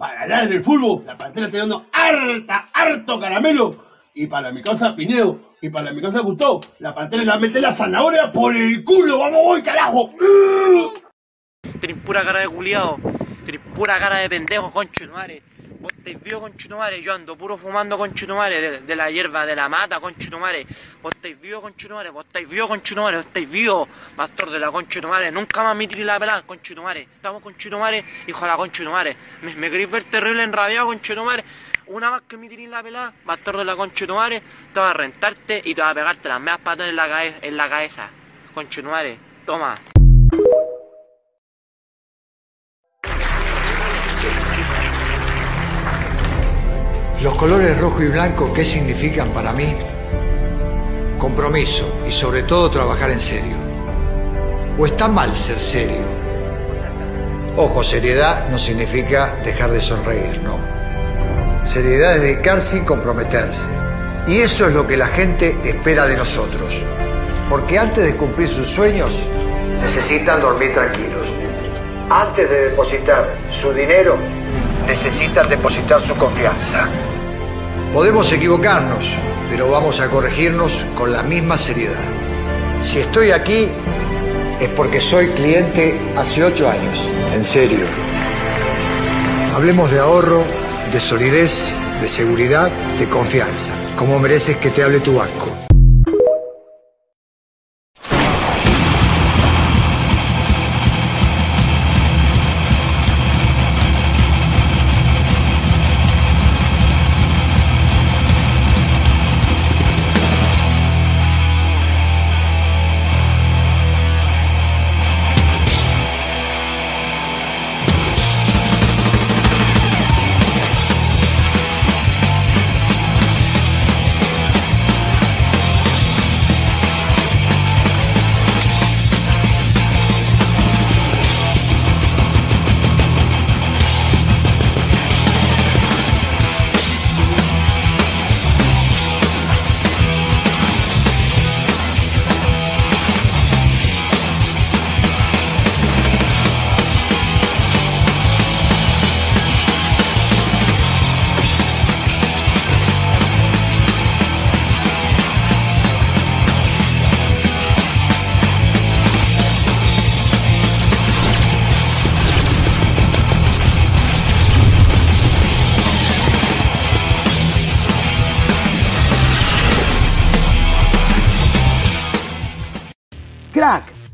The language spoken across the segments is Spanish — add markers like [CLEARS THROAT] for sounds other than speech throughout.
Para hablar del fútbol, la pantera está dando harta, harto caramelo. Y para mi casa Pineo, y para mi casa Gustavo, la pantera la mete la zanahoria por el culo. ¡Vamos, voy, carajo! Tenés pura cara de culiado. Tenés pura cara de pendejo, concho madre. Vos estáis vivo con Chutumare, yo ando puro fumando con Chutumare, de, de, la hierba de la mata con Chutumare. Vos estáis vivo con Chutumare, vos estáis vivo con Chutumare, vos estáis vivo, pastor de la conchutumare. Nunca más me tiré la pelada con Chutumare. Estamos con Chutumare, hijo de la conchutumare. Me, me queréis ver terrible enrabiado con Chutumare. Una vez que me tiré la pelada, pastor de la conchutumare, te va a rentarte y te va a pegarte las medias patas en la, en la cabeza. Conchutumare, toma. Los colores rojo y blanco, ¿qué significan para mí? Compromiso y sobre todo trabajar en serio. ¿O está mal ser serio? Ojo, seriedad no significa dejar de sonreír, no. Seriedad es dedicarse y comprometerse. Y eso es lo que la gente espera de nosotros. Porque antes de cumplir sus sueños, necesitan dormir tranquilos. Antes de depositar su dinero, necesitan depositar su confianza. Podemos equivocarnos, pero vamos a corregirnos con la misma seriedad. Si estoy aquí es porque soy cliente hace ocho años, en serio. Hablemos de ahorro, de solidez, de seguridad, de confianza, como mereces que te hable tu banco.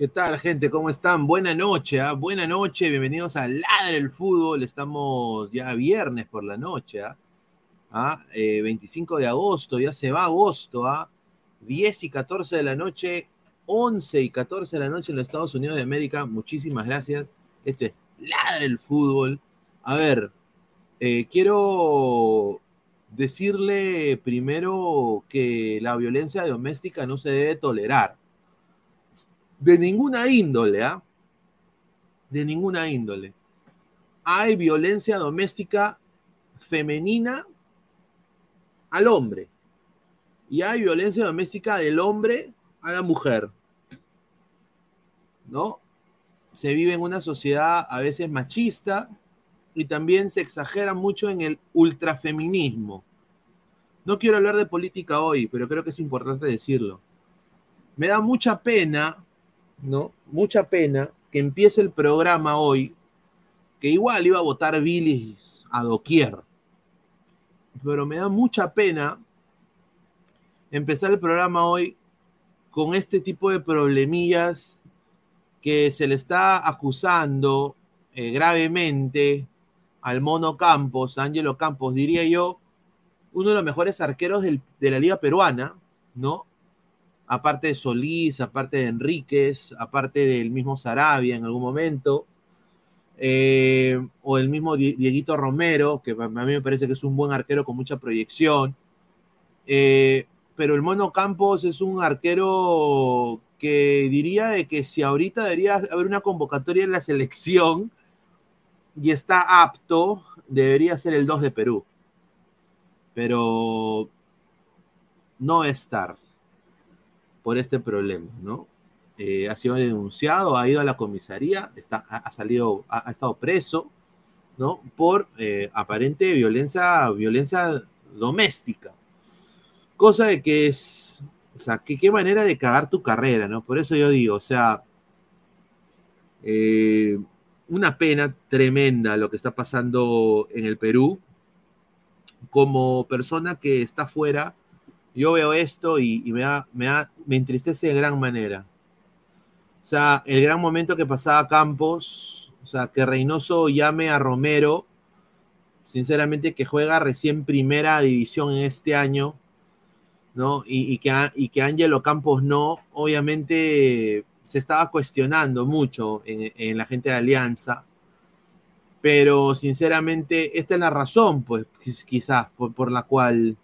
¿Qué tal, gente? ¿Cómo están? Buena noche, ¿ah? buena noche. Bienvenidos a Ladre del Fútbol. Estamos ya viernes por la noche, ¿ah? 25 ¿ah? eh, de agosto, ya se va agosto, ¿ah? 10 y 14 de la noche, 11 y 14 de la noche en los Estados Unidos de América. Muchísimas gracias. Esto es la del fútbol. A ver, eh, quiero decirle primero que la violencia doméstica no se debe tolerar. De ninguna índole, ¿ah? De ninguna índole. Hay violencia doméstica femenina al hombre. Y hay violencia doméstica del hombre a la mujer. ¿No? Se vive en una sociedad a veces machista, y también se exagera mucho en el ultrafeminismo. No quiero hablar de política hoy, pero creo que es importante decirlo. Me da mucha pena, ¿no? Mucha pena que empiece el programa hoy, que igual iba a votar Billy a doquier. Pero me da mucha pena empezar el programa hoy con este tipo de problemillas que se le está acusando eh, gravemente al Mono Campos, Ángelo Campos, diría yo, uno de los mejores arqueros de la Liga Peruana, ¿no? Aparte de Solís, aparte de Enríquez, aparte del mismo Sarabia en algún momento, eh, o el mismo Dieguito Romero, que a mí me parece que es un buen arquero con mucha proyección. Eh, pero el Mono Campos es un arquero que diría de que si ahorita debería haber una convocatoria en la selección, y está apto, debería ser el 2 de Perú. Pero no estar por este problema, ¿no? Eh, ha sido denunciado, ha ido a la comisaría, está, ha, salido, ha, estado preso, ¿no? Por eh, aparente violencia, violencia doméstica. Cosa de que es, o sea, qué manera de cagar tu carrera, ¿no? Por eso yo digo, o sea, eh, una pena tremenda lo que está pasando en el Perú. Como persona que está fuera, yo veo esto y, me, me, me entristece de gran manera. O sea, el gran momento que pasaba Campos, o sea, que Reynoso llame a Romero, sinceramente que juega recién primera división en este año, ¿no? Y, que, y que Ángelo Campos no, obviamente se estaba cuestionando mucho en, la gente de Alianza, pero sinceramente esta es la razón, pues quizás por, la cual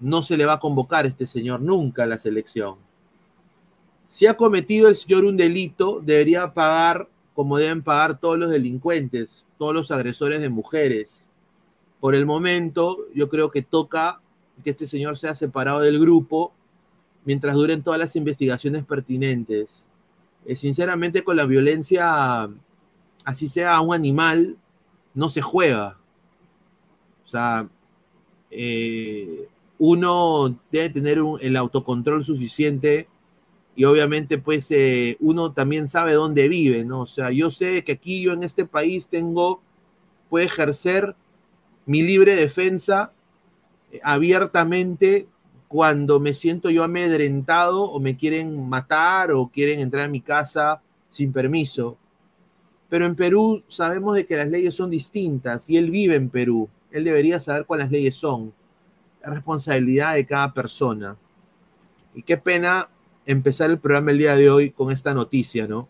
no se le va a convocar a este señor nunca a la selección. Si ha cometido el señor un delito, debería pagar como deben pagar todos los delincuentes, todos los agresores de mujeres. Por el momento, yo creo que toca que este señor sea separado del grupo mientras duren todas las investigaciones pertinentes. Eh, sinceramente, con la violencia, así sea un animal, no se juega. O sea, eh, uno debe tener el autocontrol suficiente y obviamente pues eh, uno también sabe dónde vive, ¿no? O sea, yo sé que aquí yo en este país tengo, puedo ejercer mi libre defensa abiertamente cuando me siento yo amedrentado o me quieren matar o quieren entrar a mi casa sin permiso. Pero en Perú sabemos de que las leyes son distintas y él vive en Perú. Él debería saber cuáles leyes son. Es responsabilidad de cada persona. Y qué pena empezar el programa el día de hoy con esta noticia, ¿no?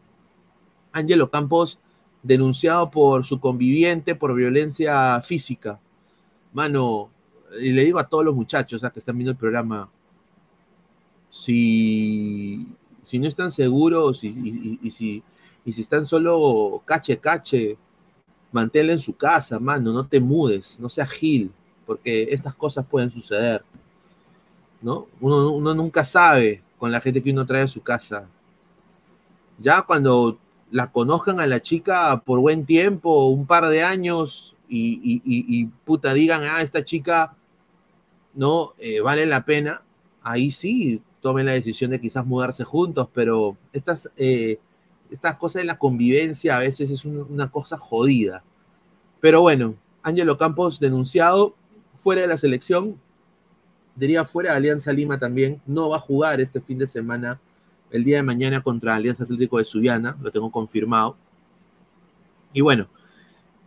Ángelo Campos denunciado por su conviviente por violencia física. Mano, y le digo a todos los muchachos que están viendo el programa, si, si no están seguros y, y, si, y si están solo cache cache, manténla en su casa, mano, no te mudes, no seas gil, porque estas cosas pueden suceder. ¿no? Uno, nunca sabe con la gente que uno trae a su casa. Ya cuando la conozcan a la chica por buen tiempo, un par de años, y, puta digan, ah, esta chica no eh, vale la pena, ahí sí tomen la decisión de quizás mudarse juntos, pero estas, eh, estas cosas de la convivencia a veces es una cosa jodida. Pero bueno, Ángelo Campos denunciado fuera de la selección, diría fuera de Alianza Lima también, no va a jugar este fin de semana, el día de mañana contra Alianza Atlético de Sullana, lo tengo confirmado. Y bueno,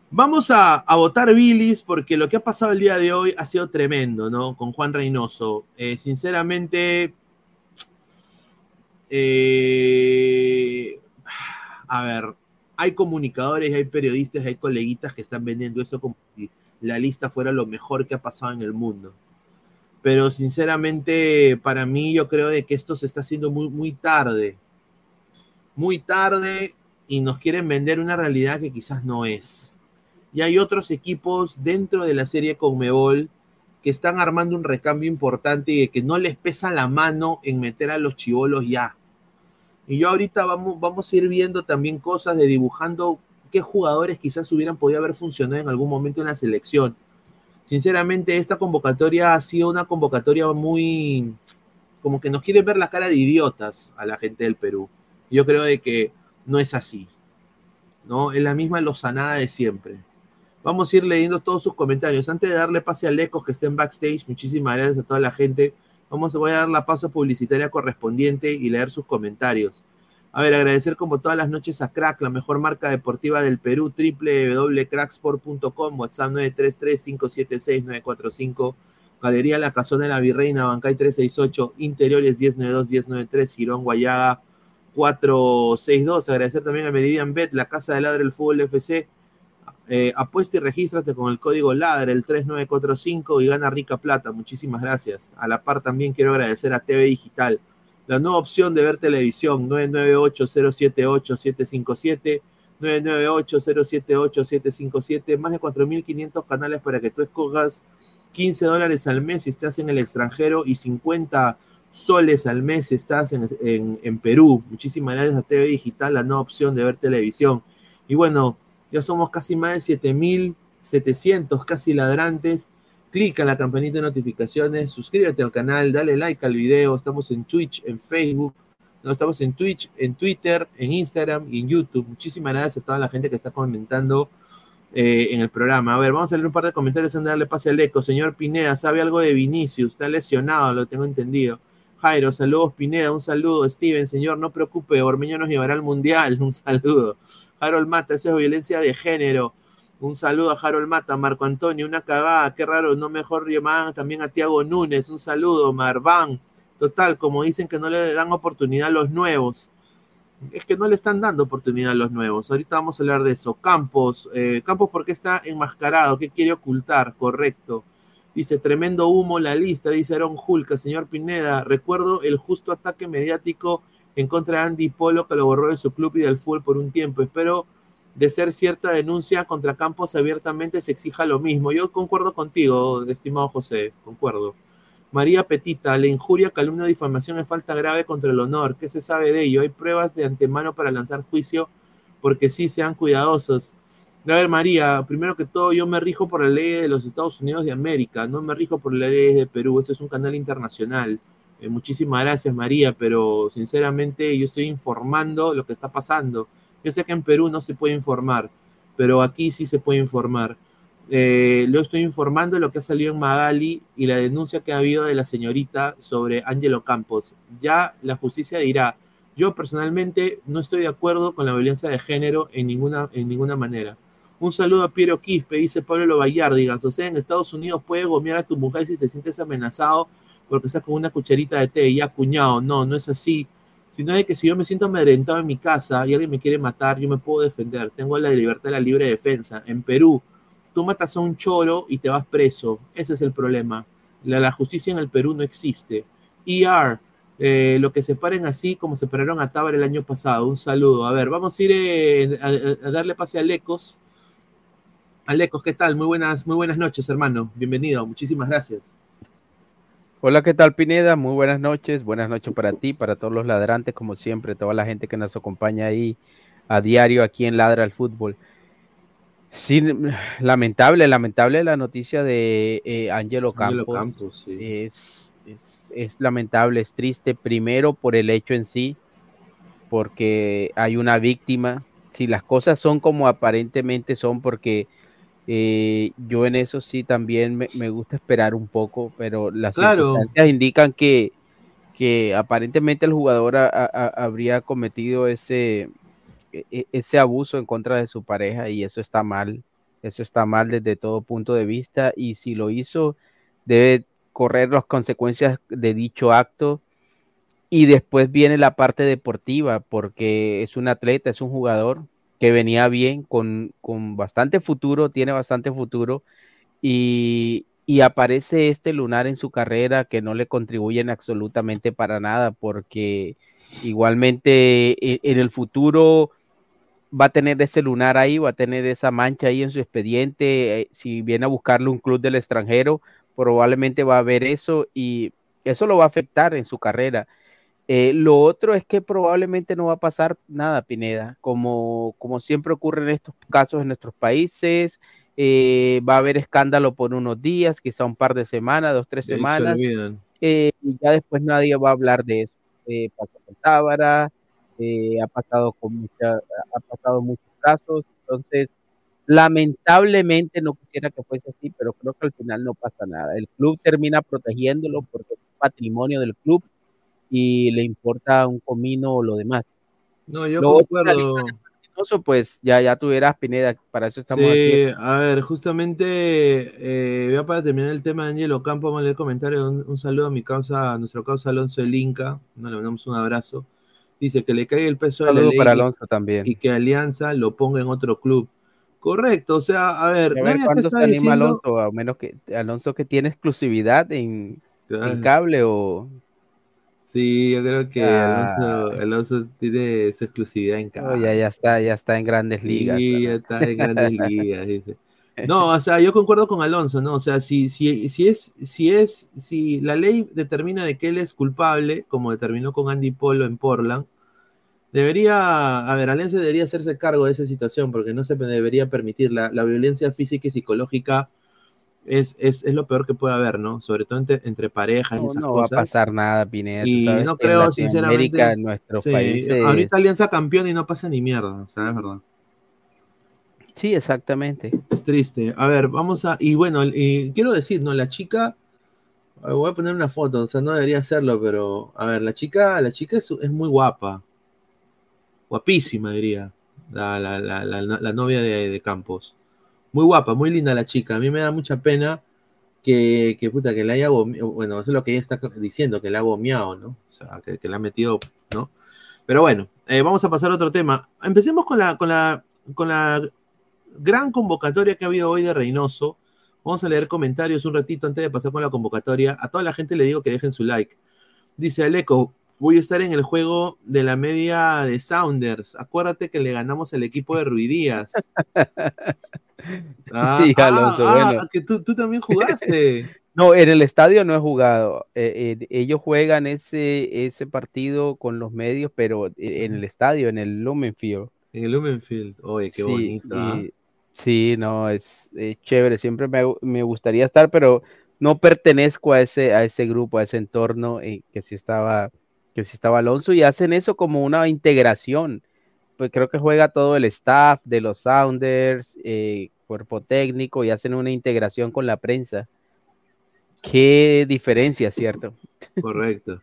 Vamos a, votar bilis porque lo que ha pasado el día de hoy ha sido tremendo, ¿no? Con Juan Reynoso. Eh, sinceramente, Eh, a ver, hay comunicadores, hay periodistas, hay coleguitas que están vendiendo esto como la lista fuera lo mejor que ha pasado en el mundo. Pero sinceramente, para mí, yo creo de que esto se está haciendo muy, muy tarde. Muy tarde y nos quieren vender una realidad que quizás no es. Y hay otros equipos dentro de la serie Conmebol que están armando un recambio importante y que no les pesa la mano en meter a los chivolos ya. Y yo ahorita vamos, vamos a ir viendo también cosas de dibujando qué jugadores quizás hubieran podido haber funcionado en algún momento en la selección. Sinceramente, esta convocatoria ha sido una convocatoria muy, como que nos quiere ver la cara de idiotas a la gente del Perú. Yo creo de que no es así. ¿no? Es la misma lozanada de siempre. Vamos a ir leyendo todos sus comentarios. Antes de darle pase a Lecos que está en backstage, muchísimas gracias a toda la gente. Vamos, voy a dar la paso publicitaria correspondiente y leer sus comentarios. A ver, agradecer como todas las noches a Crack, la mejor marca deportiva del Perú, www.cracksport.com, WhatsApp 933-576-945, Galería La Casona de la Virreina, Bancay 368, Interiores 1092-1093, Girón Guayaga 462. Agradecer también a Meridian Bet, la casa de ladre del fútbol FC, eh, apuesta y regístrate con el código LADRE, el 3945 y gana rica plata. Muchísimas gracias. A la par también quiero agradecer a TV Digital, la nueva opción de ver televisión, 998-078-757, 998-078-757, más de 4.500 canales para que tú escojas 15 dólares al mes si estás en el extranjero y 50 soles al mes si estás en, en Perú. Muchísimas gracias a TV Digital, la nueva opción de ver televisión. Y bueno, ya somos casi más de 7700, casi ladrantes. Clica en la campanita de notificaciones, suscríbete al canal, dale like al video. Estamos en Twitch, en Facebook, no, estamos en Twitch, en Twitter, en Instagram y en YouTube. Muchísimas gracias a toda la gente que está comentando eh, en el programa. A ver, vamos a leer un par de comentarios antes de darle pase al eco. Señor Pineda, ¿sabe algo de Vinicius? Está lesionado, lo tengo entendido. Jairo, saludos Pineda, un saludo. Steven, señor, no preocupe, Ormeño nos llevará al Mundial, [LAUGHS] un saludo. Harold Mata, eso es violencia de género. Un saludo a Harold Mata, Marco Antonio, una cagada, qué raro, no mejor llamar también a Tiago Núñez, un saludo, Marván. Total, como dicen que no le dan oportunidad a los nuevos. Es que no le están dando oportunidad a los nuevos. Ahorita vamos a hablar de eso. Campos, eh, Campos porque está enmascarado, ¿qué quiere ocultar? Correcto. Dice, tremendo humo la lista, dice Aaron Hulka, señor Pineda, recuerdo el justo ataque mediático en contra de Andy Polo, que lo borró de su club y del fútbol por un tiempo. Espero de ser cierta denuncia contra Campos abiertamente se exija lo mismo. Yo concuerdo contigo, estimado José, concuerdo. María Petita, la injuria, calumnia, difamación es falta grave contra el honor. ¿Qué se sabe de ello? Hay pruebas de antemano para lanzar juicio porque sí sean cuidadosos. A ver, María, primero que todo, yo me rijo por la ley de los Estados Unidos de América, no me rijo por la ley de Perú. Esto es un canal internacional. Eh, muchísimas gracias, María, pero sinceramente yo estoy informando lo que está pasando. Yo sé que en Perú no se puede informar, pero aquí sí se puede informar. Eh, lo estoy informando de lo que ha salido en Magali y la denuncia que ha habido de la señorita sobre Ángelo Campos. Ya la justicia dirá, yo personalmente no estoy de acuerdo con la violencia de género en ninguna, en ninguna manera. Un saludo a Piero Quispe, dice Pablo Vallardigan. O sea, en Estados Unidos puede gomear a tu mujer si te sientes amenazado porque está con una cucharita de té, ya cuñado, no, no es así. Sino de que si yo me siento amedrentado en mi casa y alguien me quiere matar, yo me puedo defender. Tengo la libertad la libre defensa. En Perú, tú matas a un choro y te vas preso. Ese es el problema. La, justicia en el Perú no existe. ER, eh, lo que separen así como separaron a Tabar el año pasado. Un saludo. A ver, vamos a ir eh, a, darle pase a Lecos. Alecos, ¿qué tal? Muy buenas, muy buenas noches, hermano. Bienvenido. Muchísimas gracias. Hola, ¿qué tal Pineda? Muy buenas noches, buenas noches para ti, para todos los ladrantes, como siempre, toda la gente que nos acompaña ahí a diario aquí en Ladra al Fútbol. Sí, lamentable, lamentable la noticia de eh, Angelo Campos. es, es, lamentable, es triste, primero por el hecho en sí, porque hay una víctima. Si las cosas son como aparentemente son, porque eh, yo en eso sí también me, gusta esperar un poco, pero las circunstancias indican que, que aparentemente el jugador habría cometido ese, e, e, ese abuso en contra de su pareja y eso está mal. Eso está mal desde todo punto de vista y si lo hizo, debe correr las consecuencias de dicho acto y después viene la parte deportiva, porque es un atleta, es un jugador que venía bien, con, con bastante futuro, tiene bastante futuro, y, y aparece este lunar en su carrera que no le contribuyen absolutamente para nada, porque igualmente e, en el futuro va a tener ese lunar ahí, va a tener esa mancha ahí en su expediente. Eh, si viene a buscarle un club del extranjero, probablemente va a ver eso y eso lo va a afectar en su carrera. Eh, lo otro es que probablemente no va a pasar nada, Pineda, como, como siempre ocurre en estos casos en nuestros países. Eh, va a haber escándalo por unos días, quizá un par de semanas, dos, tres semanas. y ya después nadie va a hablar de eso. pasó con Tábara, ha pasado con mucha, ha pasado muchos casos, entonces lamentablemente no quisiera que fuese así, pero creo que al final no pasa nada. El club termina protegiéndolo porque es patrimonio del club y le importa un comino o lo demás. No, yo concuerdo. Pues ya, ya tuvieras Pineda, para eso estamos sí, aquí. A ver, justamente, eh, ya para terminar el tema de Angelo Campo, vamos a leer comentarios. Un, un, saludo a mi causa, a nuestro causa Alonso El Inca. le mandamos un abrazo dice que le caiga el peso de la ley para Alonso también. y que Alianza lo ponga en otro club. Correcto, o sea, a ver, a ver ¿cuándo se anima Alonso? A menos que Alonso que tiene exclusividad en, cable o Sí, yo creo que ah. Alonso, tiene su exclusividad en cable. ya, ya está, ya está en grandes ligas. Sí, ya está en grandes ligas, dice. [LAUGHS] No, o sea, yo concuerdo con Alonso, ¿no? O sea, si, si, si es, si es, si la ley determina de que él es culpable, como determinó con Andy Polo en Portland, debería, a ver, Alianza debería hacerse cargo de esa situación, porque no se debería permitir la, violencia física y psicológica. Es, es, es, lo peor que puede haber, ¿no? Sobre todo entre, entre parejas y esas no cosas. No va a pasar nada, Pineda. Y no creo, sinceramente. En nuestro país. Ahorita Alianza campeón y no pasa ni mierda, o sea, es verdad. Sí, exactamente. Es triste. A ver, vamos a. Y bueno, y quiero decir, ¿no? La chica. Voy a poner una foto, o sea, no debería hacerlo, pero. A ver, la chica, la chica es, muy guapa. Guapísima, diría. La, la, la, la novia de, Campos. Muy guapa, muy linda la chica. A mí me da mucha pena que, que puta, que la haya Bueno, eso es lo que ella está diciendo, que la ha gomeado, ¿no? O sea, que, que la ha metido, ¿no? Pero bueno, eh, vamos a pasar a otro tema. Empecemos con la, con la, con la gran convocatoria que ha habido hoy de Reynoso. Vamos a leer comentarios un ratito antes de pasar con la convocatoria. A toda la gente le digo que dejen su like. Dice Aleco, voy a estar en el juego de la media de Sounders. Acuérdate que le ganamos al equipo de Ruidías. [LAUGHS] ah, sí, Alonso, ah, ah, que tú, también jugaste. [LAUGHS] No, en el estadio no he jugado. Eh, eh, ellos juegan ese, ese partido con los medios, pero en el estadio, en el Lumenfield. En el Lumenfield. Oye, qué bonito. ¿ah? Sí, no, es, chévere, siempre me, gustaría estar, pero no pertenezco a ese, a ese grupo, a ese entorno eh, que sí estaba, que sí estaba Alonso y hacen eso como una integración. Pues creo que juega todo el staff de los Sounders, eh, cuerpo técnico y hacen una integración con la prensa. Qué diferencia, ¿cierto? Correcto.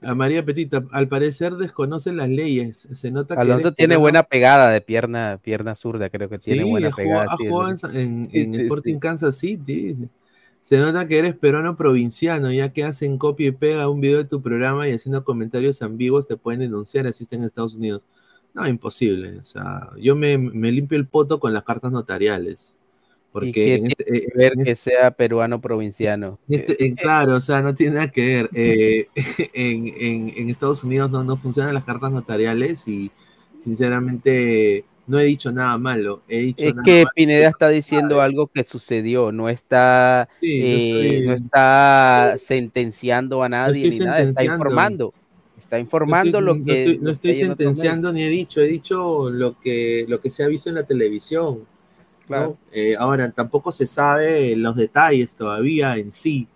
A María Petita, al parecer desconocen las leyes. Se nota que Alonso tiene buena pegada de pierna, pierna zurda, creo que tiene buena pegada. en, en, Sporting Kansas City. Se nota que eres peruano provinciano, ya que hacen copia y pega un video de tu programa y haciendo comentarios ambiguos te pueden denunciar, así está en Estados Unidos. No, imposible. O sea, yo me, me limpio el poto con las cartas notariales. Porque en este, eh, ver que sea peruano provinciano. Este, claro, o sea, no tiene nada que ver. Eh, [LAUGHS] en, Estados Unidos no, no funcionan las cartas notariales y sinceramente no he dicho nada malo. He dicho es que Pineda está diciendo algo que sucedió, no está, eh, no, está sentenciando a nadie ni nada, está informando. Está informando lo que. No estoy, sentenciando ni he dicho, he dicho lo que, lo que se ha visto en la televisión. Eh, ahora, tampoco se sabe los detalles todavía en sí.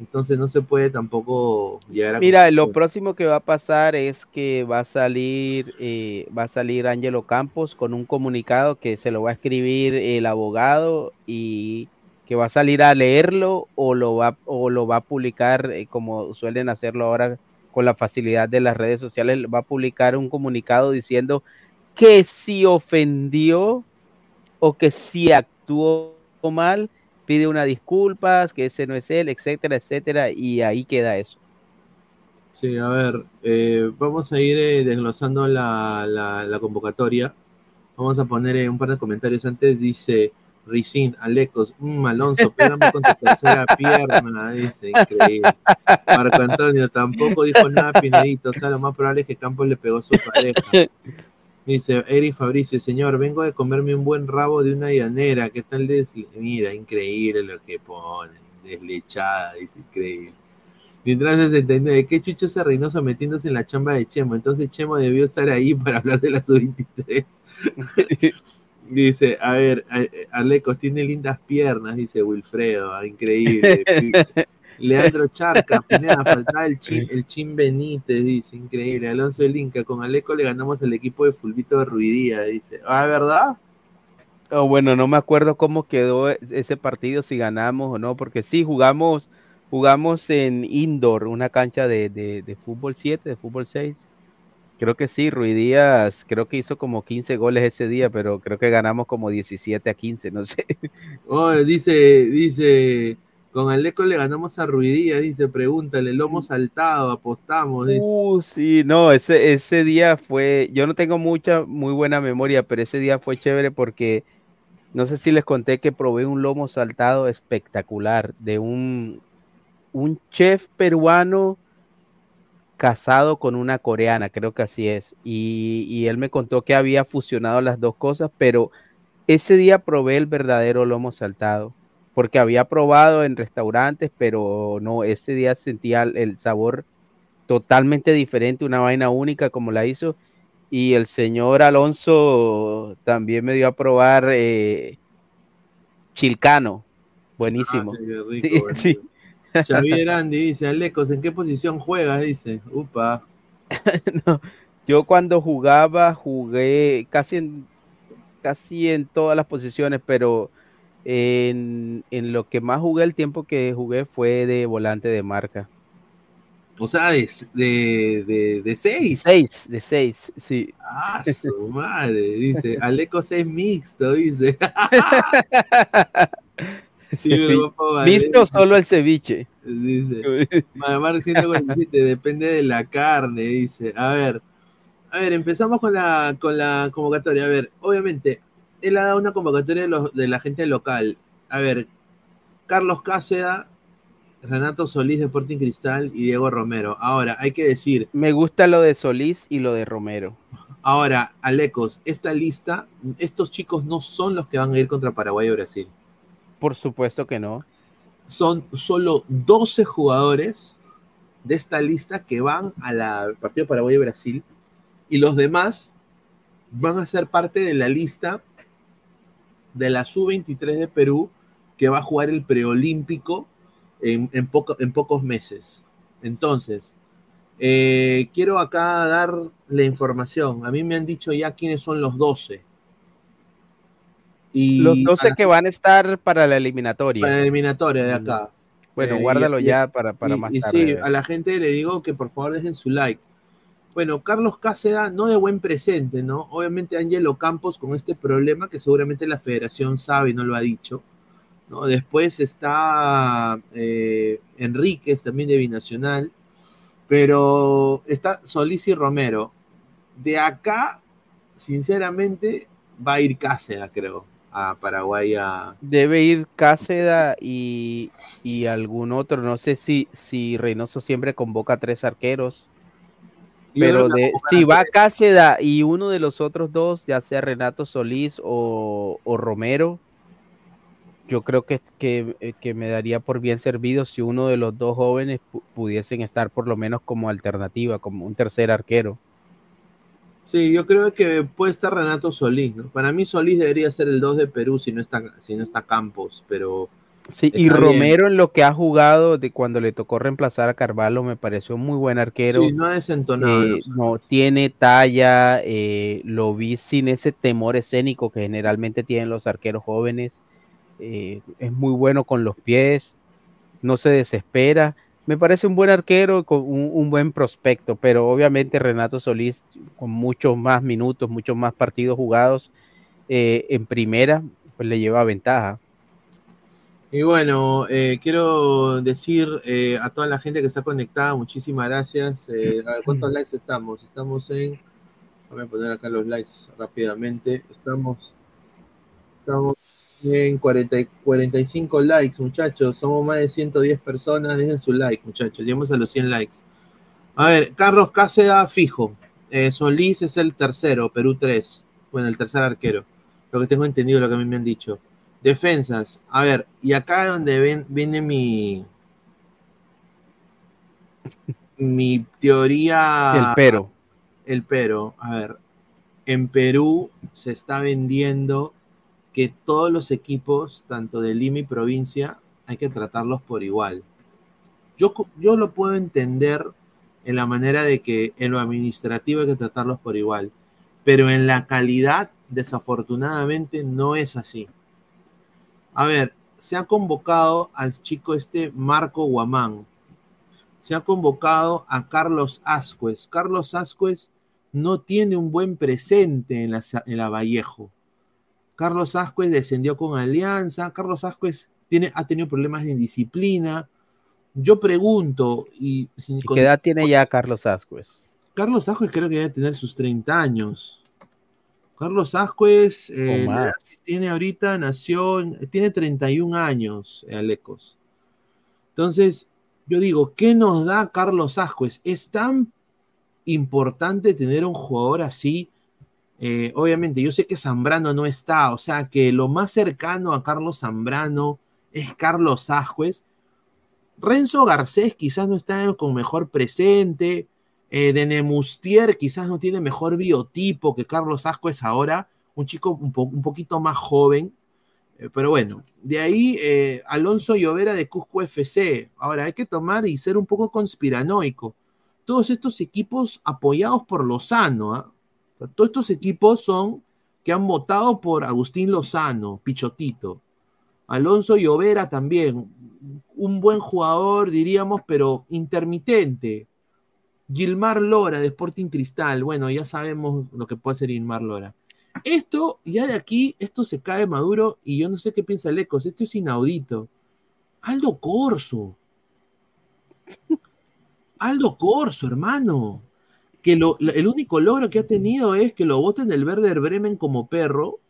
Entonces no se puede tampoco llegar a... Mira, lo próximo que va a pasar es que va a salir, eh, va a salir Ángelo Campos con un comunicado que se lo va a escribir el abogado y que va a salir a leerlo o lo va, o lo va a publicar eh, como suelen hacerlo ahora con la facilidad de las redes sociales, va a publicar un comunicado diciendo que si ofendió o que si actuó mal, pide una disculpas, que ese no es él, etcétera, etcétera, y ahí queda eso. Sí, a ver, eh, vamos a ir eh, desglosando la, la- la convocatoria. Vamos a poner eh, un par de comentarios antes. Dice Ricin, Alecos, mm, Alonso, pégame con tu tercera [LAUGHS] pierna. Dice, increíble. Marco Antonio tampoco dijo nada Pinedito. O sea, lo más probable es que Campos le pegó a su pareja. [LAUGHS] Dice Eric Fabricio, señor, vengo de comerme un buen rabo de una llanera. ¿Qué tal? Mira, increíble lo que pone. Deslechada, dice, increíble. Mientras 69, ¿qué chucho ese Reynoso metiéndose en la chamba de Chemo? Entonces Chemo debió estar ahí [LAUGHS] para hablar de la sub-23. [LAUGHS] dice, a ver, Alecos tiene lindas piernas, dice Wilfredo, ah, increíble. [LAUGHS] Leandro Charca, Pineda, [LAUGHS] faltaba el Chin, el Chin Benítez, dice, increíble. Alonso del Inca, con Aleco le ganamos al equipo de Fulvito de Ruidía, dice. Ah, ¿verdad? Oh, bueno, no me acuerdo cómo quedó ese partido, si ganamos o no, porque sí, jugamos, jugamos en indoor, una cancha de, de- de fútbol 7, de fútbol 6. Creo que sí, Ruidías, creo que hizo como 15 goles ese día, pero creo que ganamos como 17 a 15, no sé. Oh, dice, dice, con Aleco le ganamos a Ruidía, dice, pregúntale, lomo saltado, apostamos, dice. Uh, sí, no, ese, ese día fue, yo no tengo mucha, muy buena memoria, pero ese día fue chévere porque no sé si les conté que probé un lomo saltado espectacular de un, un chef peruano casado con una coreana, creo que así es, y, y él me contó que había fusionado las dos cosas, pero ese día probé el verdadero lomo saltado, porque había probado en restaurantes, pero no, ese día sentía el- sabor totalmente diferente, una vaina única como la hizo. Y el señor Alonso también me dio a probar eh, chilcano, buenísimo. Ah, sí, rico, Sí, bueno. [LAUGHS] sí. Xavier Andy dice, Alecos, ¿en qué posición juegas? Dice, upa. [LAUGHS] No, yo cuando jugaba jugué casi en, casi en todas las posiciones, pero en, en lo que más jugué, el tiempo que jugué fue de volante de marca. O sea, de, de, de, de seis. Seis, de seis, sí. Ah, [LAUGHS] su madre, dice. Alecos es mixto, dice. [LAUGHS] Sí, pero, papá, ¿Visto solo el ceviche? Dice. [LAUGHS] Mar 147, depende de la carne, dice. A ver, a ver, empezamos con la, con la convocatoria. A ver, obviamente, él ha dado una convocatoria de, los- de la gente local. A ver, Carlos Cáceda, Renato Solís de Sporting Cristal y Diego Romero. Ahora, hay que decir, Me gusta lo de Solís y lo de Romero. ahora, Alecos, esta lista, estos chicos no son los que van a ir contra Paraguay o Brasil. Por supuesto que no. son solo 12 jugadores de esta lista que van al partido Paraguay-Brasil y los demás van a ser parte de la lista de la sub-23 de Perú que va a jugar el preolímpico en, en poco- en pocos meses. Entonces, eh, quiero acá dar la información. A mí me han dicho ya quiénes son los 12. Y Los 12 a la- que van a estar para la eliminatoria. para la eliminatoria de acá. Bueno, Eh, guárdalo y- ya para, para y, más y tarde. sí, a la gente le digo que por favor dejen su like. Bueno, Carlos Cáceda no de buen presente, ¿no? Obviamente Angelo Campos con este problema que seguramente la federación sabe y no lo ha dicho, ¿no? Después está eh, Enríquez también de Binacional, pero está Solís y Romero. De acá, sinceramente, va a ir Cáceda, creo, a Paraguay a, Debe ir Cáceda y, y algún otro. No sé si, si Reynoso siempre convoca tres arqueros. Pero de, si va. Cáceda y uno de los otros dos, ya sea Renato Solís o, o Romero, yo creo que, que, eh, que me daría por bien servido si uno de los dos jóvenes pu- pudiesen estar por lo menos como alternativa, como un tercer arquero. Sí, yo creo que puede estar Renato Solís, ¿no? Para mí Solís debería ser el 2 de Perú si no está, si no está Campos, pero Sí, y bien. Romero en lo que ha jugado de cuando le tocó reemplazar a Carvalho me pareció un muy buen arquero. sí, no ha desentonado. Eh, ¿no? tiene talla, eh, lo vi sin ese temor escénico que generalmente tienen los arqueros jóvenes. eh, es muy bueno con los pies, no se desespera. Me parece un buen arquero con un, un buen prospecto, pero obviamente Renato Solís con muchos más minutos, muchos más partidos jugados en primera, pues le lleva ventaja. Y bueno, eh, quiero decir eh, a toda la gente que está conectada, muchísimas gracias. Eh, a ver, ¿cuántos likes estamos? Estamos en. Voy a poner acá los likes rápidamente. Estamos, estamos en 40, y 45 likes, muchachos. Somos más de 110 personas. Dejen su like, muchachos. Llegamos a los 100 likes. A ver, Carlos Cáceda, fijo. Eh, Solís es el tercero, Perú 3. Bueno, el tercer arquero. Lo que tengo entendido, lo que a mí me han dicho. Defensas. A ver, y acá es donde ven, viene mi. Mi teoría. El pero. El pero. A ver. En Perú se está vendiendo que todos los equipos, tanto de Lima y provincia, hay que tratarlos por igual. Yo, yo lo puedo entender en la manera de que en lo administrativo hay que tratarlos por igual, pero en la calidad, desafortunadamente, no es así. A ver, se ha convocado al chico este Marco Guamán. Se ha convocado a Carlos Ascuez. Carlos Ascuez no tiene un buen presente en la, en la Vallejo. Carlos Ascuez descendió con Alianza. Carlos Ascuez tiene, ha tenido problemas de indisciplina. Yo pregunto, y, sin- ¿Y con- ¿Qué edad tiene ya Carlos Ascuez? Carlos Ascuez creo que debe tener sus 30 años. Carlos Ascuez eh, tiene ahorita, nació, en- tiene 31 años, Alecos. Entonces, yo digo, ¿qué nos da Carlos Ascuez? Es tan importante tener un jugador así. Eh, obviamente, yo sé que Zambrano no está, o sea que lo más cercano a Carlos Zambrano es Carlos Ascuez. Renzo Garcés quizás no está con mejor presente. Eh, de Nemustier quizás no tiene mejor biotipo que Carlos Ascuez ahora, un chico un, po- poquito más joven. Eh, pero bueno, de ahí eh, Alonso Llovera de Cusco FC. Ahora hay que tomar y ser un poco conspiranoico. Todos estos equipos apoyados por Lozano, ¿ah? Todos estos equipos son que han votado por Agustín Lozano, Pichotito. Alonso Llovera también, un buen jugador, diríamos, pero intermitente. Gilmar Lora de Sporting Cristal, bueno, ya sabemos lo que puede hacer Gilmar Lora. Esto, ya de aquí, esto se cae maduro y yo no sé qué piensa Lecos, esto es inaudito. Aldo Corso. Aldo Corso, hermano. Que lo, el único logro que ha tenido es que lo voten del Werder Bremen como perro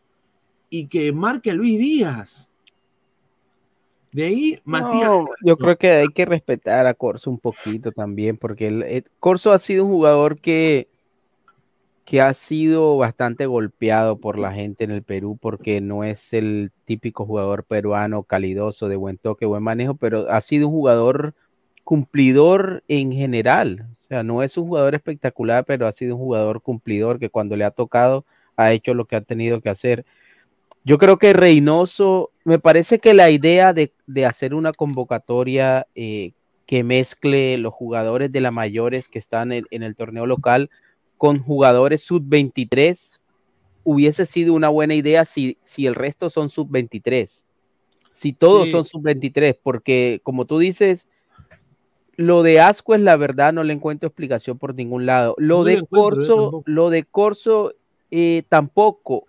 y que marque a Luis Díaz. De ahí, Matías. No, yo creo que hay que respetar a Corso un poquito también, porque el, eh, Corso ha sido un jugador que, que ha sido bastante golpeado por la gente en el Perú, porque no es el típico jugador peruano calidoso, de buen toque, buen manejo, pero ha sido un jugador cumplidor en general. O sea, no es un jugador espectacular, pero ha sido un jugador cumplidor que cuando le ha tocado ha hecho lo que ha tenido que hacer. Yo creo que Reynoso, me parece que la idea de, de hacer una convocatoria eh, que mezcle los jugadores de la mayores que están en, en el torneo local con jugadores sub-23 hubiese sido una buena idea si, si el resto son sub-23. Si todos Sí. son sub-23, porque como tú dices, lo de Ascuez, la verdad, no le encuentro explicación por ningún lado. Lo No de yo Corso, lo de Corso eh, tampoco.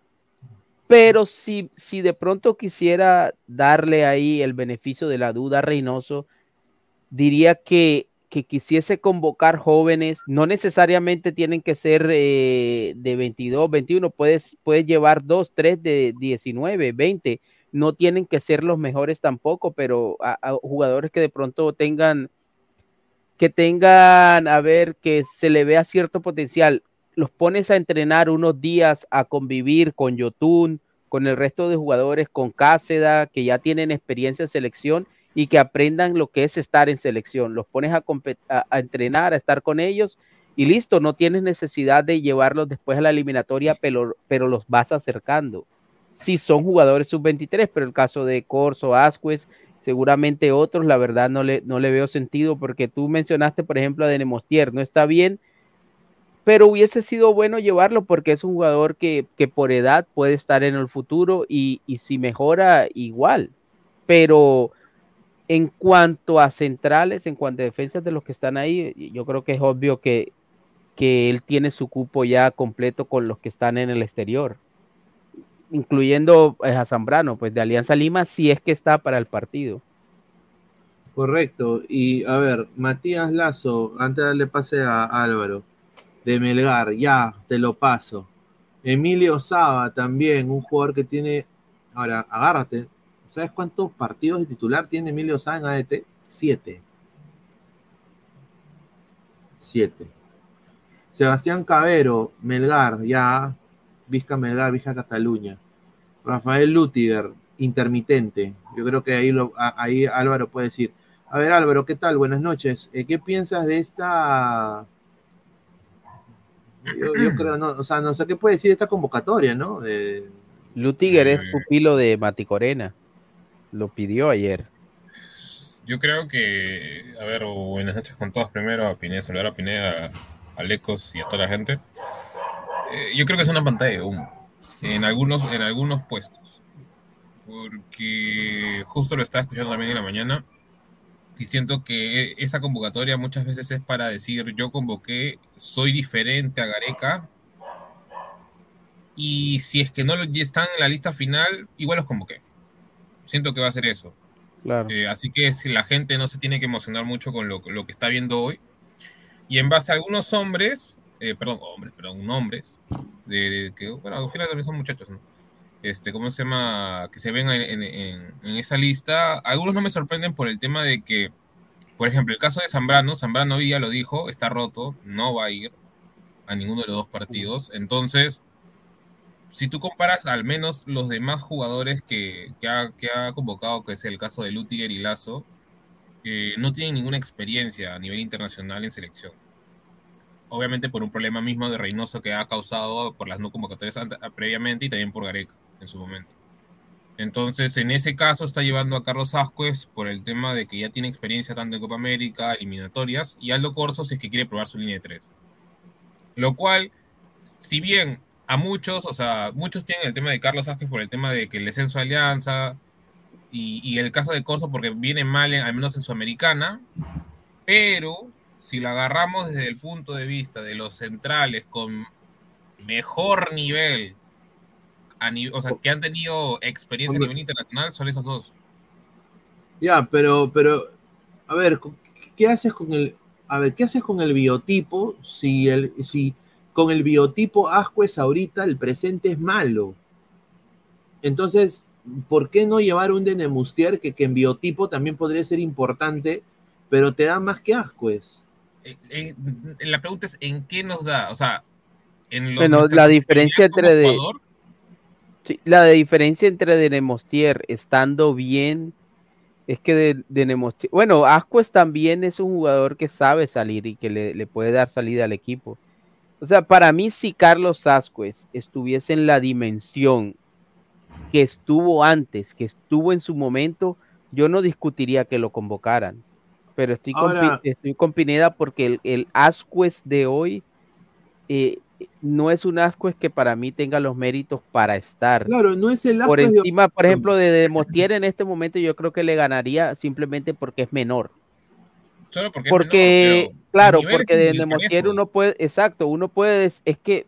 Pero si, si de pronto quisiera darle ahí el beneficio de la duda a Reynoso, diría que, que quisiese convocar jóvenes, no necesariamente tienen que ser eh, de 22, 21, puedes, puedes llevar dos, tres de 19, 20, no tienen que ser los mejores tampoco, pero a jugadores que de pronto tengan, que tengan, a ver, que se le vea cierto potencial, los pones a entrenar unos días a convivir con Yotun, con el resto de jugadores, con Cáceda, que ya tienen experiencia en selección y que aprendan lo que es estar en selección. Los pones a, entrenar, a estar con ellos y listo, no tienes necesidad de llevarlos después a la eliminatoria, pero, los vas acercando. Sí, son jugadores sub-23, pero el caso de Corso, Asquez, seguramente otros, la verdad no le, no le veo sentido porque tú mencionaste, por ejemplo, a Denemostier, no está bien, pero hubiese sido bueno llevarlo porque es un jugador que, que por edad puede estar en el futuro y, y si mejora igual. Pero en cuanto a centrales, en cuanto a defensas de los que están ahí, yo creo que es obvio que, que él tiene su cupo ya completo con los que están en el exterior. incluyendo eh, a Zambrano, pues de Alianza Lima, si es que está para el partido. Correcto. Y a ver, Matías Lazo, antes de darle pase a Álvaro, de Melgar, ya, te lo paso. Emilio Saba también, un jugador que tiene, ahora, agárrate, ¿sabes cuántos partidos de titular tiene Emilio Saba en ADT? Siete. Siete. Sebastián Cabero, Melgar, ya, Vizca Melgar, Vizca Cataluña. Rafael Lutiger, intermitente. Yo creo que ahí, lo, ahí Álvaro puede decir. A ver, Álvaro, ¿qué tal? Buenas noches. Eh, ¿Qué piensas de esta yo, [CLEARS THROAT] creo, no, o sea, no sé qué puede decir esta convocatoria, ¿no? De... Lutiger es eh, pupilo de Mati Corena. Lo pidió ayer. Yo creo que, a ver, buenas noches con todos. Primero a Pineda, saludar a Pineda, a Lecos y a toda la gente. Eh, yo creo que es una pantalla de humo en algunos, en algunos puestos. Porque justo lo estaba escuchando también en la mañana y siento que esa convocatoria muchas veces es para decir yo convoqué, soy diferente a Gareca y si es que no están en la lista final, igual los convoqué. Siento que va a ser eso. Claro. Eh, así que si la gente no se tiene que emocionar mucho con lo, lo, que está viendo hoy. Y en base a algunos hombres, eh, perdón, hombres, perdón, hombres, de, que, bueno, al final también son muchachos, ¿no? Este, ¿cómo se llama? Que se ven en, esa lista. Algunos no me sorprenden por el tema de que, por ejemplo, el caso de Zambrano, Zambrano ya lo dijo, está roto, no va a ir a ninguno de los dos partidos. Entonces, si tú comparas al menos los demás jugadores que, ha, convocado, que es el caso de Lutiger y Lazo, eh, no tienen ninguna experiencia a nivel internacional en selección obviamente por un problema mismo de Reynoso que ha causado por las no convocatorias previamente y también por Gareca en su momento. Entonces, en ese caso está llevando a Carlos Ascuez por el tema de que ya tiene experiencia tanto en Copa América, eliminatorias, y Aldo Corso si es que quiere probar su línea de tres. Lo cual, si bien a muchos, o sea, muchos tienen el tema de Carlos Ascuez por el tema de que el descenso de Alianza, y, el caso de Corso porque viene mal, al menos en Sudamericana, pero si lo agarramos desde el punto de vista de los centrales con mejor nivel o sea, que han tenido experiencia a nivel internacional son esos dos. Ya, pero, pero, a ver, ¿qué haces con el, a ver, qué haces con el biotipo si el, si con el biotipo Ascuez ahorita el presente es malo? Entonces, ¿por qué no llevar un Denemustier que, que en biotipo también podría ser importante, pero te da más que Ascuez? Eh, eh, la pregunta es, ¿en qué nos da? O sea, en bueno, la diferencia entre de la diferencia entre Denemostier estando bien es que de, Denemostier, bueno, Ascuez también es un jugador que sabe salir y que le, puede dar salida al equipo. O sea, para mí si Carlos Ascuez estuviese en la dimensión que estuvo antes, que estuvo en su momento, yo no discutiría que lo convocaran. Pero estoy, con, estoy con Pineda porque el, el Ascuez de hoy eh, no es un Ascuez que para mí tenga los méritos para estar. Claro, no es el Por encima, por ejemplo, de Demostier en este momento yo creo que le ganaría simplemente porque es menor. Solo porque, porque claro, porque de Demostier uno puede, exacto, uno puede, es que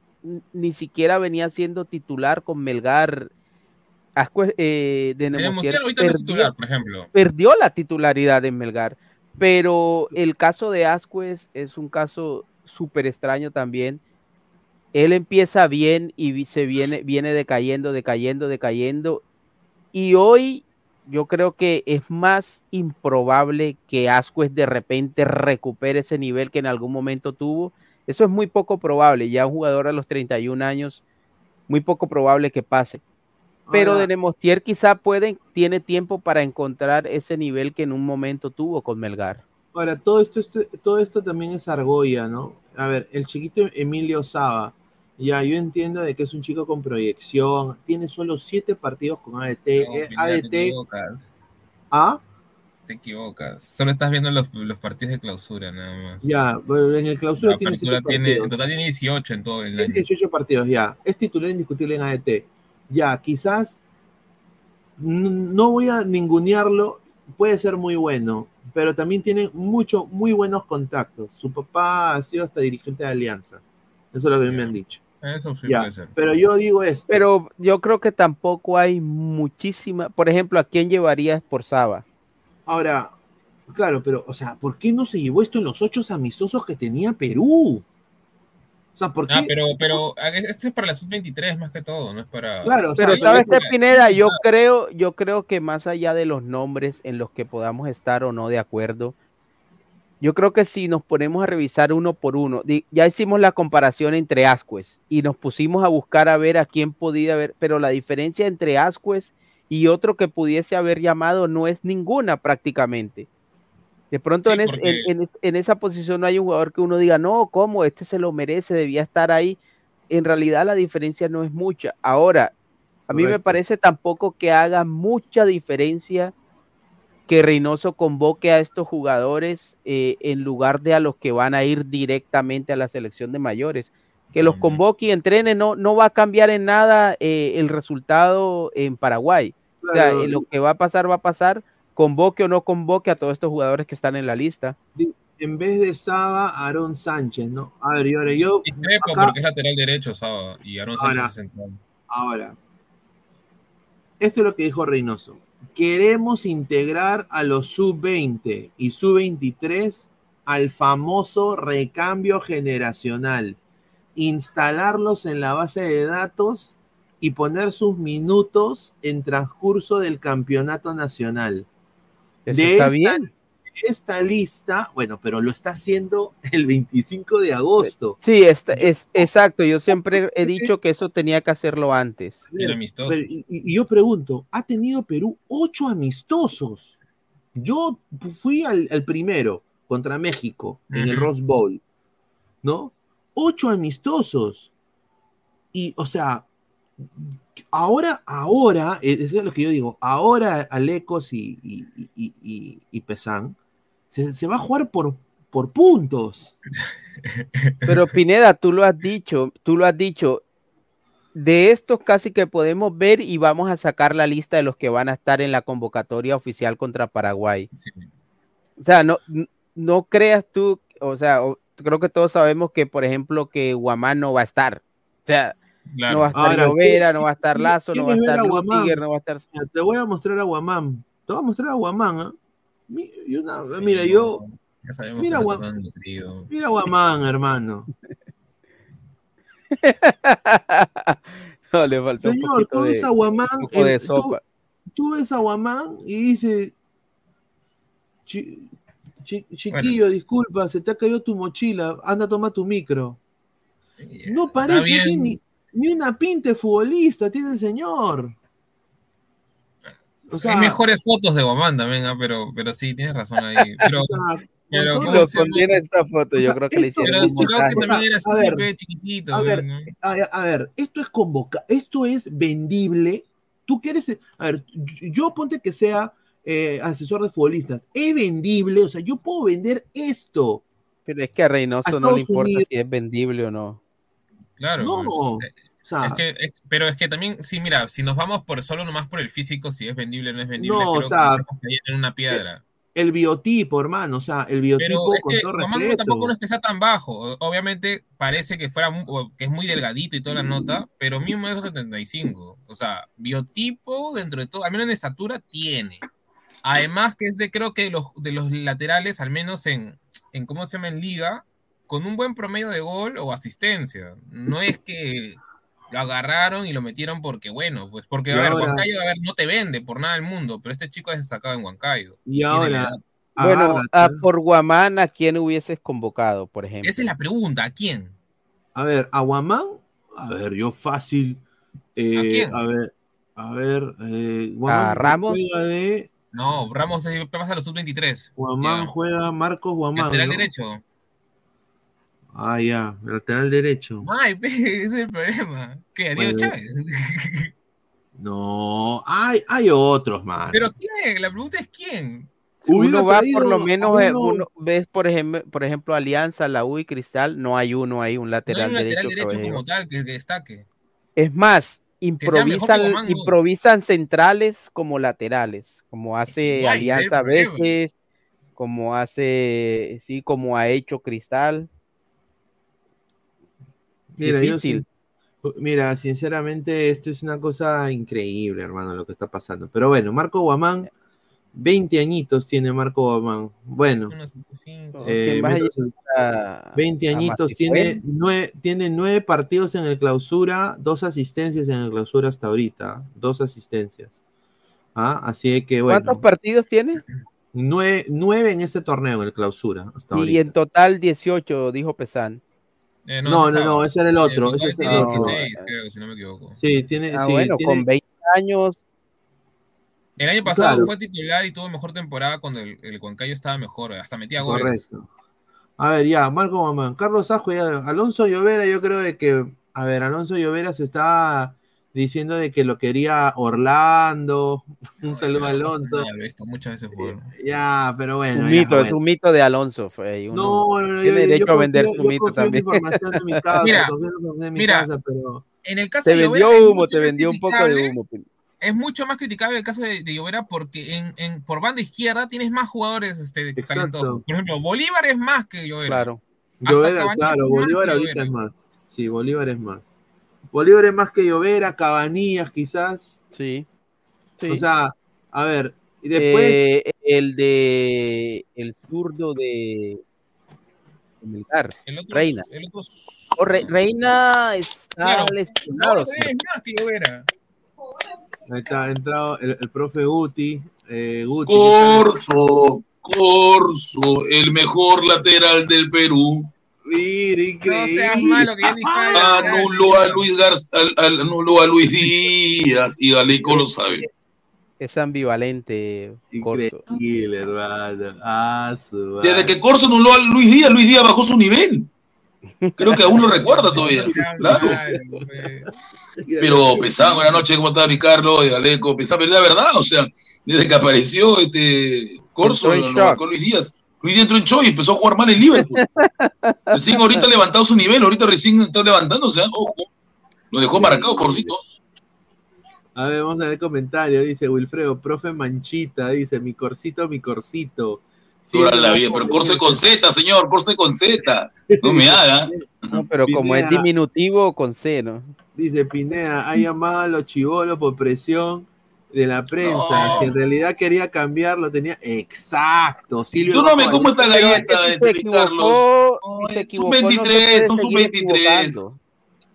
ni siquiera venía siendo titular con Melgar. Ascuez, eh, de Demostier perdió, por ejemplo. perdió la titularidad en Melgar, pero el caso de Ascuez es un caso súper extraño también él empieza bien y se viene, viene decayendo, decayendo, decayendo. Y hoy yo creo que es más improbable que Ascuez de repente recupere ese nivel que en algún momento tuvo. Eso es muy poco probable. Ya un jugador a los 31 años, muy poco probable que pase. Pero de Nemostier quizá puede, tiene tiempo para encontrar ese nivel que en un momento tuvo con Melgar. Ahora, todo esto, esto, todo esto también es argolla, ¿no? A ver, el chiquito Emilio Saba, ya, yo entiendo de que es un chico con proyección. Tiene solo siete partidos con ADT. Eh, ADT. Te equivocas. ¿Ah? Te equivocas. Solo estás viendo los, partidos de clausura, nada más. Ya, en el clausura tiene, tiene En total tiene 18 en todo el año. 18 partidos, ya. Es titular indiscutible en ADT. Ya, quizás no voy a ningunearlo. Puede ser muy bueno, pero también tiene muchos, muy buenos contactos. Su papá ha sido hasta dirigente de Alianza. Eso es lo que me han dicho. Eso sí Ya, puede ser. Pero yo digo esto. Pero yo creo que tampoco hay muchísima. Por ejemplo, ¿a quién llevarías por Saba? Ahora, claro, pero, o sea, ¿por qué no se llevó esto en los ocho amistosos que tenía Perú? O sea, ¿por qué? Ah, pero, pero ah, este es para la sub-23 más que todo, no es para... Claro, o sea, Pero sabes qué, Pineda, yo creo, yo creo que más allá de los nombres en los que podamos estar o no de acuerdo, yo creo que si nos ponemos a revisar uno por uno, ya hicimos la comparación entre Ascuez y nos pusimos a buscar a ver a quién podía haber, pero la diferencia entre Ascuez y otro que pudiese haber llamado no es ninguna prácticamente. De pronto Sí, en, es- porque- en- en es- en esa posición no hay un jugador que uno diga, no, ¿cómo? Este se lo merece, debía estar ahí. En realidad la diferencia no es mucha. Ahora, a mí me parece tampoco que haga mucha diferencia que Reynoso convoque a estos jugadores eh, en lugar de a los que van a ir directamente a la selección de mayores. Que los convoque y entrene no, no va a cambiar en nada eh, el resultado en Paraguay. O sea, claro, eh, lo que va a pasar, va a pasar, convoque o no convoque a todos estos jugadores que están en la lista. en vez de Saba, Aarón Sánchez, ¿no? A ver, y ahora yo, Discrepo acá- porque es lateral derecho, Saba, y Aaron Sánchez Ahora. es central. ahora, esto es lo que dijo Reynoso. Queremos integrar a los sub-20 y sub-23 al famoso recambio generacional, instalarlos en la base de datos y poner sus minutos en transcurso del campeonato nacional. Eso De está esta- bien. Esta lista, bueno, pero lo está haciendo el 25 de agosto. Sí, está- es exacto. Yo siempre he dicho que eso tenía que hacerlo antes. Bien amistoso. Pero, y, y yo pregunto, ¿ha tenido Perú ocho amistosos? Yo fui al, al primero contra México en el. Rose Bowl, ¿no? Ocho amistosos. Y, o sea, ahora, ahora, eso es lo que yo digo, ahora Alecos y, y, y, y- y Pesán se, se va a jugar por, por puntos. [LAUGHS] Pero Pineda, tú lo has dicho, tú lo has dicho. De estos casi que podemos ver y vamos a sacar la lista de los que van a estar en la convocatoria oficial contra Paraguay. Sí. O sea, no, no creas tú, o sea, o- creo que todos sabemos que, por ejemplo, que Guamán no va a estar. O sea, Claro. no va a estar Ahora, Llovera, ¿qué- no va a estar Lazo, no va a estar? Lutiger, no va a estar. Te voy a mostrar a Guamán. Te voy a mostrar a Guamán. ¿ah? Mi- y una- Sí, mira, yo, ya sabemos mira, que no Guam- está tan nutrido. mira a Guamán, hermano. [LAUGHS] no, le faltó un Señor, poquito tú de, ves a Guamán, un poco de el- tú- sopa. tú ves a Guamán y dice, "Chi- chi- chiquillo, disculpa, se te ha caído tu mochila, anda, toma tu micro. No parece ni, ni una pinta de futbolista, tiene el señor. O sea, Hay mejores fotos de Guamán también, ah, pero, pero sí, tienes razón ahí. [LAUGHS] Pero, o sea, pero esta foto, yo creo que le pero hicieron un creo que montaje. también era A ver, chiquitito. a ver, ¿no? a, a ver, esto es convoca, esto es vendible. Tú quieres, a ver, yo ponte que sea eh, asesor de futbolistas, es vendible, o sea, yo puedo vender esto. Pero es que a Reynoso a no le importa Unidos. si es vendible o no. Claro. No, pues, o sea, Es que, es- pero es que también, sí, mira, si nos vamos por solo nomás por el físico, si es vendible o no es vendible, No, o creo sea, que en una piedra. el biotipo, hermano, o sea, el Pero biotipo es con que todo respeto. tampoco no es que sea tan bajo. O- Obviamente parece que fuera o que es muy delgadito y toda la nota, pero mismo es 75. O sea, biotipo dentro de todo, al menos en estatura, tiene. Además que es de, creo que de los, de los laterales, al menos en, en, ¿cómo se llama? En liga, con un buen promedio de gol o asistencia. No es que lo agarraron y lo metieron porque, bueno, pues porque, a ver, ahora- Huancayo, a ver, no te vende por nada del mundo, pero este chico es destacado en Huancayo. Y ahora. Bueno, agárrate. a por Guamán, ¿a quién hubieses convocado, por ejemplo? Esa es la pregunta, ¿a quién? A ver, a Guamán, a ver, yo fácil. eh, ¿A quién? a ver, a ver, eh, Guamán ¿A Ramos? juega de. No, Ramos es pasa a los sub-23. Guamán Ya. juega Marcos Guamán. Lateral ¿no? derecho. Ah, ya, lateral derecho. Ay, [LAUGHS] ese es el problema. ¿Qué? Diego Bueno. Chávez. [LAUGHS] No, hay, hay otros más. Pero ¿quién? La pregunta es quién. uno va traído por lo menos, eh, uno- uno, ves por ejemplo, por ejemplo Alianza, la U y Cristal, no hay uno ahí, un No hay lateral un lateral derecho. que derecho como tal que, que destaque. Es más, que improvisan, no. improvisan centrales como laterales, como hace que Alianza a veces, como hace, sí, como ha hecho Cristal. Mira, yo Difícil. sí- Mira, sinceramente, esto es una cosa increíble, hermano, lo que está pasando. Pero bueno, Marco Guamán, 20 añitos tiene Marco Guamán. Bueno, eh, 20 añitos, tiene nueve, tiene nueve partidos en el clausura, dos asistencias en el clausura hasta ahorita, dos asistencias. ¿Ah? Así que bueno. ¿Cuántos partidos tiene? Nueve, nueve en este torneo, en el clausura. Hasta y en total 18, dijo Pesan. Eh, no, no, no, ese era el otro. ese es el 16, otro. creo, si no me equivoco. Sí, tiene. Ah, sí, bueno, tiene... con 20 años. El año pasado Claro. fue titular y tuvo mejor temporada cuando el, el estaba mejor, hasta metía goles. Correcto. A ver, ya, Marco Guamán. Carlos Ajo, ya, Alonso Llovera, yo creo de que. A ver, Alonso Llovera se estaba diciendo de que lo quería Orlando. Un saludo a Alonso. He visto muchas veces jugar. Ya, pero bueno. un ya, mito, es un mito de Alonso. Fue, uno No, no, no, tiene yo- derecho yo a vender su yo mito en también. mi casa, [LAUGHS] Mira, en mi mira. casa, pero En el caso Se de vendió Llovera, humo, mucho te más vendió un poco de humo. Es mucho más criticable el caso de, de Llovera porque en, en, por banda izquierda tienes más jugadores este, talentosos. Por ejemplo, Bolívar es más que Llovera. Claro. Llovera, claro, Bolívar ahorita es más. Sí, Bolívar es más. Bolívar es más que Llovera, Cabanillas quizás. Sí. sí. O sea, a ver, y después Eh, el de el zurdo de de Melgar. El otro, Reina. El otro, O Re- Reina está Claro. lesionado. no, sí. es más que Llovera. ahí está, ha entrado el, el profe Guti. Eh, Guti Corso, Corso, el mejor lateral del Perú. Mira, No increíble. malo que sabes. Anuló a Luis Garza, al- al- anuló a Luis Díaz y Galeco lo sabe. Es ambivalente. Corso. Increíble, hermano. Ah, su Desde que Corso anuló a Luis Díaz, Luis Díaz bajó su nivel. Creo que aún lo recuerda todavía. Claro. Pero Pesán, buenas noches, ¿cómo está Ricardo? Y Galeco, Pesán, pero la verdad, o sea, desde que apareció este Corso, marcó Luis Díaz. Luis entró en show y empezó a jugar mal en Liverpool. Recién ahorita ha levantado su nivel, ahorita recién está levantándose, ¿eh? ojo. Lo dejó marcado, Corsito. A ver, vamos a ver el comentario. Dice Wilfredo, profe Manchita. Dice, mi corcito, mi corcito. Toda la vida, pero Corse con Z, señor, Corse con Z. No me haga. No, pero como es diminutivo con C, ¿no? Dice Pineda, ha llamado a los chivolos por presión de la prensa. No. Si en realidad quería cambiar, lo tenía. Exacto. Silvio Yo no me como esta galleta, este, Luis Carlos. No, se equivocó, no se 23, puede son sub-23. equivocando.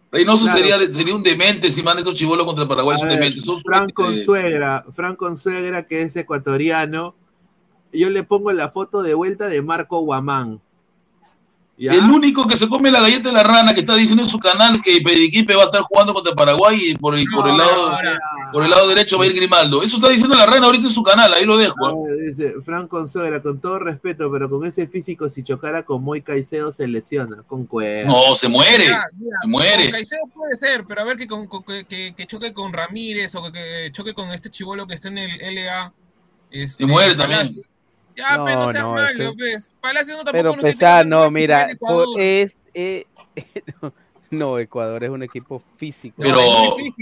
Reynoso Claro. sería, sería un demente si manda estos chivolos contra Paraguay, A es un ver, demente. Son Fran sub-23. Consuegra, Fran Consuegra, que es ecuatoriano. Yo le pongo la foto de vuelta de Marco Guamán. ¿Ya? El único que se come la galleta de la rana que está diciendo en su canal que Pediquipe va a estar jugando contra Paraguay y por el, por el lado ahora, por el lado derecho va a ir Grimaldo. Eso está diciendo la rana ahorita en su canal, ahí lo dejo. Ver, dice Fran Consuegra, con todo respeto, pero con ese físico, si chocara con Moy Caicedo, se lesiona. Concuerdo. No, se muere. Mira, mira, Se muere. Con Caicedo puede ser, pero a ver que, con- con- que, que- que choque con Ramírez o que, que choque con este chivolo que está en el LA. Este, Se muere Palacio. Ya, No, pero no seas no, malo, pues. Palacio no tampoco Pero pesar, tenga no, mira, por- es, eh, no, [LAUGHS] no, Ecuador es un equipo físico. Pero,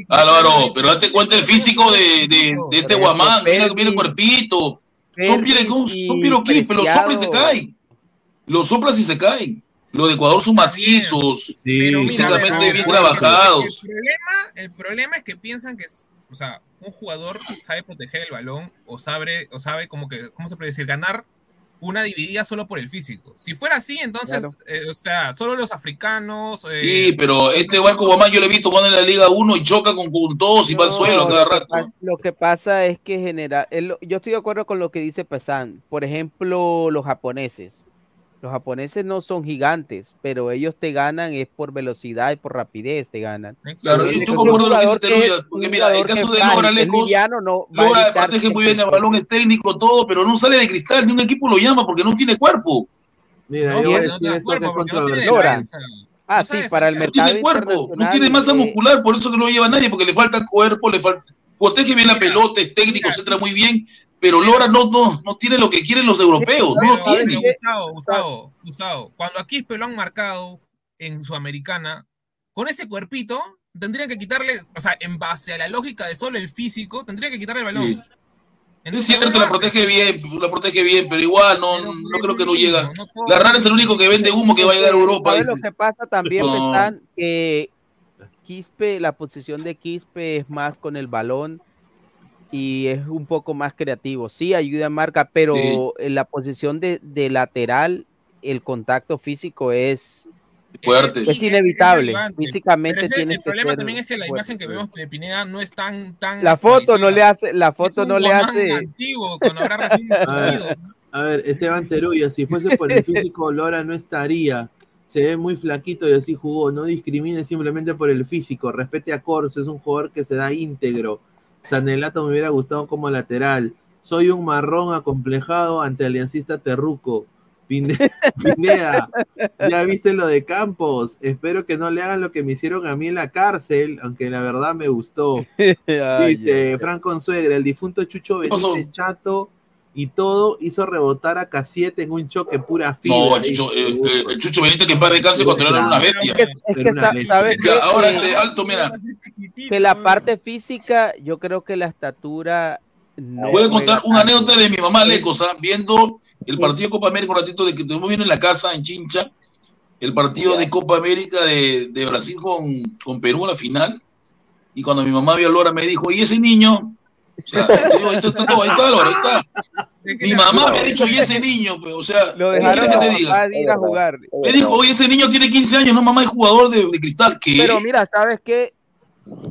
Álvaro, pero date cuenta el físico de, de, de este guamán, mira, mira el cuerpito. Son piroquín, pero los y se caen. Los soplas y se caen. Los de Ecuador son macizos. Sí, físicamente bien trabajados. El problema, el problema es que piensan que, es- o sea, un jugador sabe proteger el balón o sabe, o sabe como que, ¿cómo se puede decir? Ganar una dividida solo por el físico. Si fuera así, entonces, Claro. eh, o sea, solo los africanos. eh, Sí, pero este Barco Guamán yo lo he visto jugando en la Liga 1 y choca con, con todos y va al No, suelo cada lo que rato. pasa- Lo que pasa es que general, él- yo estoy de acuerdo con lo que dice Pesan. Por ejemplo, los japoneses. Los japoneses no son gigantes, pero ellos te ganan es por velocidad y por rapidez te ganan. Claro, yo Entonces, concuerdo un lo que dice Teruya, porque mira, el caso de Lora liviano, no Lora protege que muy bien el balón, es técnico, todo, pero no sale de cristal, ni un equipo lo llama porque no tiene cuerpo. Mira, No, yo voy a no decir tiene esto que cuerpo es porque no tiene controversial. Ah, no sí, para el No mercado tiene cuerpo, no tiene masa muscular, por eso que no lo lleva nadie, porque le falta cuerpo, le falta. Protege bien la pelota, es técnico, se entra muy bien, pero Lora no, no, no tiene lo que quieren los europeos, no lo tiene. Gustavo, Gustavo, Gustavo, cuando a Quispe lo han marcado en Sudamericana, con ese cuerpito, tendrían que quitarle, o sea, en base a la lógica de solo el físico, tendrían que quitarle el balón. Sí. Es cierto, la protege bien, la protege bien, pero igual no, Pero no creo que no llega. no. La rana es el único que vende humo que va a llegar a Europa. ¿Sabes dice. lo que pasa también, No. Pesan? Que Quispe, la posición de Quispe es más con el balón y es un poco más creativo. Sí, ayuda a marca, pero en la posición de, de lateral, el contacto físico es fuerte. Es, inevitable. Físicamente tiene El problema también es que la imagen que vemos de Pineda no es tan. tan la foto no le hace. La foto no le hace. Antiguo, recién [LAUGHS] a, ver, Esteban Teruya, si fuese por el físico, [LAUGHS] Lora no estaría. Se ve muy flaquito y así jugó. No discrimine simplemente por el físico. Respete a Corso, es un jugador que se da íntegro. Sanelato me hubiera gustado como lateral. Soy un marrón acomplejado ante Aliancista Terruco. [LAUGHS] Pineda, ya viste lo de Campos. Espero que no le hagan lo que me hicieron a mí en la cárcel, aunque la verdad me gustó. [LAUGHS] Dice Frank Consuegra, el difunto Chucho Benítez Chato y todo hizo rebotar a Casiete en un choque pura fila. No, el Chucho, el, Chucho Benítez que en paz de cuando era una bestia. Es que, sabes que, ahora este alto, mira. Que la parte física, yo creo que la estatura Voy a contar una anécdota de mi mamá Lecos, viendo el partido de Copa América un ratito de que estuvimos viendo en la casa en Chincha, el partido de Copa América de, de Brasil con, con, Perú en la final. Y cuando mi mamá vio a Lora me dijo, ¿y ese niño? O sea, está, todo, está. Mi mamá me ha dicho, ¿y ese niño? Pues, o sea, ¿qué quieres que te diga? Ir a jugar. Me dijo, oye, ese niño tiene 15 años, no mamá es jugador de, de cristal. ¿Qué? Pero mira, ¿sabes qué?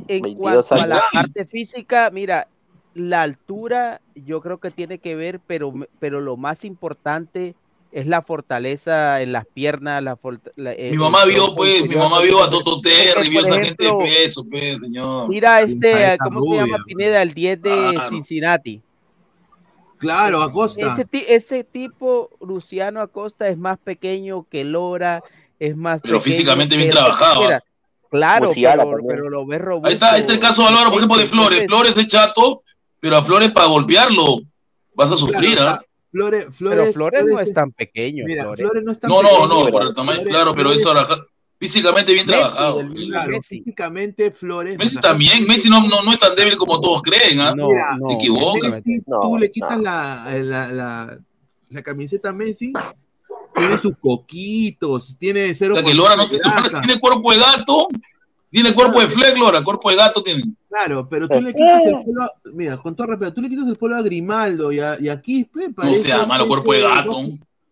En cuanto a la parte física, mira, la altura yo creo que tiene que ver, pero, pero lo más importante es la fortaleza en las piernas. La, mi mamá vio, pues, mi mamá vio a Toto Terry, vio a esa gente de peso, pues, señor. Mira este, ¿cómo se llama Pineda? El 10 de Cincinnati. Claro, Acosta. Ese, ese tipo, Luciano Acosta, es más pequeño que Lora, es más. Pero físicamente bien trabajado. Claro, pero, pero, lo ves robusto. Ahí está, ahí está el caso de Álvaro, por ejemplo, de Flores. Flores de chato, pero a Flores para golpearlo vas a sufrir, ¿ah? Flores, Flores, pero Flores, no es tan pequeño. Mira, Flores, no es tan no, pequeño. No, no, por el tamaño, claro, pero eso físicamente bien Messi, trabajado. Claro, físicamente Flores. Messi también, Messi no, no, no, es tan débil como todos creen, ¿ah? No, no, Te equivocas. Messi, tú le quitas la, la, la, la, camiseta a Messi, tiene sus coquitos, tiene cero. O sea, que Lora no tiene cuerpo de gato, tiene cuerpo de fleck, Lora, cuerpo de gato tiene. Claro, pero tú le quitas el pelo, a, mira, con todo respeto, tú le quitas el pelo a Grimaldo y, a, y No sea malo, cuerpo de gato. Dos,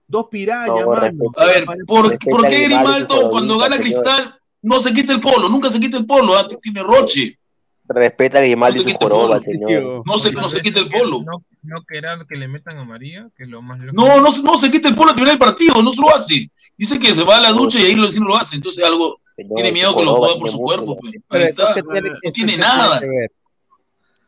dos pirañas, no, mano. A ver, ¿por, ¿por qué Grimaldo cuando gana Cristal no se quita el polo? Nunca se quita el polo, ¿ah? tiene roche. Respeta a Grimaldo no y su joroba, señor. No se, no se quita el polo. No, no querrá que le metan a María, que es lo más loco. No, no, no se quita el polo al final del partido, no se lo hace. Dice que se va a la ducha y ahí lo, sí lo hace. Entonces algo, tiene miedo que lo juegue por su cuerpo. Pues. Está. Tiene, no tiene nada.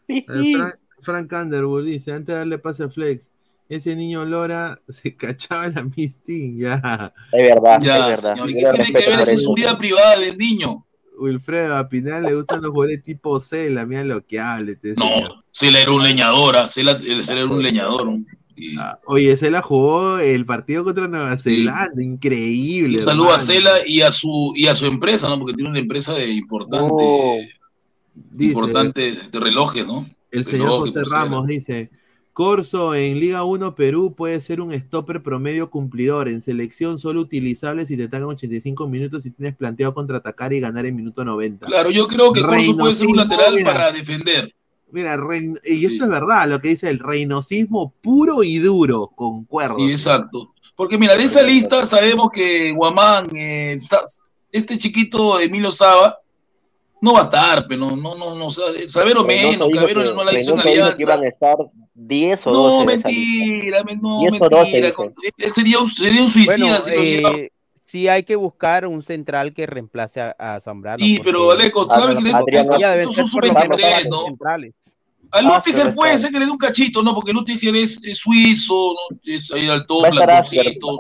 [LAUGHS] Frank, Frank Underwood dice, antes de darle pase a Flex, ese niño Lora [LAUGHS] se cachaba la misting, ya. Es verdad, ya, es verdad. Señor, ¿Qué tiene que ver eso en su vida privada del niño? Wilfredo, a Pinal le gustan los jugadores tipo Cela, mira lo que hable. No, Cela era un leñador, ¿ah? Cela, Cela era un leñador. Y... Ah, oye, Cela jugó el partido contra Nueva Zelanda, sí. increíble. Un saludo a Cela y a su y a su empresa, ¿no? Porque tiene una empresa de importante, oh. importantes de relojes, ¿no? El señor José Ramos dice, Corso en Liga 1 Perú puede ser un stopper promedio cumplidor. En selección solo utilizable si te atacan 85 minutos y tienes planteado contraatacar y ganar en minuto 90. Claro, yo creo que Corso puede ser un lateral para defender. Mira, rein, y esto sí. es verdad, lo que dice el reinosismo puro y duro, concuerdo. Sí, exacto. Porque mira, de esa lista sabemos que Guamán, eh, este chiquito Emilio Saba, no va a estar, pero no, no, no, no saber o menos, Cabero no la hizo en alianza. Que iban a estar 10 o 12. No, mentira, no, mentira. sería, un, sería un suicida bueno, si eh. Sí, hay que buscar un central que reemplace a, a Zambrano. Sí, pero Aleco, ¿sabes que estos son sub-23, ¿no? Centrales. A Lutiger puede ser que le dé un cachito, ¿no? Porque Lutiger es, es suizo, ¿no? es ahí al top, platoncito.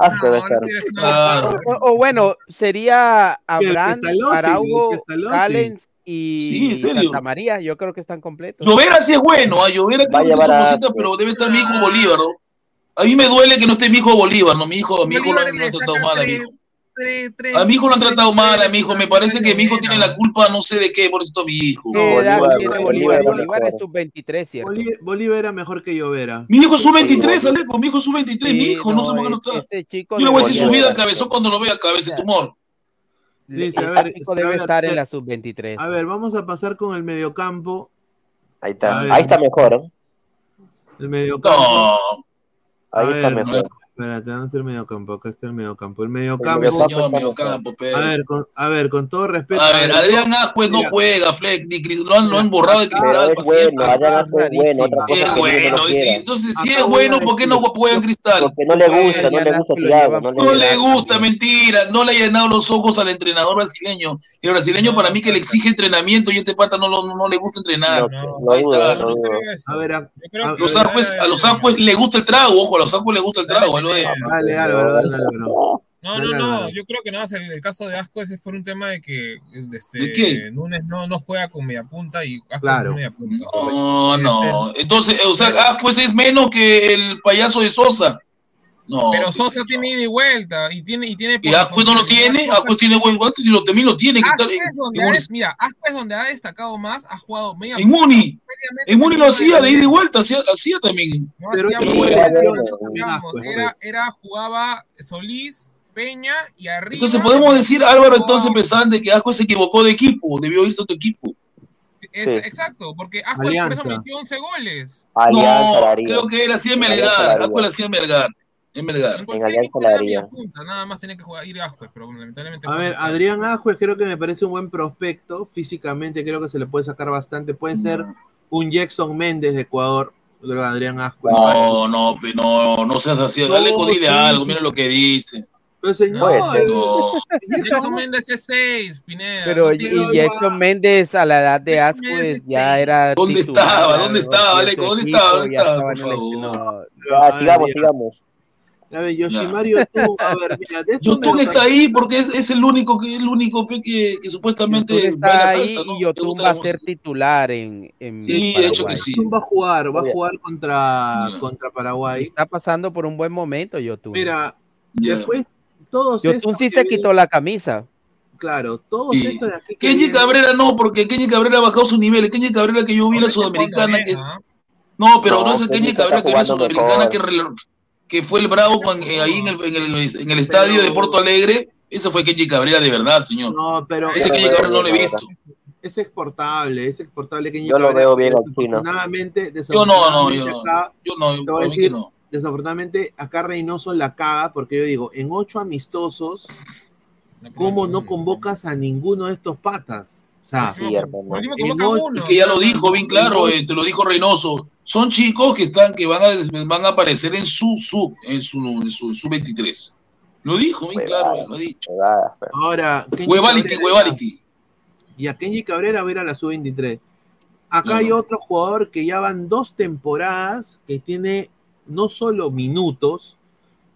Claro. O, o, bueno, sería Abraham, Araujo, Callens y sí, Santa María, yo creo que están completos. Llovera sí es bueno, a Llovera creo que pero debe estar mi hijo Bolívar, ¿no? A mí me duele que no esté mi hijo Bolívar, ¿no? Mi hijo, mi hijo han tratado mal a A mi hijo lo han tratado mal, a mi hijo. Me parece que mi hijo tiene la culpa, no sé de qué, por eso mi hijo. Bolívar, tiene Bolívar, Bolívar es sub-23, ¿cierto? Bolívar, Bolívar era mejor que Llovera. Mi hijo es sub-23, Aleco, mi hijo es sub-23, sí, mi hijo, no, no sé por qué no está. Este Yo le voy a decir su vida cabezón cuando lo vea cabeza tumor. Dice, el a ver, táctico a debe ver, estar en la sub-23. A ver, vamos a pasar con el mediocampo. Ahí está. Ver. Ahí está mejor, ¿eh? El mediocampo. No, Ahí A está ver, mejor. Espérate, ¿dónde está el mediocampo? Acá está el mediocampo. El El mediocampo. señor mediocampo. A ver, con, a ver, con todo respeto. A ver, Adrián Ascuez no juega, Fleck, ni lo han, lo han borrado de cristal. es bueno, Adrián bueno. Otra cosa Es bueno, no entonces si es bueno, ¿por qué no juega en cristal? Porque no le gusta, no le gusta Thiago. No No le gusta, mentira, no le ha llenado los ojos al entrenador brasileño. El brasileño para mí que le exige entrenamiento y este pata no, lo- no le gusta entrenar. A ver, a- Los Ascuez- a los Ascuez le gusta el trago, ojo, a los Ascuez le gusta el trago, Dale, Álvaro, dale, Álvaro. No, no, no, yo creo que nada más el, el caso de Asco es por un tema de que este. Núñez no, no juega con media punta y Asco Claro. es media punta. No, no. Entonces, o sea, Ascuez es menos que el payaso de Sosa. No. Pero pues, Sosa no. tiene ida y vuelta y tiene y tiene Y Ascuez no lo tiene, Ascuez tiene buen gusto y lo también lo tiene. que en- es donde ha, un- mira, Asco es donde ha destacado más, ha jugado media En Muni, en Muni lo hacía de ida y vuelta, hacía, hacía también. No Pero hacía era, era jugaba Solís, Peña y arriba. Entonces podemos decir, Álvaro, entonces de que Ascuez se equivocó de equipo, debió irse a otro equipo. es- Sí. Exacto, porque Asco por eso metió 11 goles. Alianza No, creo que era así en Alianza Melgar. Ascuez hacía Melgar, en Melgar. En cualquier punta, nada más tenía que jugar, ir Asco, pero lamentablemente. A ver, Ascuez. Adrián Ajuez creo que me parece un buen prospecto. Físicamente creo que se le puede sacar bastante. Puede ser un Jackson Méndez de Ecuador. Creo que Adrián Ajuez. No, no, no, no seas así, dale con sí. algo, mira lo que dice. Pero señor. No, Jackson Méndez es 6, Pineda. Pero y Jackson Méndez a la edad de Ascuez ya era ¿Dónde titular, estaba? ¿Dónde estaba? ¿Dónde estaba? ¿Dónde estaba, por favor? no, sigamos, sigamos. A ver, Yoshimario, tú, a ver, mira, de estos Yotun está ahí porque es, es el único que el único que, que supuestamente Yotun está ahí salsa, ¿no? y Yotun va a ser titular en, en Sí, de hecho que sí. Yotun va a jugar, va a jugar contra, Ya. contra Paraguay. Está pasando por un buen momento Yotun. Mira, después todos Yotun sí se vienen- quitó la camisa. Claro, todos Sí. estos de aquí Kenji vienen- Cabrera no, porque Kenji Cabrera ha bajado su nivel. El Kenji Cabrera que yo vi la sudamericana no, pero no, No, es el Kenji Cabrera que vi la sudamericana mejor. que, que fue el bravo con- eh, ahí en el, en el, en el estadio de Porto Alegre. Ese fue Kenji Cabrera de verdad, señor. No, pero Ese Kenji Cabrera no lo he visto. es exportable, es exportable Kenji Yo lo Cabrera, veo bien pero al chino. Desafortunadamente, Yo no, no, yo desafortunadamente no. acá, Yo no, Te voy a decir- no. desafortunadamente acá Reynoso la caga porque yo digo, en ocho amistosos, ¿cómo no convocas a ninguno de estos patas? O sea, Sí, que ya lo dijo bien claro, te lo dijo Reynoso. Son chicos que están, que van a, van a aparecer en su sub, en su, en su, en su 23. Lo dijo bien claro, lo ha dicho. Pero- ahora Huevality, huevality. y a Kenji Cabrera ver a la sub-23. Acá Claro. hay otro jugador que ya van dos temporadas que tiene no solo minutos,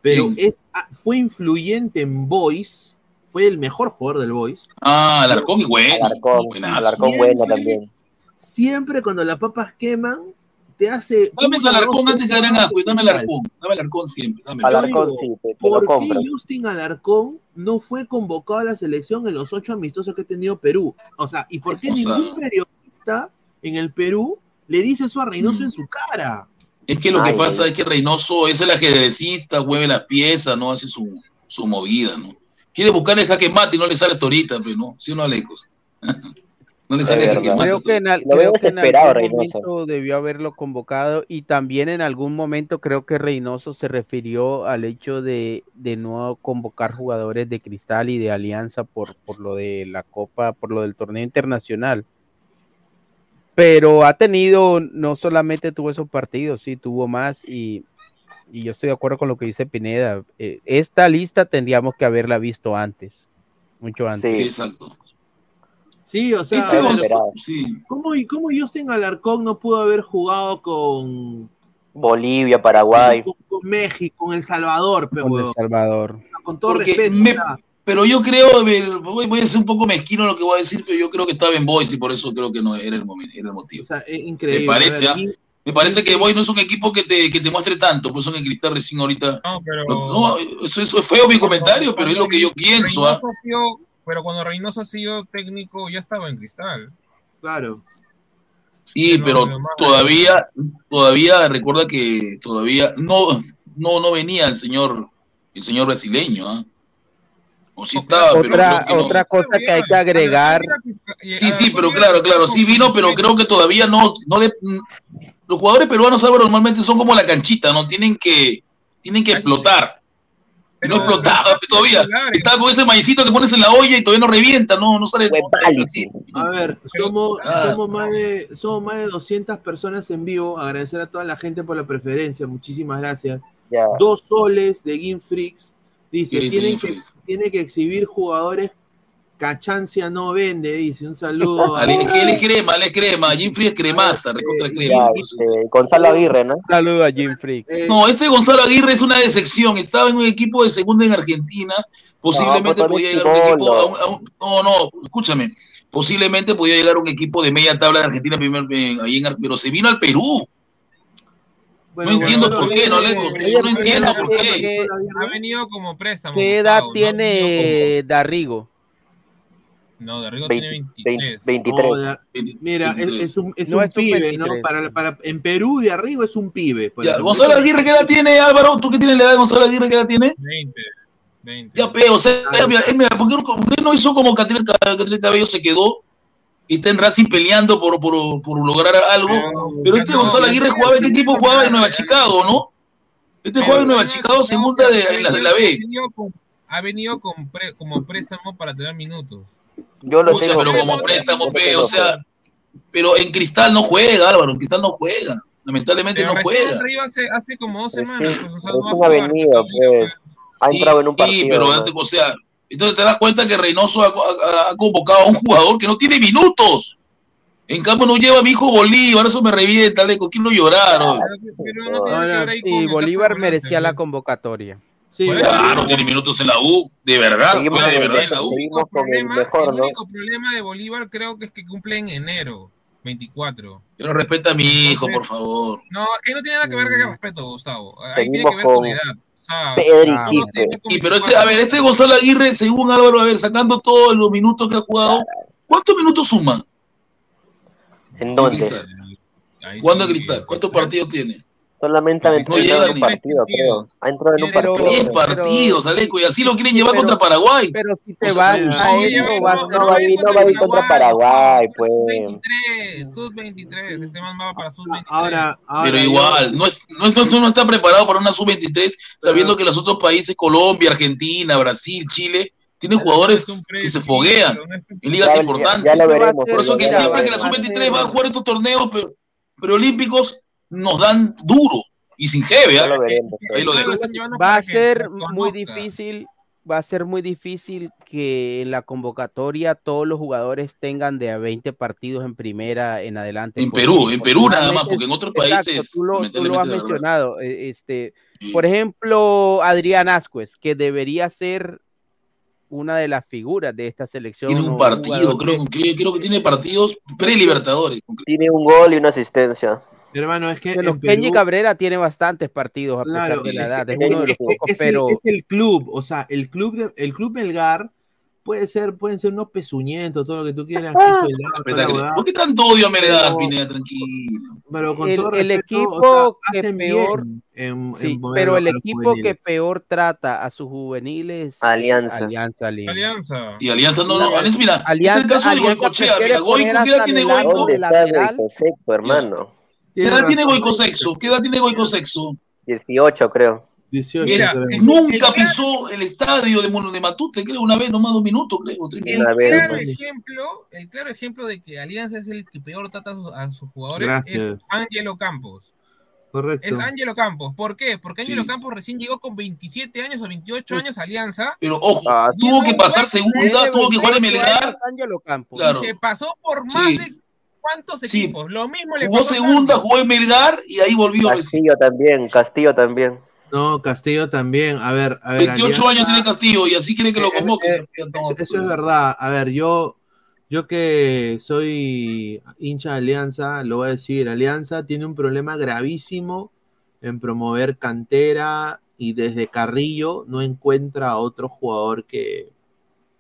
pero Sí. es, ah, fue influyente en Boys, fue el mejor jugador del Boys. Ah, Alarcón y bueno. Alarcón. Alarcón bueno también. Siempre cuando las papas queman, te hace. Dame ese Alarcón antes que jugadas Ascuez, dame. Alarcón, dame Alarcón siempre. Dame Alarcón sí, te, te lo ¿Por qué Justin Alarcón no fue convocado a la selección en los ocho amistosos que ha tenido Perú? O sea, ¿y por qué O sea- ningún periodista en el Perú le dice eso a Reynoso Mm. en su cara? Es que lo que pasa ay. es que Reynoso es el ajedrecista, mueve las piezas, no hace su, su movida, ¿no? Quiere buscar el jaque mate y no le sale hasta ahorita, pero no, si no Alecos. [LAUGHS] no le sale jaque mate. Creo que en, al- Lo veo creo que en desesperado, algún Reynoso. momento debió haberlo convocado y también en algún momento creo que Reynoso se refirió al hecho de, de no convocar jugadores de Cristal y de Alianza por, por lo de la Copa, por lo del torneo internacional. Pero ha tenido, no solamente tuvo esos partidos, sí, tuvo más y, y yo estoy de acuerdo con lo que dice Pineda. Eh, esta lista tendríamos que haberla visto antes, mucho antes. Sí, exacto. Sí, o sea, Este desesperado. sí. ¿cómo, y ¿cómo Justin Alarcón no pudo haber jugado con, Bolivia, Paraguay. con, con México, con El Salvador, pero, Con El Salvador. con todo Porque respeto? me- Pero yo creo, ver, voy, voy a ser un poco mezquino en lo que voy a decir, pero yo creo que estaba en Boys y por eso creo que no era el momento, era el motivo. o sea, es increíble. Me parece, A ver, ¿ah? y- Me parece que sí. Boys no es un equipo que te, que te muestre tanto, pues son el cristal recién ahorita. No, pero. No, eso, eso es feo mi comentario, pero es lo que yo pienso. ¿ah? Reynoso ha sido- pero cuando Reynoso ha sido técnico, ya estaba en cristal. Claro. Sí, pero todavía, todavía recuerda que todavía no, no, no venía el señor, el señor brasileño, ¿ah? Sí, estaba, pero Otra, creo que no. otra cosa que hay que agregar, Sí, sí, pero claro, claro, sí vino, pero creo que todavía no, no le- los jugadores peruanos, Álvaro, normalmente son como la canchita, ¿no? Tienen que, tienen que explotar. No explotaba todavía. Está con ese maicito que pones en la olla y todavía no revienta, no, no sale. así. A ver, somos, somos, más de, somos más de 200 personas en vivo. Agradecer a toda la gente por la preferencia. Muchísimas gracias. Dos soles de Game Freaks. Dice, ¿Qué dice tienen que, tiene que exhibir jugadores. Cachancia no vende, dice. Un saludo. Que [LAUGHS] él es crema, él es crema, Jim Free es cremaza, recontra crema. Ya, este, Gonzalo Aguirre, ¿no? saludo a Jim Freak. Eh, No, este Gonzalo Aguirre es una decepción. Estaba en un equipo de segunda en Argentina. Posiblemente No, podía llegar a un equipo. a un- a un- no, no, escúchame. Posiblemente podía llegar a un equipo de media tabla de Argentina, primer, eh, ahí en pero se vino al Perú. bueno, no entiendo por qué, no Aguirre- le- yo no entiendo por qué. ¿Qué, Ha venido como préstamo. qué edad Gustavo, no tiene Darrigo? No, Darrigo Vein- tiene vein- 23. 23. No, da- Mira, es, es un, es No un es pibe, 23. ¿no? Para, para, en Perú de arriba es un pibe. Ya, ejemplo. Gonzalo Aguirre, ¿qué edad tiene, Álvaro? ¿Tú qué tienes la edad de Gonzalo Aguirre? ¿Qué edad tiene? 20. 20. Ya, pero, o sea, mira, él, mira, ¿por, qué, no- por qué no hizo como Catriel Cabello se quedó y está en Racing peleando por, por, por lograr algo? Pero este no, Gonzalo Aguirre jugaba en qué equipo jugaba en Nueva Chicago, ¿no? Este jugaba en Nueva Chicago, segunda de en la, de la Ha B. venido con, ha venido con pre- como préstamo para tener minutos. Yo lo Pucha, tengo. pero como préstamo, pe, o sea, pero en Cristal no juega, Álvaro, en Cristal no juega. Lamentablemente Pero no juega. Hace, hace como dos Pues semanas. sí, pues, o sea, pero no va es a un jugar, avenido, pues. Ha Sí, entrado en un sí, partido. pero ¿no? antes, o sea, entonces te das cuenta que Reynoso ha, ha- ha convocado a un jugador que no tiene minutos. En cambio no lleva a mi hijo Bolívar, eso me revienta, Leco, quiero llorar. ¿no? Pero no tiene que ahí con Bolívar merecía la convocatoria. Sí, Ah, no tiene minutos en la U, de verdad, Seguimos de verdad en la U. seguimos con el problema, mejor, el ¿no? único problema de Bolívar creo que es que cumple en enero 24. Pero respeta a mi hijo, Entonces- por favor. No, aquí no tiene nada que ver con el respeto, Gustavo. Ahí tiene que ver con, con la edad. O sea, Y pero este, 24. a ver, este Gonzalo Aguirre, según Álvaro, a ver, sacando todos los minutos que ha jugado, ¿cuántos minutos suma? ¿En dónde? ¿Cuándo sí, Cristal? ¿Cuántos partidos tiene? Solamente ha No entrado llega en un partido, creo. Ha entrado en un partido. Diez creo. partidos, Aleco, y así lo quieren llevar Pero- contra Paraguay. Pero si te O sea, vas no, a no, vas no, no va a ir- no va a ir contra Paraguay, pues. Sub-23, sub-23. Este man va para sub-23. ahora, ahora Pero igual, no, es, no, es- no, no está preparado para una sub-23, sabiendo que los otros países, Colombia, Argentina, Brasil, Chile, tienen jugadores que se foguean no en ligas Ya- ya- importantes. ya lo Eso va a veremos. Por eso que ya siempre que la veremos. va a sub-23 ser- va a jugar estos torneos pre- preolímpicos, nos dan duro y sin jeve, llevando va a ser muy difícil, va a ser muy difícil que en la convocatoria todos los jugadores tengan de a 20 partidos en primera en adelante. En porque- Perú, en Perú nada más, porque en otros Exacto, países, tú lo, tú lo has mencionado. eh, Este, Sí. por ejemplo, Adrián Ascuez, que debería ser una de las figuras de esta selección. Tiene un partido, creo, que- creo, creo que tiene partidos pre-libertadores. Tiene un gol y una asistencia. Hermano, es que Kenny Perú- Cabrera tiene bastantes partidos a Claro, pesar de la es edad, es es uno de los que- pocos, es, pero el, es el club, o sea, el club de, el club Melgar puede ser, pueden ser unos pezuñentos, todo lo que tú quieras, el huevada, ¿Por qué tanto odio a Melgar, Pero- Pineda? Tranquilo. pero con el- todo el respeto, equipo o sea, que peor- bien en- Sí, en ponerlo pero el equipo que peor trata a sus juveniles es Alianza. Alianza Lima. Alianza. Y Alianza no, no, Alianza, mira, Alianza- este es el caso de Alianza Goicochea, mira, Goico, poner ¿qué edad a tiene Goico? ¿Qué edad tiene Goico Sexo? ¿Qué edad tiene Goico Sexo? 18, creo. 18, Mira, creo. el- Nunca pisó el estadio de, Mono- de Matute, creo, una vez, nomás dos minutos, creo. tres El minutos. Claro, ejemplo, el claro ejemplo de que Alianza es el que peor trata a sus, jugadores Gracias. es Ángelo Campos. correcto. Es Ángelo Campos. ¿Por qué? Porque Ángelo Sí. Campos recién llegó con 27 años o 28 años a Alianza Pero ojo, Ah, tuvo que pasar segunda, tuvo que jugar en 28 años Melgar, Ángelo Campos. Claro. y se pasó por más Sí. de cuántos Sí. equipos. Lo mismo le jugó pasó a segunda, Santos. jugó en Melgar y ahí volvió. Castillo también, Castillo también. No, Castillo también. A ver, a ver. 28 Alianza- años tiene Castillo y así quiere que lo Eh, convoque. eh, Eso, eso es verdad. A ver, yo, yo que soy hincha de Alianza, lo voy a decir. Alianza tiene un problema gravísimo en promover cantera y desde Carrillo no encuentra a otro jugador que.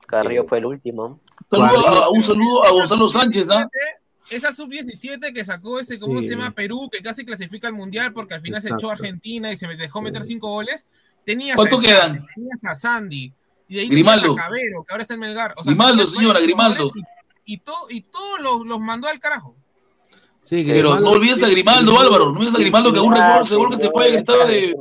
Carrillo fue el último. Saludo a- un saludo a Gonzalo Sánchez, ¿ah? Esa sub-17 que sacó ese, ¿cómo Sí. se llama? Perú, que casi clasifica al Mundial porque al final se echó a. Argentina y se dejó meter cinco goles. Tenías ¿Cuánto a quedan? Tenías a Sandy, Y de ahí Grimaldo. tenías a Cabero, que ahora está en Melgar. O sea, Grimaldo, señora, Grimaldo. Y, y, todo- y todos los, los mandó al carajo. Sí, Pero no olvides a Grimaldo, Álvaro. No olvides a Grimaldo que aún recuerdo ese gol que se fue al estado de,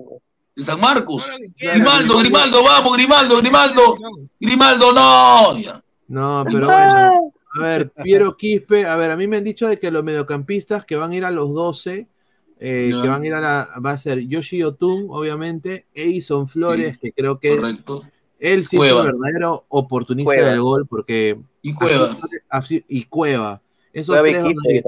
de San Marcos. Grimaldo, Grimaldo, vamos, Grimaldo, Grimaldo. Grimaldo, no. Ya. No, pero bueno. A ver, Piero Quispe, a ver, a mí me han dicho de que los mediocampistas que van a ir a los 12, eh, que van a ir a la, va a ser Yoshi Otun, obviamente, Eison Flores, Sí, que creo que Correcto. es, él sí Cueva. es el verdadero oportunista Cueva. del gol, porque Y Cueva. así- así- y Cueva. Esos Cueva y tres van a ir.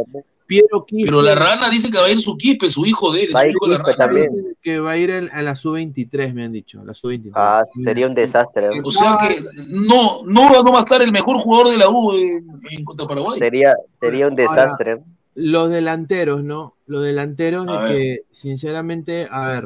Piero Quispe Pero la rana dice que va a ir su Quispe, su hijo de él. Va a su ir hijo de la Quispe rana. también. Que va a ir en- a la sub-23, me han dicho, la sub-23. Ah, sería un desastre. ¿no? O sea que no, no, no va a estar el mejor jugador de la U en, en contra Paraguay. Sería, sería un Ahora, desastre. Los delanteros, ¿no? Los delanteros A de ver. que, sinceramente, a ver.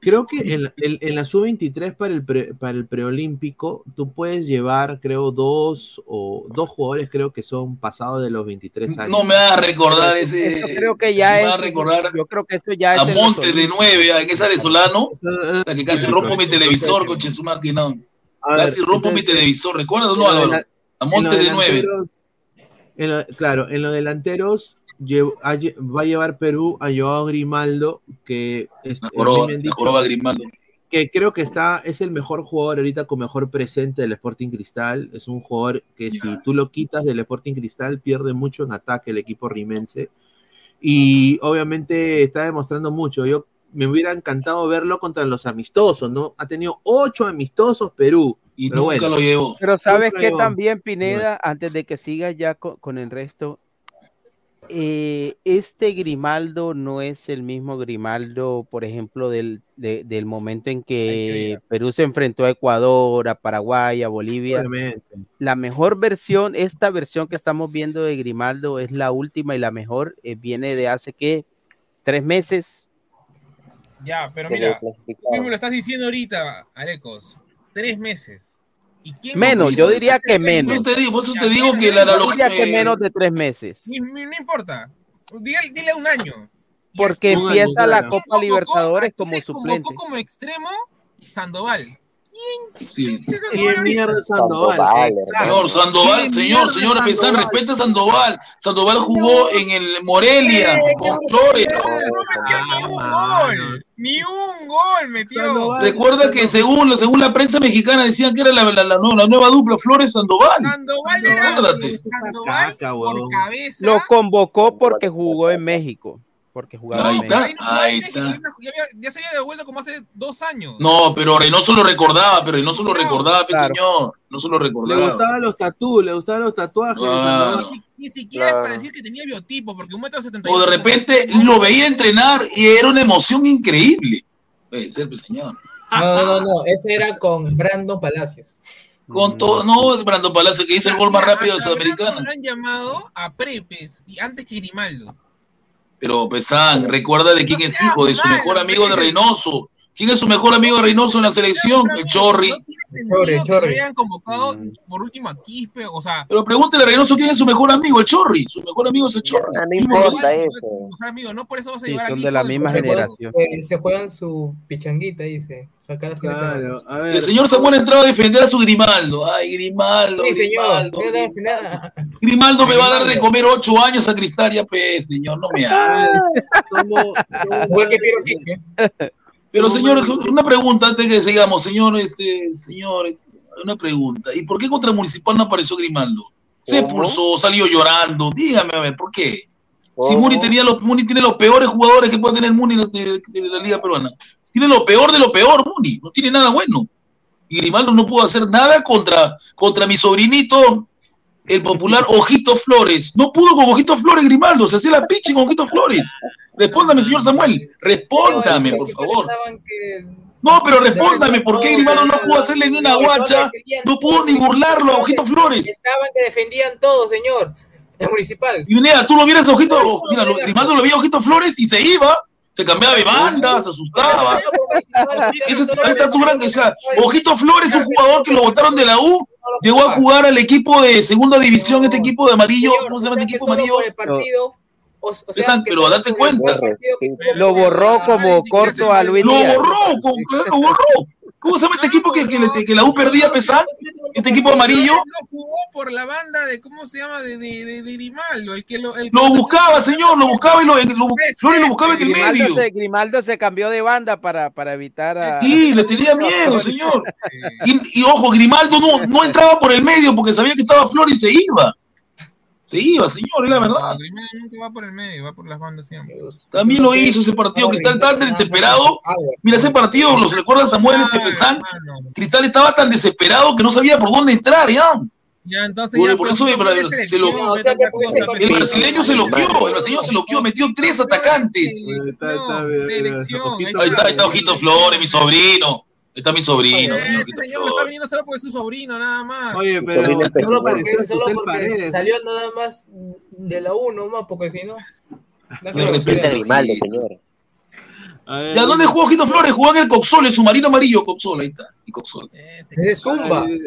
Creo que en, en- en la sub-23 para el, pre- para el preolímpico, tú puedes llevar, creo, dos o dos jugadores, creo que son pasados de los 23 años. No me hagas recordar ese. Eso creo que ya me es. va a recordar Yo creo que eso ya es. a Montes de Olímpicos. nueve, en esa de Solano, la que casi rompo mi televisor, coche su máquina. A Casi rompo mi televisor, ¿recuerdas no, Álvaro? A Montes los de nueve. delanteros- en lo- claro, en los delanteros va a llevar Perú a Joao Grimaldo, que dicho joroba Grimaldo. que creo que está, es el mejor jugador ahorita con mejor presente del Sporting Cristal. Es un jugador que si tú lo quitas del Sporting Cristal, pierde mucho en ataque el equipo rimense. Y obviamente está demostrando mucho. Yo me hubiera encantado verlo contra los amistosos, ¿no? Ha tenido ocho amistosos Perú. Y Pero nunca bueno. lo llevó. Pero sabes que también, Pineda, antes de que siga ya co- con, el resto, eh, este Grimaldo no es el mismo Grimaldo, por ejemplo, del, de- del momento en que Perú se enfrentó a Ecuador, a Paraguay, a Bolivia. Obviamente. La mejor versión, esta versión que estamos viendo de Grimaldo es la última y la mejor, eh, viene de hace que tres meses. Ya, pero mira, tú mismo lo estás diciendo ahorita, Arecos. Tres meses. ¿Y quién Menos, yo diría que menos. Eso te digo, por eso te digo que la mira, Yo analogía. diría que menos de tres meses, no importa. Dile, dile un año. Porque empieza la claro. ¿Quién Copa? Libertadores ¿A quién como le suplente. como extremo Sandoval. Sí. ¿Quién es ¿Quién Sandoval ahorita? mierda Sandoval? Señor Sandoval, ¿Quién señor, mierda señor es Pesán, Sandoval? respeta a Sandoval. Sandoval jugó en el Morelia con Flores. No metió ni un Ah, gol. Ni un gol metió. Sandoval. Recuerda que según, según la prensa mexicana decían que era la, la- la nueva, la nueva dupla Flores Sandoval. Sandoval era. Sandoval Caca, por cabeza. Lo convocó porque jugó en México. Porque jugaba Ahí está. Ahí está. Ya, se había devuelto como hace dos años. No, pero Reynoso lo recordaba, pero Reynoso lo No, recordaba, claro. señor. No se lo Le recordaba. gustaban los tatuajes, le gustaban los tatuajes. Ah. Ni, si- ni siquiera es Claro. para decir que tenía biotipo, porque un metro setenta O de repente lo veía entrenar y era una emoción increíble. Puede ser, señor. No, no, no, no, ese era con Brandon Palacios. Con todo, no, Brando Palacio que hizo el gol más rápido de Brandon Sudamericana. Lo han llamado a Prepes y antes que Grimaldo. Pero Pesán, recuerda de quién es hijo, de su mejor amigo de. Reynoso. ¿Quién es su mejor amigo de Reynoso en la selección? El Chorri. El Chorri, el Chorri. hayan convocado Mm. por último a Quispe, o sea, Pero pregúntele a Reynoso quién es su mejor amigo, el Chorri. Su mejor amigo es el Chorri. Ah, no importa eso. mejor amigo, no por eso vas a Sí, llevar son de la misma generación. Eh, se juegan su pichanguita, dice. Claro, a ver. El señor Samuel ha entrado a defender a su Grimaldo. Ay, Grimaldo. Sí, señor. Grimaldo, me va a dar de comer ocho años a Cristalia, pues, señor. No me haga. somos- somos- Igual que Piero Quispe. Pero, señor, una pregunta antes que sigamos. Señor, este, señor, una pregunta. ¿Y por qué contra Municipal no apareció Grimaldo? Se expulsó, salió llorando. Dígame, a ver, ¿por qué? Si. Muni, tenía los, Muni tiene los peores jugadores que puede tener Muni de, de- de la Liga Peruana. Tiene lo peor de lo peor, Muni. No tiene nada bueno. Y Grimaldo no pudo hacer nada contra, contra mi sobrinito, el popular [LAUGHS] Ojito Flores. No pudo con Ojito Flores, Grimaldo. Se hacía la pichi con Ojito Flores. Respóndame, señor Samuel. Respóndame, por favor. No, pero respóndame, ¿por qué Grimaldo no pudo hacerle ni una guacha? No pudo ni burlarlo a Ojito Flores. Estaban que defendían todo, señor. El municipal. Y mira, tú lo vieras a Ojito, mira, Grimaldo lo veía a Ojito Flores y se iba, se cambiaba de banda, se asustaba. Eso, [LAUGHS] está tu gran, o sea, Ojito Flores, un jugador que lo votaron de la U, llegó a jugar al equipo de segunda división, este equipo de amarillo, ¿cómo se llama este equipo amarillo? por el partido, o- o sea, pero date cuenta. Lo borró como corto a Luis Lo borró, con- lo borró. ¿Cómo se llama este equipo que, que, la U perdía a pesar? Este equipo amarillo. No jugó por la banda de, ¿cómo se llama? De, de, de, de Grimaldo, el que lo... El que Lo buscaba, señor, lo buscaba y lo, lo, Flores lo buscaba en el Grimaldo medio. se, Grimaldo se cambió de banda para, para evitar a. Sí, le tenía miedo, señor. Y, y ojo, Grimaldo no, no entraba por el medio porque sabía que estaba Flores y se iba. Se iba, señor, es la verdad. Nunca va por el medio, va por las bandas siempre. También lo hizo ese partido. Cristal tan desesperado. Mira, ese partido, ¿los recuerda Samuel este Pesán? Cristal estaba tan desesperado que no sabía por dónde entrar, ya. Ya, entonces Por, ya, por pues, eso no se lo- selección, o sea que por ese el brasileño se loqueó, el brasileño se loqueó, metió tres atacantes. Ahí está, ahí está Ojito Flores, mi sobrino. Ahí está mi sobrino, Eh, señor Este señor no está viniendo solo porque es su sobrino, nada más. Oye, pero Solo ¿qué Solo le pareció porque, a solo porque salió nada más de la 1 más, porque si no. Me no Respeta a señor. A ver, ¿Ya dónde jugó Ojito Flores? Jugó en el Coxol, el submarino amarillo Coxol, ahí está. Y Coxol. Ese- es Zumba. Ay,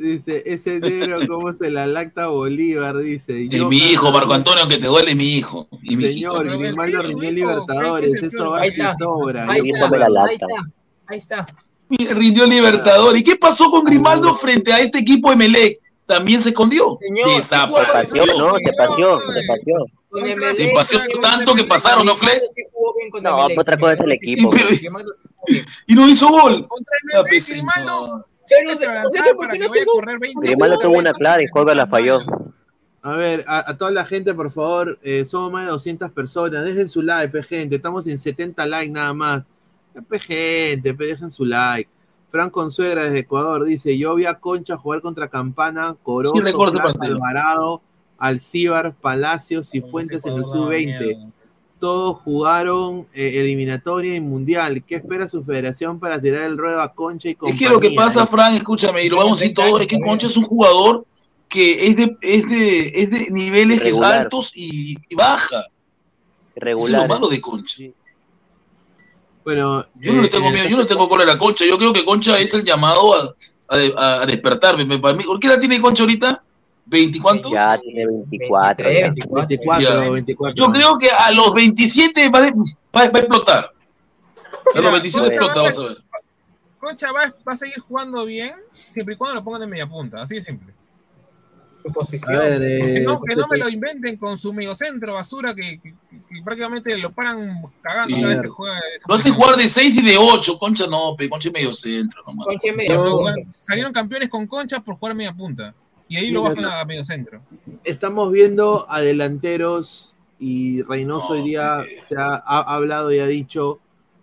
Dice, ese negro, ¿cómo se la lacta Bolívar? Dice. Es Yo, mi hijo, Marco Antonio, que te duele mi hijo. Y mi hijito. Señor, Grimaldo hijo, Libertadores, ¿qué- qué eso va está. sobra. Ahí está, me ahí está, [LAUGHS] rindió Libertador. ¿Y qué pasó con Grimaldo frente a este equipo de Melec? También se escondió. Señor, Desapareció. Paseó, ¿no? Se se Se Emelec, Se paseó con tanto que pasaron, ¿no, Fle? No, otra cosa es el equipo. Y no hizo gol. Contra el Grimaldo, señor. Pero, se o lanzaba sea, que ¿por para qué que no vaya se a correr 20 Grimaldo tuvo una clara y Jorge la falló. A ver, a, a toda la gente, por favor, eh, somos más de 200 personas, dejen su like, gente, estamos en 70 likes nada más. Pe, gente, pe, dejen su like. Fran Consuegra desde Ecuador dice, yo vi a Concha jugar contra Campana, Corozo, Sí. Alvarado, Alcíbar, Palacios y Fuentes en el sub-20. Todos jugaron eh, eliminatoria y mundial. ¿Qué espera su federación para tirar el ruedo a Concha y Es compañía? que lo que pasa, Fran, escúchame, y lo vamos a decir todo, es que Concha es un jugador que es de, es de, es de niveles Regular. altos y, y baja. Eso es lo Regular. malo de Concha. Bueno, Yo no eh, le tengo miedo, yo no tengo cólera a Concha. Yo creo que Concha es el llamado a, a, a despertar. Me- me- para mí- ¿Por qué edad tiene Concha ahorita? ¿20 cuántos? Ya tiene 24. ya. 23, 24, Ya. 24. Yo creo que a los 27 va, de- va- va a explotar. A Mira, los 27 Concha explota, va- vas a ver. Concha va, va a seguir jugando bien siempre y cuando lo pongan de media punta, así de simple. Posición. ver, eh, Que no, que no me lo inventen con su mediocentro basura que, que- que prácticamente lo paran cagando cada vez que juega. de esa Lo manera. jugar de 6 y de 8. Concha no, pe, Concha es medio centro nomás. Concha y punta. bueno, Salieron campeones con Concha por jugar media punta. Y ahí lo bajan a medio centro. estamos viendo a delanteros y Reynoso No, hoy día eh. se ha, ha hablado y ha dicho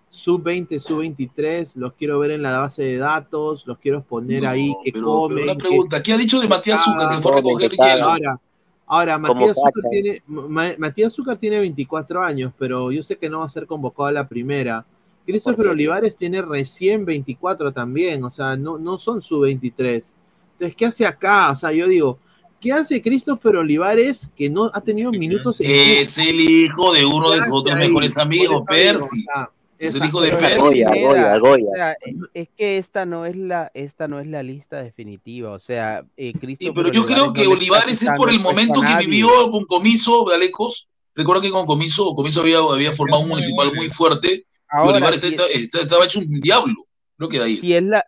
sub-20, sub-23, los quiero ver en la base de datos, los quiero poner No, ahí que pero, comen. pero una que- pregunta, ¿qué ha dicho de Matías Zucca que fue a Comen, recoger que cagan. hielo? Ahora, ahora Matías Zúcar tiene, Ma- Matías Zúcar tiene 24 años, pero yo sé que no va a ser convocado a la primera. Christopher. Olivares tiene recién 24 también, o sea, no, no son su 23. Entonces, ¿qué hace acá? O sea, yo digo, ¿qué hace Christopher Olivares que no ha tenido minutos en Es el hijo de uno de ¿Qué sus otros mejores amigos, Percy. o sea, Es el hijo de. Goya, Goya, Goya. o sea, eh, es que esta no es la esta no es la lista definitiva o sea eh, Sí, pero yo creo que no Olivares es por el momento que vivió con Comiso de Alecos. Recuerda que con Comiso, Comiso había, había formado un municipal muy fuerte y Ahora, Olivares si, está- está- estaba hecho un diablo. Creo que de ahí si es. es la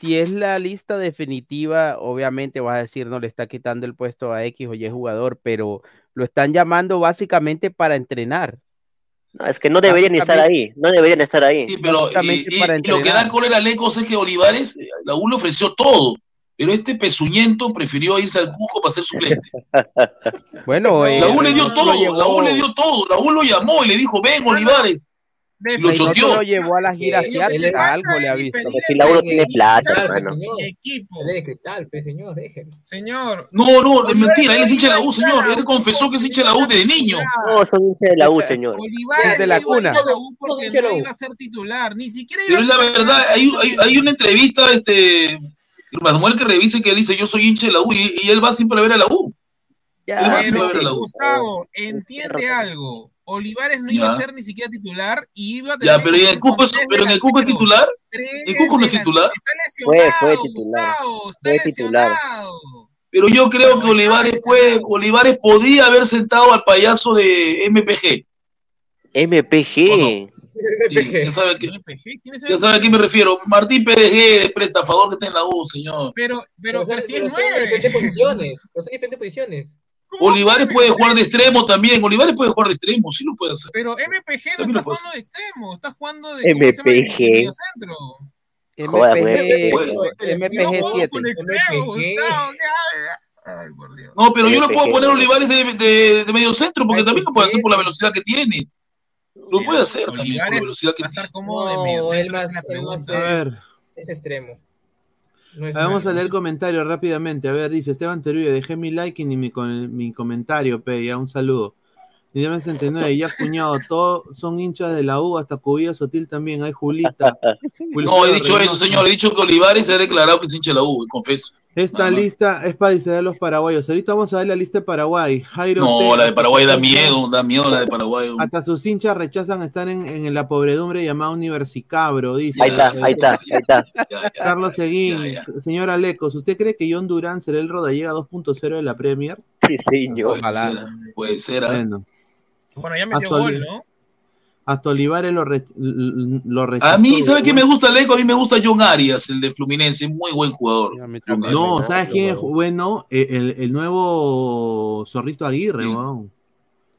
si es la lista definitiva, obviamente vas a decir no le está quitando el puesto a X o Y jugador, pero lo están llamando básicamente para entrenar. No, es que no deberían estar ahí. No deberían estar ahí. Sí, pero y, básicamente y- para y lo que da cólera a Alecos es que Olivares, eh, la U le ofreció todo. Pero este pezuñento prefirió irse al Cusco para ser suplente. [LAUGHS] Bueno, eh, La U le dio todo, la U le dio todo. La U lo llamó y le dijo, ven Olivares. De Lo choteó. lo llevó a la gira asiática, algo le ha visto. si la uno tiene plata, hermano. señor. Equipo. De cristal, pe, señor, déjelo. Señor. No, no, es mentira, él es hincha de la U, señor. Él confesó que es hincha de la U desde niño. No, son hinchas de la U, señor. Olivares Desde la cuna. porque de no iba a ser titular. Ni siquiera Pero es la verdad, hay, hay, hay una entrevista, este, Manuel que revise que dice yo soy hincha de la U y, y él va siempre a ver a la U. Él va Ya, siempre a ver a la U. Gustavo, entiende algo. Olivares no iba Ya. a ser ni siquiera titular y iba a tener Ya, pero en el es- tres pero en el Cusco es titular. ¿El Cusco no es titular? Está Fue, lesionado, fue titular. Gustavo, está Fue titular. Pero yo creo que Olivares fue, Olivares podía haber sentado al payaso de MPG. MPG. Sí, ya sabe, a qué, ya sabe a quién me refiero. Martín Pérez prestafador que está en la U, señor. Pero, pero, Pero, pero es son en nueve. diferentes posiciones. Pero son en diferentes posiciones. Olivares puede jugar de extremo también. Olivares puede jugar de extremo, sí lo puede hacer. Pero MPG no está jugando de extremo, está jugando de. MPG. Joda, MPG, pues. MPG No, 7. con extremo, Gustavo, ¿qué Ay, por Dios. No, pero yo le puedo poner Olivares de, de, de medio centro, porque también lo puede hacer por la velocidad que tiene. Lo puede hacer también por Olivares la velocidad que Va a tiene. estar cómodo de No, mediocentro, él esa más, es la él más pregunta. A ver, es extremo. No vamos a leer el comentario rápidamente. A ver, dice Esteban Teruyo, dejé mi like y ni mi, con- mi comentario, pe, ya un saludo. Dice 69, ya cuñado, todos son hinchas de la U, hasta Cubilla Sotil también, hay Julita. [LAUGHS] No, he dicho eso, señor. He dicho que Olivares se ha declarado que es hincha de la U, confieso. Esta Nada más. lista es para distraer a los paraguayos. Ahorita vamos a ver la lista de Paraguay. Jairo No, la de Paraguay da miedo, da miedo la de Paraguay. Hasta sus hinchas rechazan estar en, en la pobredumbre llamada Universicabro, dice. Ahí está, ahí está, ahí está. [LAUGHS] Carlos Seguín, Ya, ya. señor Alecos, ¿usted cree que John Durán será el Rodallega 2.0 de la Premier? Sí, señor. Puede ser, puede ser. ¿ah? Bueno, Bueno, ya metió Hasta gol, ¿no? hasta Olivares lo, re- lo rechazó. A mí, ¿sabe qué me gusta, Leco? A mí me gusta John Arias, el de Fluminense, muy buen jugador. No. ¿sabes quién es bueno? Eh, El, el nuevo Zorrito Aguirre, ¿Quién? weón.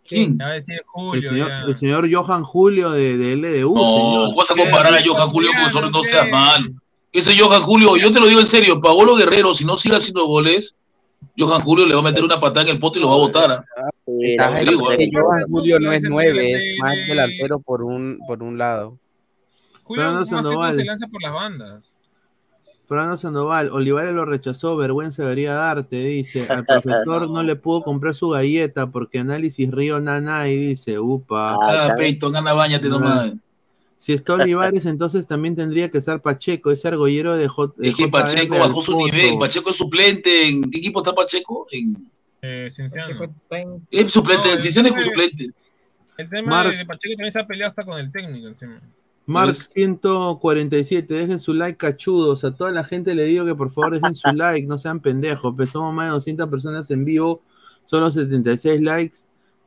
¿Quién? El Julio. señor, el señor Johan Julio de, de LDU, No, señor. vas a comparar a Johan Julio con Zorro, no seas mal. Ese Johan Julio, yo te lo digo en serio, Paolo Guerrero, si no sigue haciendo goles, Johan Julio le va a meter una patada en el pote y lo va a botar. ¿ah? Te digo, es que ¿eh? Johan Julio no es Ese nueve, de- es más de- delantero por un, por un lado. Julio más Sandoval. se lanza por las bandas. Fernando Sandoval, Olivares lo rechazó, vergüenza debería darte, dice. Al profesor no le pudo comprar su galleta porque análisis río nana y dice, upa. Ah, está. Peyton, anda, bañate nomás. Si está Olivares, entonces también tendría que estar Pacheco, ese argollero de, J Es que Pacheco bajó su nivel. Pacheco es suplente. ¿En qué equipo está Pacheco? En, Eh, es suplente, No, el es suplente. El tema de, Pacheco también se ha peleado hasta con el técnico encima. Mark ¿Ves? 147, dejen su like cachudos. A toda la gente le digo que por favor dejen su [LAUGHS] like, no sean pendejos. Pues somos más de 200 personas en vivo, solo 76 likes.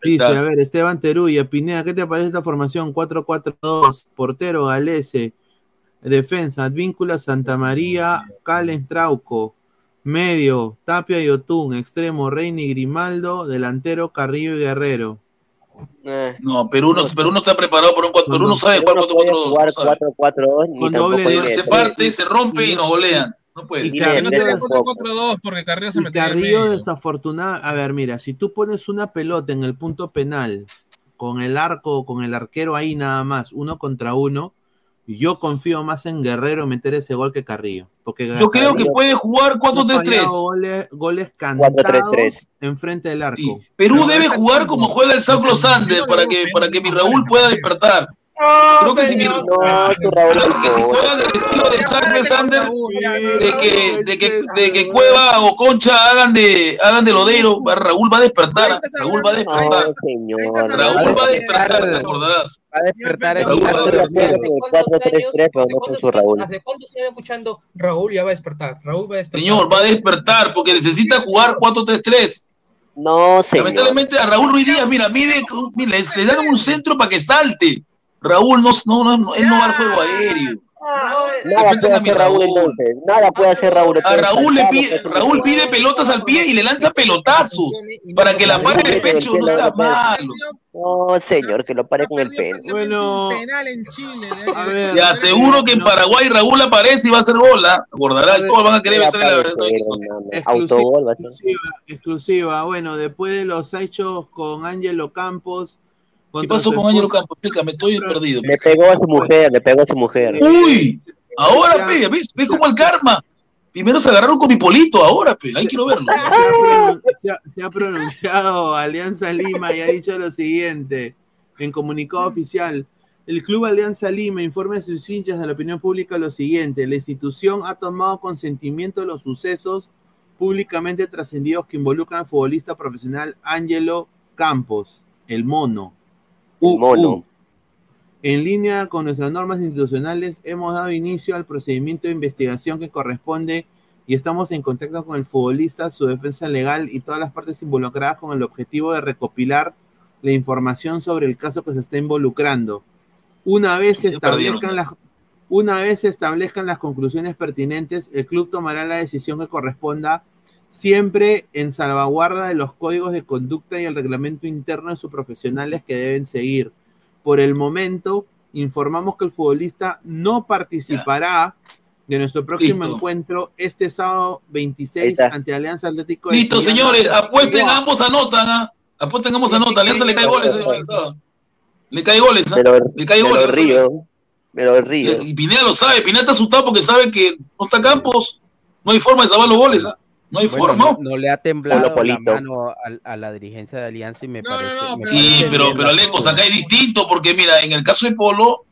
Dice, está. a ver, Esteban Teruya, Pineda, ¿qué te parece esta formación? 4-4-2, portero, Galese, defensa, Advíncula, Santa María, Calen Trauco, medio, Tapia y Otún, extremo, Reini Grimaldo, delantero, Carrillo y Guerrero. Eh, No, Perú no, Perú no está preparado para un 4 Perú no sabe jugar no puede 4-4-2. jugar no sabe. 4-4-2 ni Con doble Se parte, se rompe y nos golean. No puede. Y no Carrillo, tampoco. 4-4-2 porque Carrillo se Y metió Carrillo desafortunado. A ver, mira, si tú pones una pelota en el punto penal con el arco, con el arquero ahí nada más, uno contra uno, yo confío más en Guerrero meter ese gol que Carrillo. Porque Yo creo que puede jugar ha fallado 4-3-3. Goles, goles cantados 4-3-3. enfrente del arco. Sí. Perú Pero debe jugar como juega el Saulo Sander para que, para que mi Raúl pueda despertar. Creo que si mi, el estilo de Saulo Sander, de que, de que, de que Cueva o Concha hagan de, hagan de lodero, Raúl va a despertar. Raúl va a despertar. Raúl va a despertar, ¿te acordás? Va a despertar el va a Estoy de acuerdo despertar. con el ¿Cuántos 4-3-3, pero años- no con hace su cuántos- Raúl. ¿Hace cuánto se escuchando Raúl ya va a despertar? Raúl va a despertar. Señor, va a despertar porque necesita jugar 4-3-3. No, señor. Lamentablemente a Raúl Ruiz Díaz, mira, mide, mira, le, le dan un centro para que salte. Raúl no, no, no, él no va al juego aéreo. Nada puede a mi hacer Raúl Raúl. entonces. Nada puede hacer Raúl. A. Raúl le pide, Raúl pide pelotas al pie y le lanza pelotazos para que la pare en el pecho, no sea malo. No, señor, que lo pare con el pene. Bueno. Penal en Chile. A ver, Te aseguro que en Paraguay Raúl aparece y va a hacer gol, ¿ah? Acordará, todos van a querer besarle la verdad. Autogol exclusiva, exclusiva. Bueno, después de los hechos con Ángelo Campos. ¿Qué pasó con Ángelo Campos? Explícame, estoy perdido. Le pegó a su mujer, le pegó a su mujer. Uy, ahora, pe, ¿ves? ¿Ves cómo el karma? Primero se agarraron con mi polito, ahora, pe, ahí quiero verlo. se ha- se ha pronunciado Alianza Lima y ha dicho lo siguiente en comunicado oficial. El Club Alianza Lima informa a sus hinchas de la opinión pública lo siguiente. La institución ha tomado consentimiento de los sucesos públicamente trascendidos que involucran al futbolista profesional Ángelo Campos, el mono. Mono. En línea con nuestras normas institucionales, hemos dado inicio al procedimiento de investigación que corresponde y estamos en contacto con el futbolista, su defensa legal y todas las partes involucradas con el objetivo de recopilar la información sobre el caso que se está involucrando. Una vez se establezcan las una vez se establezcan las conclusiones pertinentes, el club tomará la decisión que corresponda siempre en salvaguarda de los códigos de conducta y el reglamento interno de sus profesionales que deben seguir. Por el momento, informamos que el futbolista no participará de nuestro próximo Listo. encuentro este sábado 26 está. ante Alianza Atlético de Listo, señores, apuesten, ambos anotan, ¿ah? Apuesten, ambos anotan. Alianza le cae goles, Alzado. Le cae goles, ¿ah? Le cae goles. lo río. Me lo río. Y Pineda lo sabe, Pineda está asustado porque sabe que no está Campos, no hay forma de salvar los goles, ¿ah? No hay Bueno, forma. no, no le ha temblado la mano a, a la dirigencia de Alianza y me No, parece. no, no, me pero- Sí, parece pero, pero la Alecos, acá es distinto, porque mira, en el caso de Polo,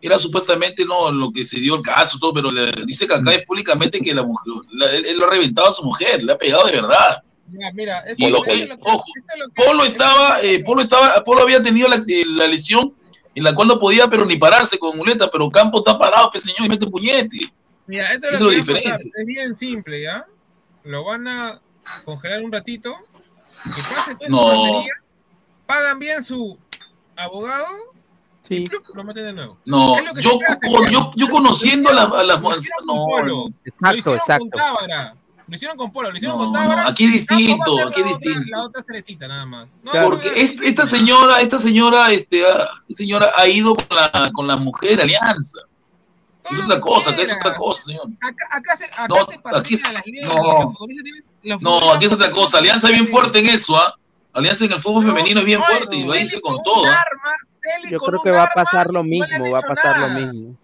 era supuestamente no lo que se dio el caso, todo, pero le- dice que acá es públicamente que la mujer, la- él, él lo ha reventado a su mujer, le ha pegado de verdad. Mira, mira, esto, Y lo- esto es lo que- ojo, esto es lo que- Polo estaba, eh, Polo estaba, Polo había tenido la, eh, la lesión en la cual no podía, pero ni pararse con muleta, pero Campo está parado, pues señor, y mete puñete. Mira, esto es es lo la que va a pasar. diferencia. Es bien simple, ¿ya? Lo van a congelar un ratito, que pase toda No. batería, pagan bien su abogado y Sí, ¡plup! lo meten de nuevo. No, yo, con- yo, yo conociendo a, la- las con no, Polo, no. lo exacto, hicieron exacto. con Tábara, lo hicieron con Polo, lo hicieron No, con Tábara. aquí es distinto, aquí es la otra- distinto. La otra cerecita, nada más. No, Claro. Porque es- esta señora, esta señora, este, ah, señora ha ido con la, con la mujer de Alianza. Es otra cosa, acá es otra cosa, señor. Acá, acá se, acá No, se aquí las no. los futbolistas tienen- los No, futbolistas aquí es otra cosa. Alianza es bien fuerte en eso, ¿ah? Alianza en el fútbol femenino es bien No, fuerte y va a irse con todo. ¿ah? arma, Yo creo que va a pasar lo mismo, va a pasar lo mismo.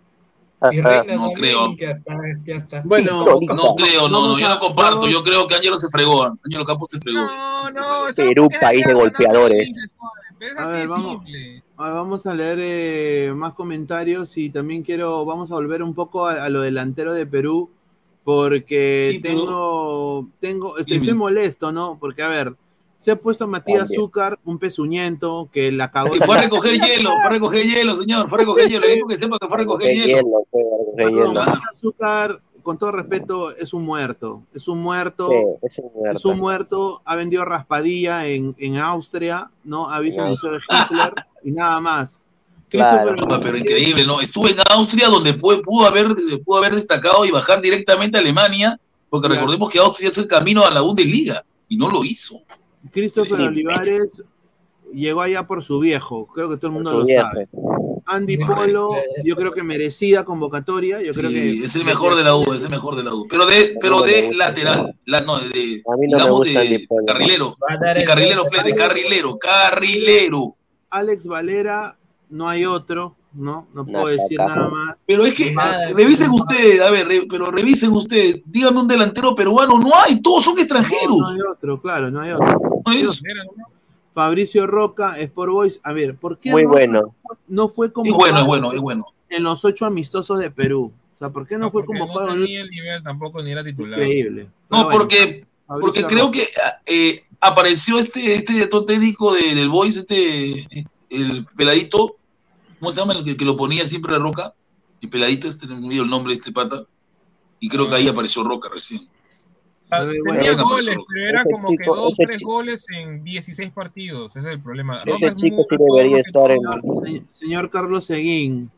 No creo. que hasta, que hasta Bueno. No creo, no, no, yo no comparto. Yo creo que Ángelo se fregó. Ángelo Campos se fregó. No, no, Perú, país de golpeadores. no, Es A así ver, vamos. simple. Vamos a leer eh, más comentarios y también quiero, vamos a volver un poco a, a lo delantero de Perú, porque Sí, pero- tengo, tengo, estoy, estoy molesto, ¿no? Porque, a ver, se ha puesto Matías También. Azúcar, un pezuñento, que la cagó. Y fue a recoger hielo, fue a recoger hielo, señor. Fue a recoger hielo. Le digo que sepa que fue a recoger hielo. Matías Azúcar, con todo respeto, es un muerto. Es un muerto. Sí, es un muerto. Es un muerto, ha vendido raspadilla en, en Austria, ¿no? Ha visto el No. de Hitler y nada más. [LAUGHS] Claro. Pero increíble, ¿no? Estuve en Austria donde pudo, pudo, haber, pudo haber destacado y bajar directamente a Alemania, porque recordemos que Austria es el camino a la Bundesliga y no lo hizo. Christopher Sí. Olivares llegó allá por su viejo, creo que todo el mundo lo viejo. sabe. Andy Polo, yo creo que merecida convocatoria, yo Sí, creo que es el mejor de la U, es el mejor de la U. Pero de, pero de lateral, la, no, de, A mí no digamos de carrilero, de carrilero, golpe. Fle, de carrilero, carrilero. Alex Valera no hay otro, ¿no? No puedo decir acá. nada más. Pero es que, ah, revisen ustedes, a ver, re- pero revisen ustedes, díganme un delantero peruano, no hay, todos son No, extranjeros. no hay otro, claro, no hay otro. No hay eso. ¿No? Fabricio Roca, Sport Boys. A ver, ¿por qué Muy Roca bueno. no fue Es convocado bueno, es bueno, es bueno. en los ocho amistosos de Perú? O sea, ¿por qué no, fue porque convocado? No en tenía el nivel tampoco ni era titular. Increíble. No, bueno, porque, Fabricio porque Roca. creo que eh, apareció este, este director técnico de- del Boys, este, el peladito, ¿cómo se llama? El que, que lo ponía siempre a Roca. El peladito, este, no me el nombre de este pata. Y creo que ahí apareció Roca recién. Ah, Tenía bueno, goles, pero pero era ese como que chico- dos, ese tres chico- goles en 16 partidos. Ese es el problema. Sí, Roca ese es chico sí debería que estar en- Señor, Carlos Seguín,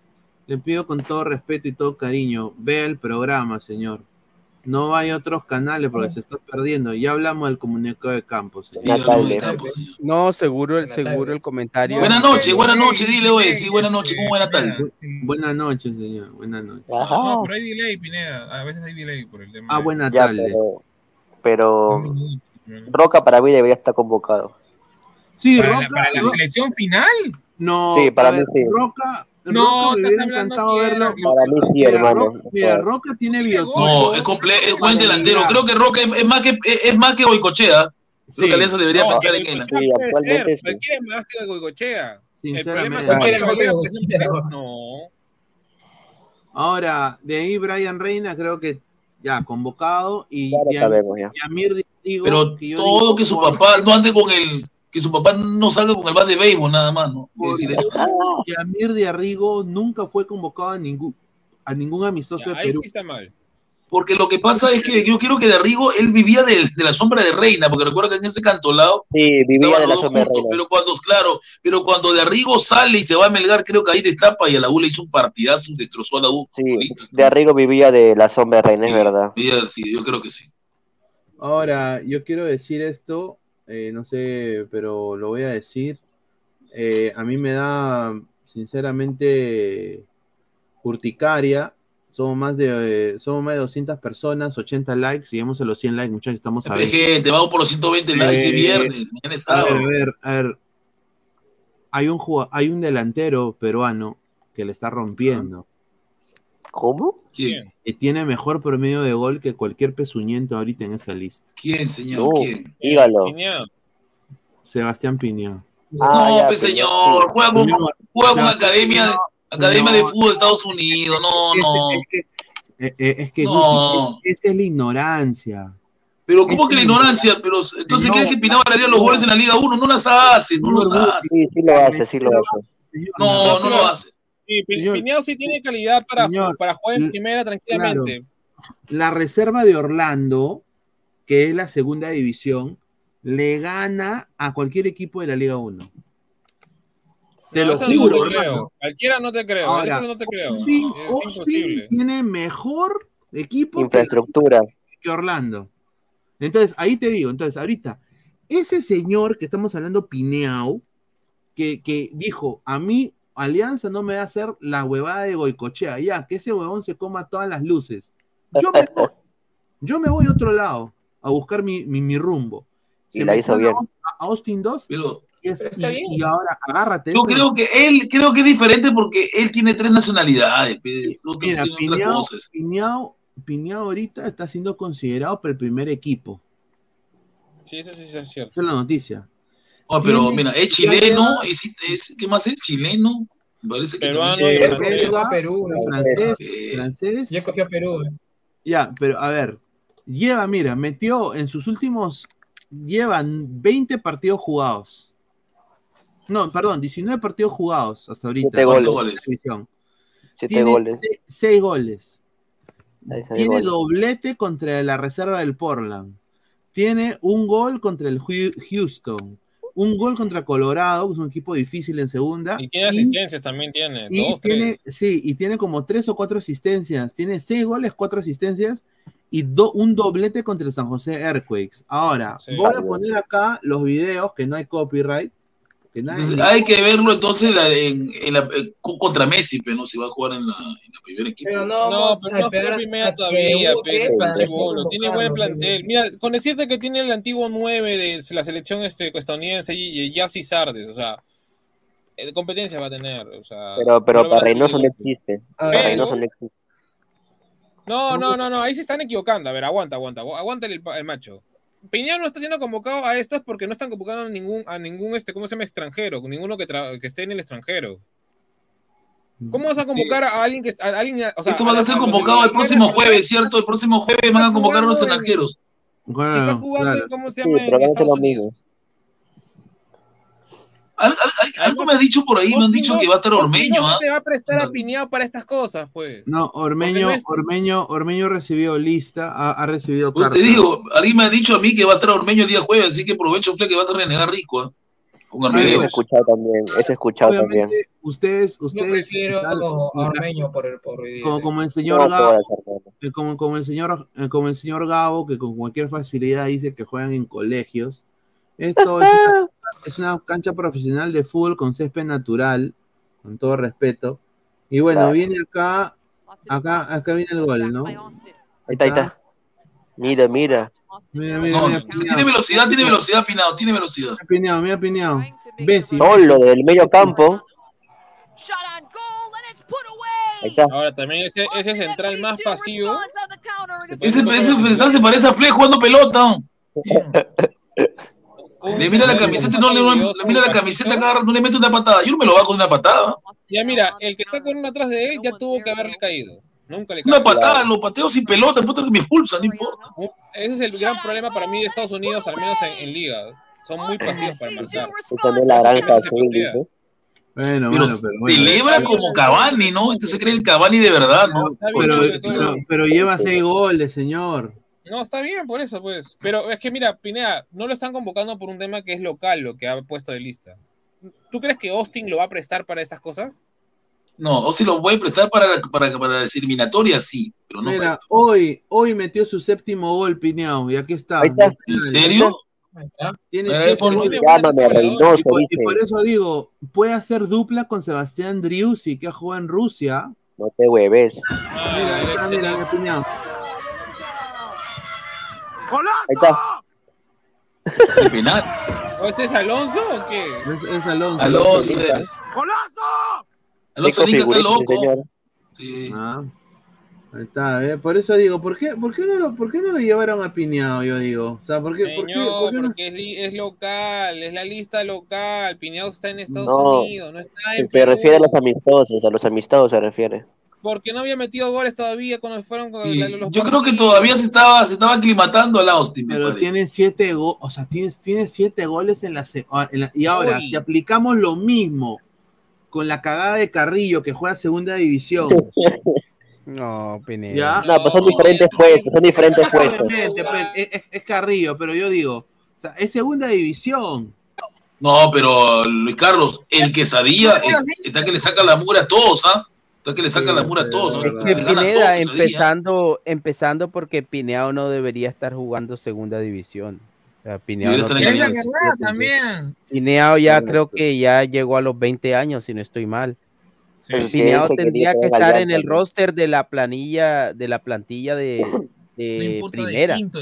le pido con todo respeto y todo cariño, vea el programa, señor. No a otros canales porque se está perdiendo. Ya hablamos del comunicado de Campos. Sí, señor. No, seguro, el, seguro el comentario. Buenas noches, buenas noches, dile, oye, sí, buenas noches, ¿cómo buena tarde? Buenas noches, señor. Buenas noches. Ajá. No, pero hay delay, Pineda. A veces hay delay por el tema. Ah, de- buenas Ya, tardes. pero, pero ¿no? Roca para mí debería estar convocado. Sí, ¿Para, la, Roca. para la selección final? no, Sí, para mí ver, sí. Roca. No, me hubiera encantado verlo. Para mí sí, Mira, hermano. Roca, mira, Roca tiene biotipo. No, es, comple es buen delantero. Creo que Roca es, más que es, más que Boicochea. Sí, Creo que Alianza debería No, pensar en él. Sí, actualmente sí. Cualquiera es más que Goicochea. El problema es sinceramente. que. No. Ahora, de ahí Brian Reina creo que ya convocado y Ya lo Yam- sabemos ya. Yamir Digo, Pero que yo todo digo, que su por- papá no ande con el, que su papá no salga con el bat de béisbol nada más, ¿no? Quiere decir eso. Yamir de Arrigo nunca fue convocado a ningún a ningún amistoso Ya, de ahí Perú. sí está mal. Porque lo que pasa es que yo quiero que de Rigo él vivía de, de la sombra de Reina, porque recuerda que en ese cantolado Sí, vivía de la los dos sombra de juntos, Reina. pero cuando, claro, pero cuando de Rigo sale y se va a Melgar, creo que ahí destapa y a la U le hizo un partidazo, destrozó a la U. Sí, de Arrigo vivía de la sombra de Reina, es verdad. Sí, sí, yo creo que sí. Ahora, yo quiero decir esto, eh, no sé, pero lo voy a decir. Eh, a mí me da, sinceramente, urticaria. Somos más de, eh, somos más de 200 personas, 80 likes, llegamos a los 100 likes, muchachos, estamos a ver. Gente, vamos por los 120 likes, es viernes, mañana es a ver, a ver, a ver. Hay un, hay un delantero peruano que le está rompiendo. ¿Cómo? ¿Quién? Que tiene mejor promedio de gol que cualquier pezuñento ahorita en esa lista. ¿Quién, señor? No, ¿Quién? dígalo. Sebastián Piña. Ah, no, ya, pues señor, juega con, juega con academia, no, academia no. de fútbol de Estados Unidos, no, no. Es que, eh, eh, es que No. es- esa es la ignorancia. Pero ¿cómo es que la ignorancia? Pero entonces No. crees que Pineda haría los goles en la Liga 1, no las hace, no los hace. Sí, sí lo hace, sí lo hace. No, no lo hace. Sí, Pi- Señor. Piñao sí tiene calidad para, Señor, para jugar en primera tranquilamente. La reserva de Orlando, que es la segunda división, le gana a cualquier equipo de la Liga 1. Te No, lo juro, no te creo. Cualquiera no te creo. Ahora, eso no te creo. Austin, es Austin imposible. tiene mejor equipo que, Infraestructura. que Orlando. Entonces, ahí te digo, entonces, ahorita, ese señor que estamos hablando, Pineau, que, que dijo, a mí Alianza no me va a hacer la huevada de Goicochea, ya, que ese huevón se coma todas las luces. Yo me voy, yo me voy a otro lado a buscar mi, mi, mi rumbo. Y la hizo bien. A Austin 2 Pero y, es- Pero está y- bien. y ahora agárrate. yo creo que él, creo que es diferente porque él tiene tres nacionalidades, Mira, Piñao, cosas. Piñao, Piñao ahorita está siendo considerado para el primer equipo. Sí, eso sí, eso es cierto. Esa es la noticia. No, pero mira, es chileno, lleva- es, es- ¿qué más es? Chileno. Parece que Peruano, también- Eh, francés. Perú. francés, Eh, francés. Yo cogí a Perú. eh. Ya, pero a ver, lleva, mira, metió en sus últimos, llevan 20 partidos jugados. No, perdón, 19 partidos jugados hasta ahorita. Siete ¿cuántos goles. goles? División. Siete Tiene goles. 6 goles. Tiene doblete contra la reserva del Portland. Tiene un gol contra el Houston. Un gol contra Colorado, que es un equipo difícil en segunda. Y tiene asistencias también, tiene. Y dos, tiene, tres. sí, y tiene como tres o cuatro asistencias. Tiene seis goles, cuatro asistencias y do- un doblete contra el San José Earthquakes. Ahora, Sí. voy a poner acá los videos que no hay copyright. Entonces, hay que verlo entonces en, en la- eh, co- contra Messi, pero no si va a jugar en la, en la primera equipo. Pero no, No, pero no hasta primera todavía, pero está recién tiene buen plantel. Mira, con decirte que tiene el antiguo 9 de la selección este, estadounidense y, y Yassi Sardes, o sea, eh, competencia va a tener, o sea. Pero, pero no para Reynoso no existe. Para pero- Reynoso no existe. No, no, no, no, ahí se están equivocando. A ver, aguanta, aguanta, agu- aguanta el, el macho. Piñao no está siendo convocado a estos porque no están convocando a ningún, a ningún este, ¿cómo se llama? extranjero, ninguno que, tra- que esté en el extranjero. ¿Cómo vas a convocar a alguien que a alguien, o sea, Esto van a ser convocados el próximo jueves, ¿cierto? El próximo jueves van a convocar a los en- extranjeros. Si estás jugando claro. en, ¿cómo se Sí, llama? pero en Estados Unidos. Mismo. Al- al- al- Algo me ha dicho por ahí, me han dicho que va a estar Ormeño, No ¿ah? te va a prestar a Piñao para estas cosas, pues. No, Ormeño, no es- Ormeño, Ormeño recibió lista, ha, ha recibido Pues carta. te digo, alguien me ha dicho a mí que va a estar Ormeño el día jueves, así que aprovecho, Fle, que va a estar renegar rico. Con Eso he escuchado también. He escuchado también. Obviamente, ustedes, Yo ustedes, prefiero están- a Ormeño por el por como, como el No señor Gabo, eh, como, como el señor, eh, como el señor Gabo, que con cualquier facilidad dice que juegan en colegios. Esto es una, [LAUGHS] es una cancha profesional de fútbol con césped natural, con todo respeto. Y bueno, Claro. viene acá, acá, acá viene el gol, ¿no? Ahí está, ahí está. Mira, mira. Mira, mira, No, mira, tiene velocidad, tiene velocidad, Pinado, tiene velocidad. Mira, Piñao, mira, Piñao. Bessi. Solo del medio campo. Ahí está. Ahora también ese, ese central más pasivo. Ese, ese defensor se parece a Fle jugando pelota. [LAUGHS] Le mira la camiseta, no le, le mira la camiseta cada rato, no le mete una patada. Yo no me lo bajo con una patada. Ya mira, el que está con uno atrás de él ya tuvo que haberle caído. Nunca le Una patada, lo pateo sin pelota, puta que me expulsa, no importa. Ese es el gran problema para mí de Estados Unidos, al menos en, en liga. Son muy pasivos para marcar. Es la granja azul, dice. Bueno, pero, bueno, pero bueno. celebra como Cavani, ¿no? Este se cree el Cavani de verdad, ¿no? Pero, pero lleva seis goles, señor. No, está bien, por eso, pues. Pero es que mira, Pineda, no lo están convocando por un tema que es local, lo que ha puesto de lista. ¿Tú crees que Austin lo va a prestar para estas cosas? No, o si lo voy a prestar para, para, para las eliminatorias, sí, pero no para Mira, esto. hoy, hoy metió su séptimo gol, Piñao, y aquí está. Ahí está. ¿En serio? Tiene Eh, por- goles. Llámame Reynoso, Y por, y dice. por eso digo, puede hacer dupla con Sebastián Driussi, que juega en Rusia. No te hueves. Ah, Mira, mira, mira, Piñao. Ahí está. El penal. ¿O ese es Alonso o qué? Es, es Alonso. Alonso es. Alonso Rico dice que está loco. señor. Sí. Ah, ahí está, ¿eh? por eso digo, ¿por qué, por, qué no lo, ¿por qué no lo llevaron a Piñao? Yo digo, o sea, ¿por qué, por qué- Señor, por qué no? porque es, local, es la lista local. Pineado está en Estados No, Unidos, no está Se, en se Perú. refiere a los amistosos, a los amistosos se refiere. Porque no había metido goles todavía cuando fueron con la- los yo creo que todavía se estaba, se estaba aclimatando al Austin, me Pero tiene siete goles, o sea, tiene, tiene siete goles en la, se- ah, en la- y ahora, Uy. si aplicamos lo mismo con la cagada de Carrillo que juega segunda división, [LAUGHS] No, Pineda. ya, No, pues son diferentes puestos, son diferentes puestos. obviamente, pues, es, es- es Carrillo, pero yo digo, o sea, es segunda división. No, pero Luis Carlos, el quesadilla es- está que le saca la mura a todos, ¿ah? Está que le saca Sí, la mura a todos, es ¿no? Que Pineda, empezando, empezando porque Pineao no debería estar jugando segunda división. O sea, no la verdad también. Pineao ya creo que ya llegó a los 20 años, si no estoy mal. Sí. Se tendría que estar en el ¿no? roster de la planilla, de la plantilla de, [COUGHS] No de de primera. quinto.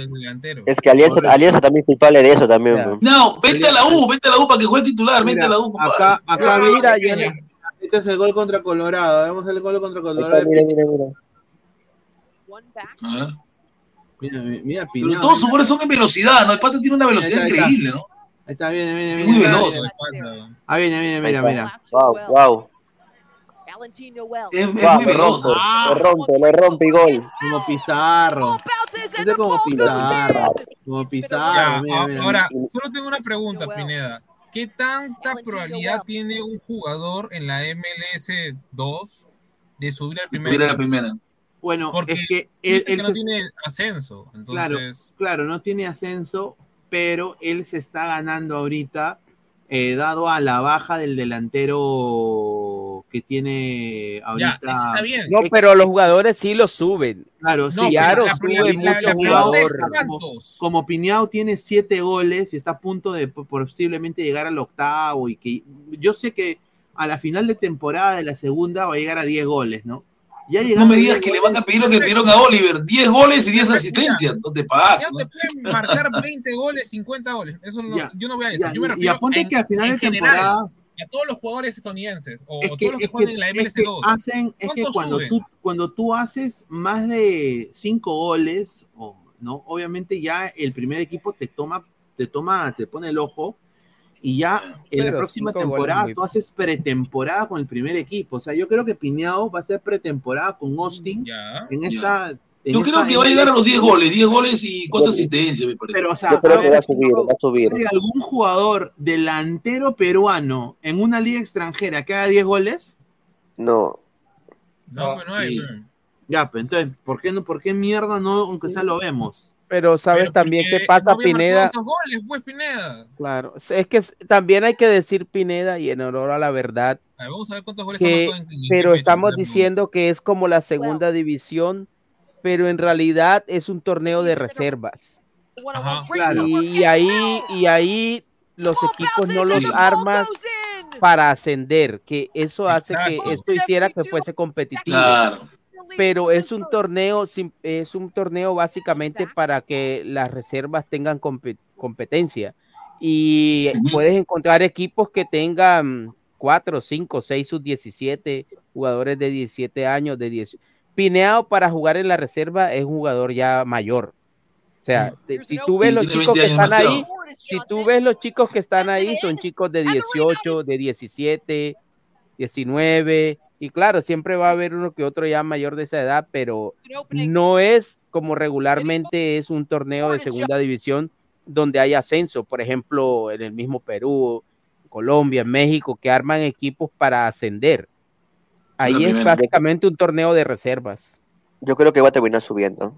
Es que Alianza, también es culpable de eso también. No, vente a la U, vente a la U para que juegue titular, vente Mira, a la U. acá, acá, No, mira, no- este es el gol contra Colorado, vemos el gol contra Colorado. está, mira, mira, mira. A ver. Mira, mira, Pero todos sus goles son en velocidad, ¿no? El pata tiene una velocidad Ahí está, ahí increíble, ¿no? Ahí está, viene, viene, viene. muy veloz. Ah, viene, viene, mira, mira. Wow, wow. Es, es Wow, muy lo veloz. rompe, lo rompe, lo rompe y gol. Como Pizarro. Este es como Pizarro. Como Pizarro, Ya, mira, a- mira. ahora, solo tengo una pregunta, Pineda. ¿Qué tanta probabilidad tiene un jugador en la MLS 2 de subir al primer Subir a la primera. Bueno, Porque es que él, Dice él que no se- tiene ascenso, Claro. claro, no tiene ascenso, pero él se está ganando ahorita, eh, dado a la baja del delantero que tiene Ya, ahorita. está bien. No, pero los jugadores sí lo suben. Claro, No, sí, sube mucho como Piñao tiene siete goles y está a punto de po- posiblemente llegar al octavo y que yo sé que a la final de temporada de la segunda va a llegar a 10 goles, ¿no? Ya No me digas 10 que le van a pedir lo que pidieron a Oliver, 10 goles y 10 asistencias, no te Ya. ¿no? te pueden [LAUGHS] marcar 20 goles, 50 goles. Eso no, Ya, yo no voy a ya, decir. Y aponte en- que a final de general, temporada a todos los jugadores estadounidenses o, es que, todos los que juegan que- en la es que MLS2. hacen, es que ¿Cuántos cuando suben? tú, cuando tú haces más de cinco goles, o, ¿no? Obviamente ya el primer equipo te toma, te toma, te pone el ojo, y ya en la Pero próxima cinco goles temporada tú haces pretemporada con el primer equipo. O sea, yo creo que Piñao va a hacer pretemporada con Austin Ya. en esta. Yo creo esta- que va a llegar a los 10 goles, 10 goles y 4 asistencias, me parece. Pero, o sea, Yo creo a que ver, va a subir, va a subir. ¿hay algún jugador delantero peruano en una liga extranjera que haga 10 goles? No, No, pues no hay. Sí. pues. Ya, pero entonces, ¿por qué, no, ¿por qué mierda no, aunque sea lo vemos? Pero sabes Pero también qué pasa, no Pineda. esos goles, pues, Pineda. Claro, es que también hay que decir, Pineda, y en honor a la verdad, A ver, vamos a ver cuántos goles que, en- en pero estamos ¿no? diciendo que es como la segunda división, pero en realidad es un torneo de reservas. Ajá. Claro. Y ahí, y ahí los equipos no los armas para ascender, que eso hace que esto hiciera que fuese competitivo. Claro. Pero es un torneo, es un torneo básicamente para que las reservas tengan compe- competencia. Y puedes encontrar equipos que tengan 4, 5, 6 sub 17 jugadores de 17 años, de 10. Pineado para jugar en la reserva es un jugador ya mayor. O sea, te- si tú ves Sí, los chicos que 20 años están ahí, si tú ves los chicos que están ahí, son chicos de 18, de 17, 19, y claro, siempre va a haber uno que otro ya mayor de esa edad, pero no es como regularmente es un torneo de segunda división donde hay ascenso, por ejemplo, en el mismo Perú, Colombia, México, que arman equipos para ascender. Ahí es básicamente un torneo de reservas. Yo creo que va a terminar subiendo.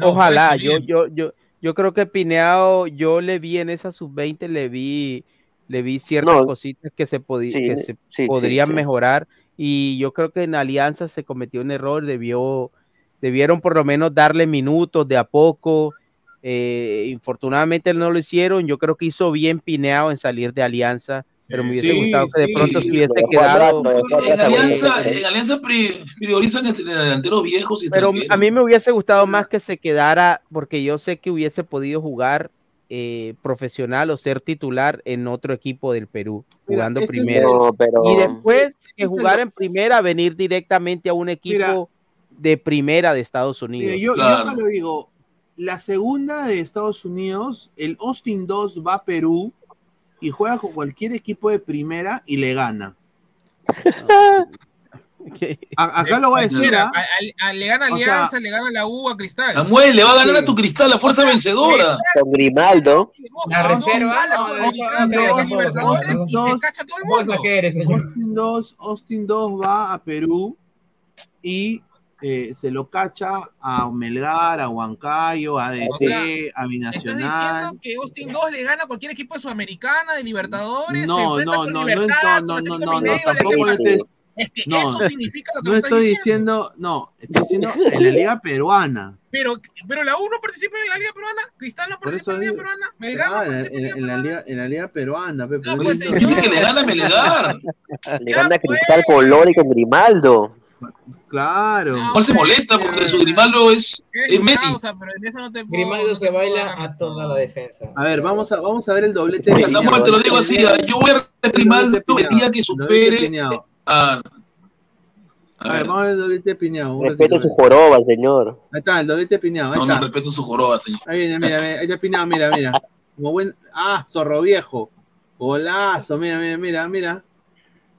Ojalá, yo, yo, yo, yo creo que Pineado, yo le vi en esa sub-20, le vi, le vi ciertas cositas que se, que se podrían mejorar y yo creo que en Alianza se cometió un error, debió, debieron por lo menos darle minutos de a poco. Eh, infortunadamente no lo hicieron, yo creo que hizo bien Pineado en salir de Alianza pero me hubiese gustado que de pronto se hubiese quedado. En Alianza, en Alianza priorizan entre delanteros viejos y Pero a mí me hubiese gustado más que se quedara, porque yo sé que hubiese podido jugar eh, profesional o ser titular en otro equipo del Perú, jugando primero. Y después que jugar en primera, venir directamente a un equipo de primera de Estados Unidos. yo, yo lo digo, la segunda de Estados Unidos, el Austin 2 va a Perú y juega con cualquier equipo de primera y le gana. acá lo voy a decir. ¿ah? le gana Alianza, le gana la U a Cristal. Samuel, le va a ganar a tu Cristal, la fuerza vencedora. Con Grimaldo. La reserva. Austin 2, Austin 2 va a Perú y eh, se lo cacha a Melgar, a Huancayo, a DT, o sea, a Binacional. ¿Estás diciendo que Austin 2 le gana a cualquier equipo de Sudamericana, de Libertadores? No, no, no, Libertad, no, no, no, no, no, tampoco te... Este es que no, eso eh, significa lo que no estoy diciendo. diciendo. No, estoy diciendo en la Liga Peruana. Pero, pero la U no participa en la Liga Peruana, Cristal no participa en la Liga Peruana, ah, Melgar no, participa en, la Liga, en la Liga Peruana. Pe, no, pues, es que le gana a Melgar. Le gana a Cristal Color y con Grimaldo. Claro. ¿Cuál se molesta porque su Grimaldo es, es Messi? Grimaldo se baila a toda la defensa. A ver, vamos a, vamos a ver el doblete. Mira, Samuel, te lo digo así, yo voy a Grimaldo el día que supere a... A, ver, vamos a ver el doblete piñado. Respeto su joroba, señor. Ahí está, el doblete piñado. no, no respeto su joroba, señor. Ahí viene, mira, ahí está piñado, mira, mira. Como buen. Ah, zorro viejo. Golazo, mira, mira, mira, mira.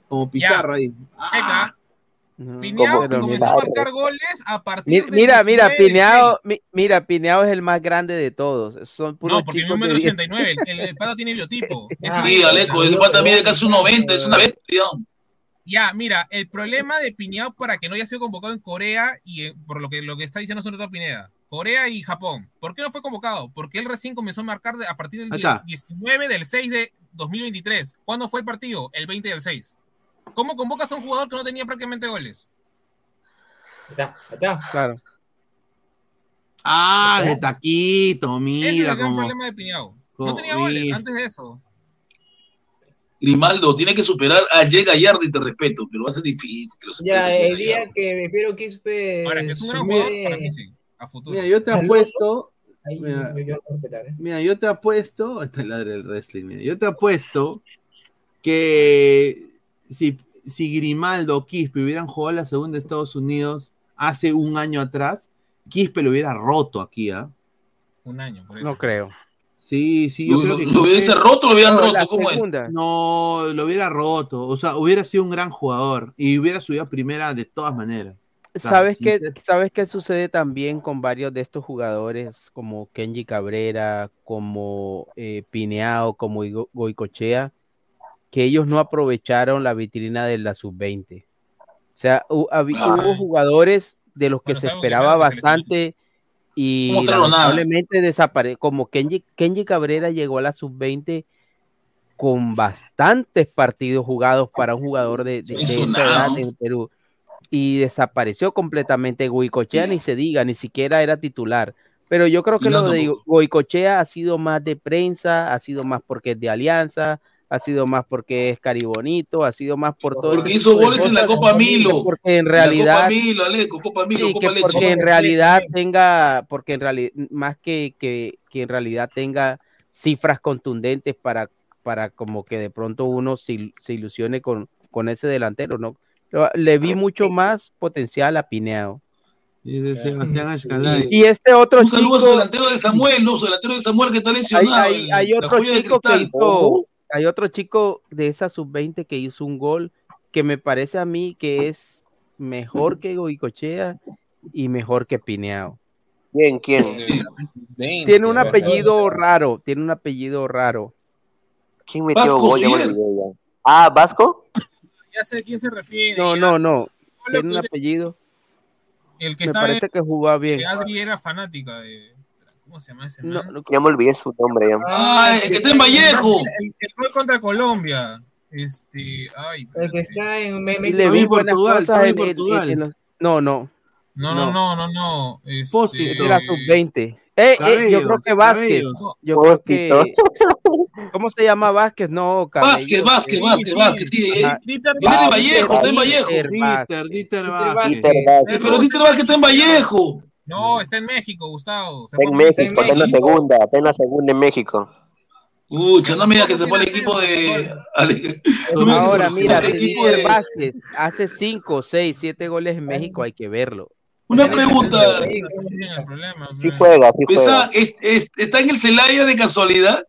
Como Pizarro ahí. Ah. Checa. Pineado comenzó a marcar goles a partir de. Mira, mira, Pineado, mira, Pineado es el más grande de todos. Son puros no, porque es número 89. El, el, pata tiene biotipo. [LAUGHS] sí, Aleco, el pata mide casi un 90, es una bestia. Ya, mira, el problema de Pineado para que no haya sido convocado en Corea y por lo que, lo que está diciendo sobre todo Pineda, Corea y Japón. ¿Por qué no fue convocado? Porque él recién comenzó a marcar a partir del 19 del 6 de 2023. ¿Cuándo fue el partido? El 20 del 6. ¿Cómo convocas a un jugador que no tenía prácticamente goles? Está, está. Claro. Ah, de taquito, mira. Ese es el problema de Piñao. No tenía goles antes de eso. Grimaldo, tiene que superar a Ye Gallardo y te respeto, pero va a ser difícil. ya, el día que espero Quispe. Ahora, que es un gran jugador para mí, sí. A futuro. Mira, yo te apuesto. Mira, ¿eh? mira, yo te apuesto. Esta es la del wrestling. Mira, yo te apuesto que si, si Grimaldo o Quispe hubieran jugado la segunda de Estados Unidos hace un año atrás, Quispe lo hubiera roto aquí, ¿ah? Un año, por eso. No creo. Sí, sí, yo creo que. ¿Lo hubiese roto o lo hubieran roto? ¿Cómo es? No, lo hubiera roto. O sea, hubiera sido un gran jugador y hubiera subido a primera de todas maneras. ¿Sabes, qué, ¿Sabes qué sucede también con varios de estos jugadores, como Kenji Cabrera, como eh, Pineao, como Goicochea? Que ellos no aprovecharon la vitrina de la sub-20. O sea, hubo jugadores de los que se esperaba bastante y lamentablemente desapareció. Como Kenji, Kenji Cabrera llegó a la sub-20 con bastantes partidos jugados para un jugador de, de, esa edad en Perú y desapareció completamente. Goicochea ni se diga, ni siquiera era titular. Pero yo creo que lo de Goicochea ha sido más de prensa, ha sido más porque es de alianza, ha sido más porque es caribonito, ha sido más por todo. Porque hizo goles en la Copa Milo. Porque en realidad. Copa Milo, Aleco, Copa Milo, Copa Leche. Porque en realidad tenga, porque en realidad, más que, que, que, en realidad tenga cifras contundentes para, para como que de pronto uno se, se ilusione con, con ese delantero, ¿no? Le vi mucho más potencial a Pineado. Y, y, este otro Un saludo a su delantero de Samuel, no, su delantero de Samuel que está lesionado. Hay, hay, hay otro chico que hizo, hay otro chico de esa sub-20 que hizo un gol que me parece a mí que es mejor que Goicochea y mejor que Pineao. ¿Quién? ¿Quién? Tiene un apellido raro, tiene un apellido raro. ¿Quién metió gol? Ah, ¿Vasco? Ya sé a quién se refiere. No, ya. no, no. Tiene un apellido. El que Me estaba parece que jugaba bien. Adri era fanática de. ¿Cómo se llama ese No, man? no, Ya me olvidé su nombre ya. Ah, el que está en Vallejo. El, el gol contra Colombia. Este. Ay, El que está en y le vi Portugal, en, en No, no. no, no, no, no, no. Este, Pósito. Era sub-20. Eh, eh, yo creo Cabellos, que Vázquez. cabellos. Yo creo que. [LAUGHS] ¿Cómo se llama Vázquez? No, Vázquez, Cabello, Vázquez, eh, Vázquez, Vázquez, sí. eh. Ajá. Dieter Vázquez. Vallejo, está en Vallejo. Dieter Dieter, Vázquez. Dieter Vázquez. Vázquez. Dieter Eh, Vázquez. Pero Dieter Vázquez está en Vallejo. No, está en México, Gustavo. Se en México, México. está en la segunda, está en la segunda en México. Ucha, no digas que se fue el equipo de. Que [LAUGHS] Ahora, mira, el equipo de. Vázquez hace 5, 6, 7 goles en México, hay que verlo. Una pregunta. Sí pues. juega, sí Esa, juega. es- es- ¿Está en el Celaya de casualidad?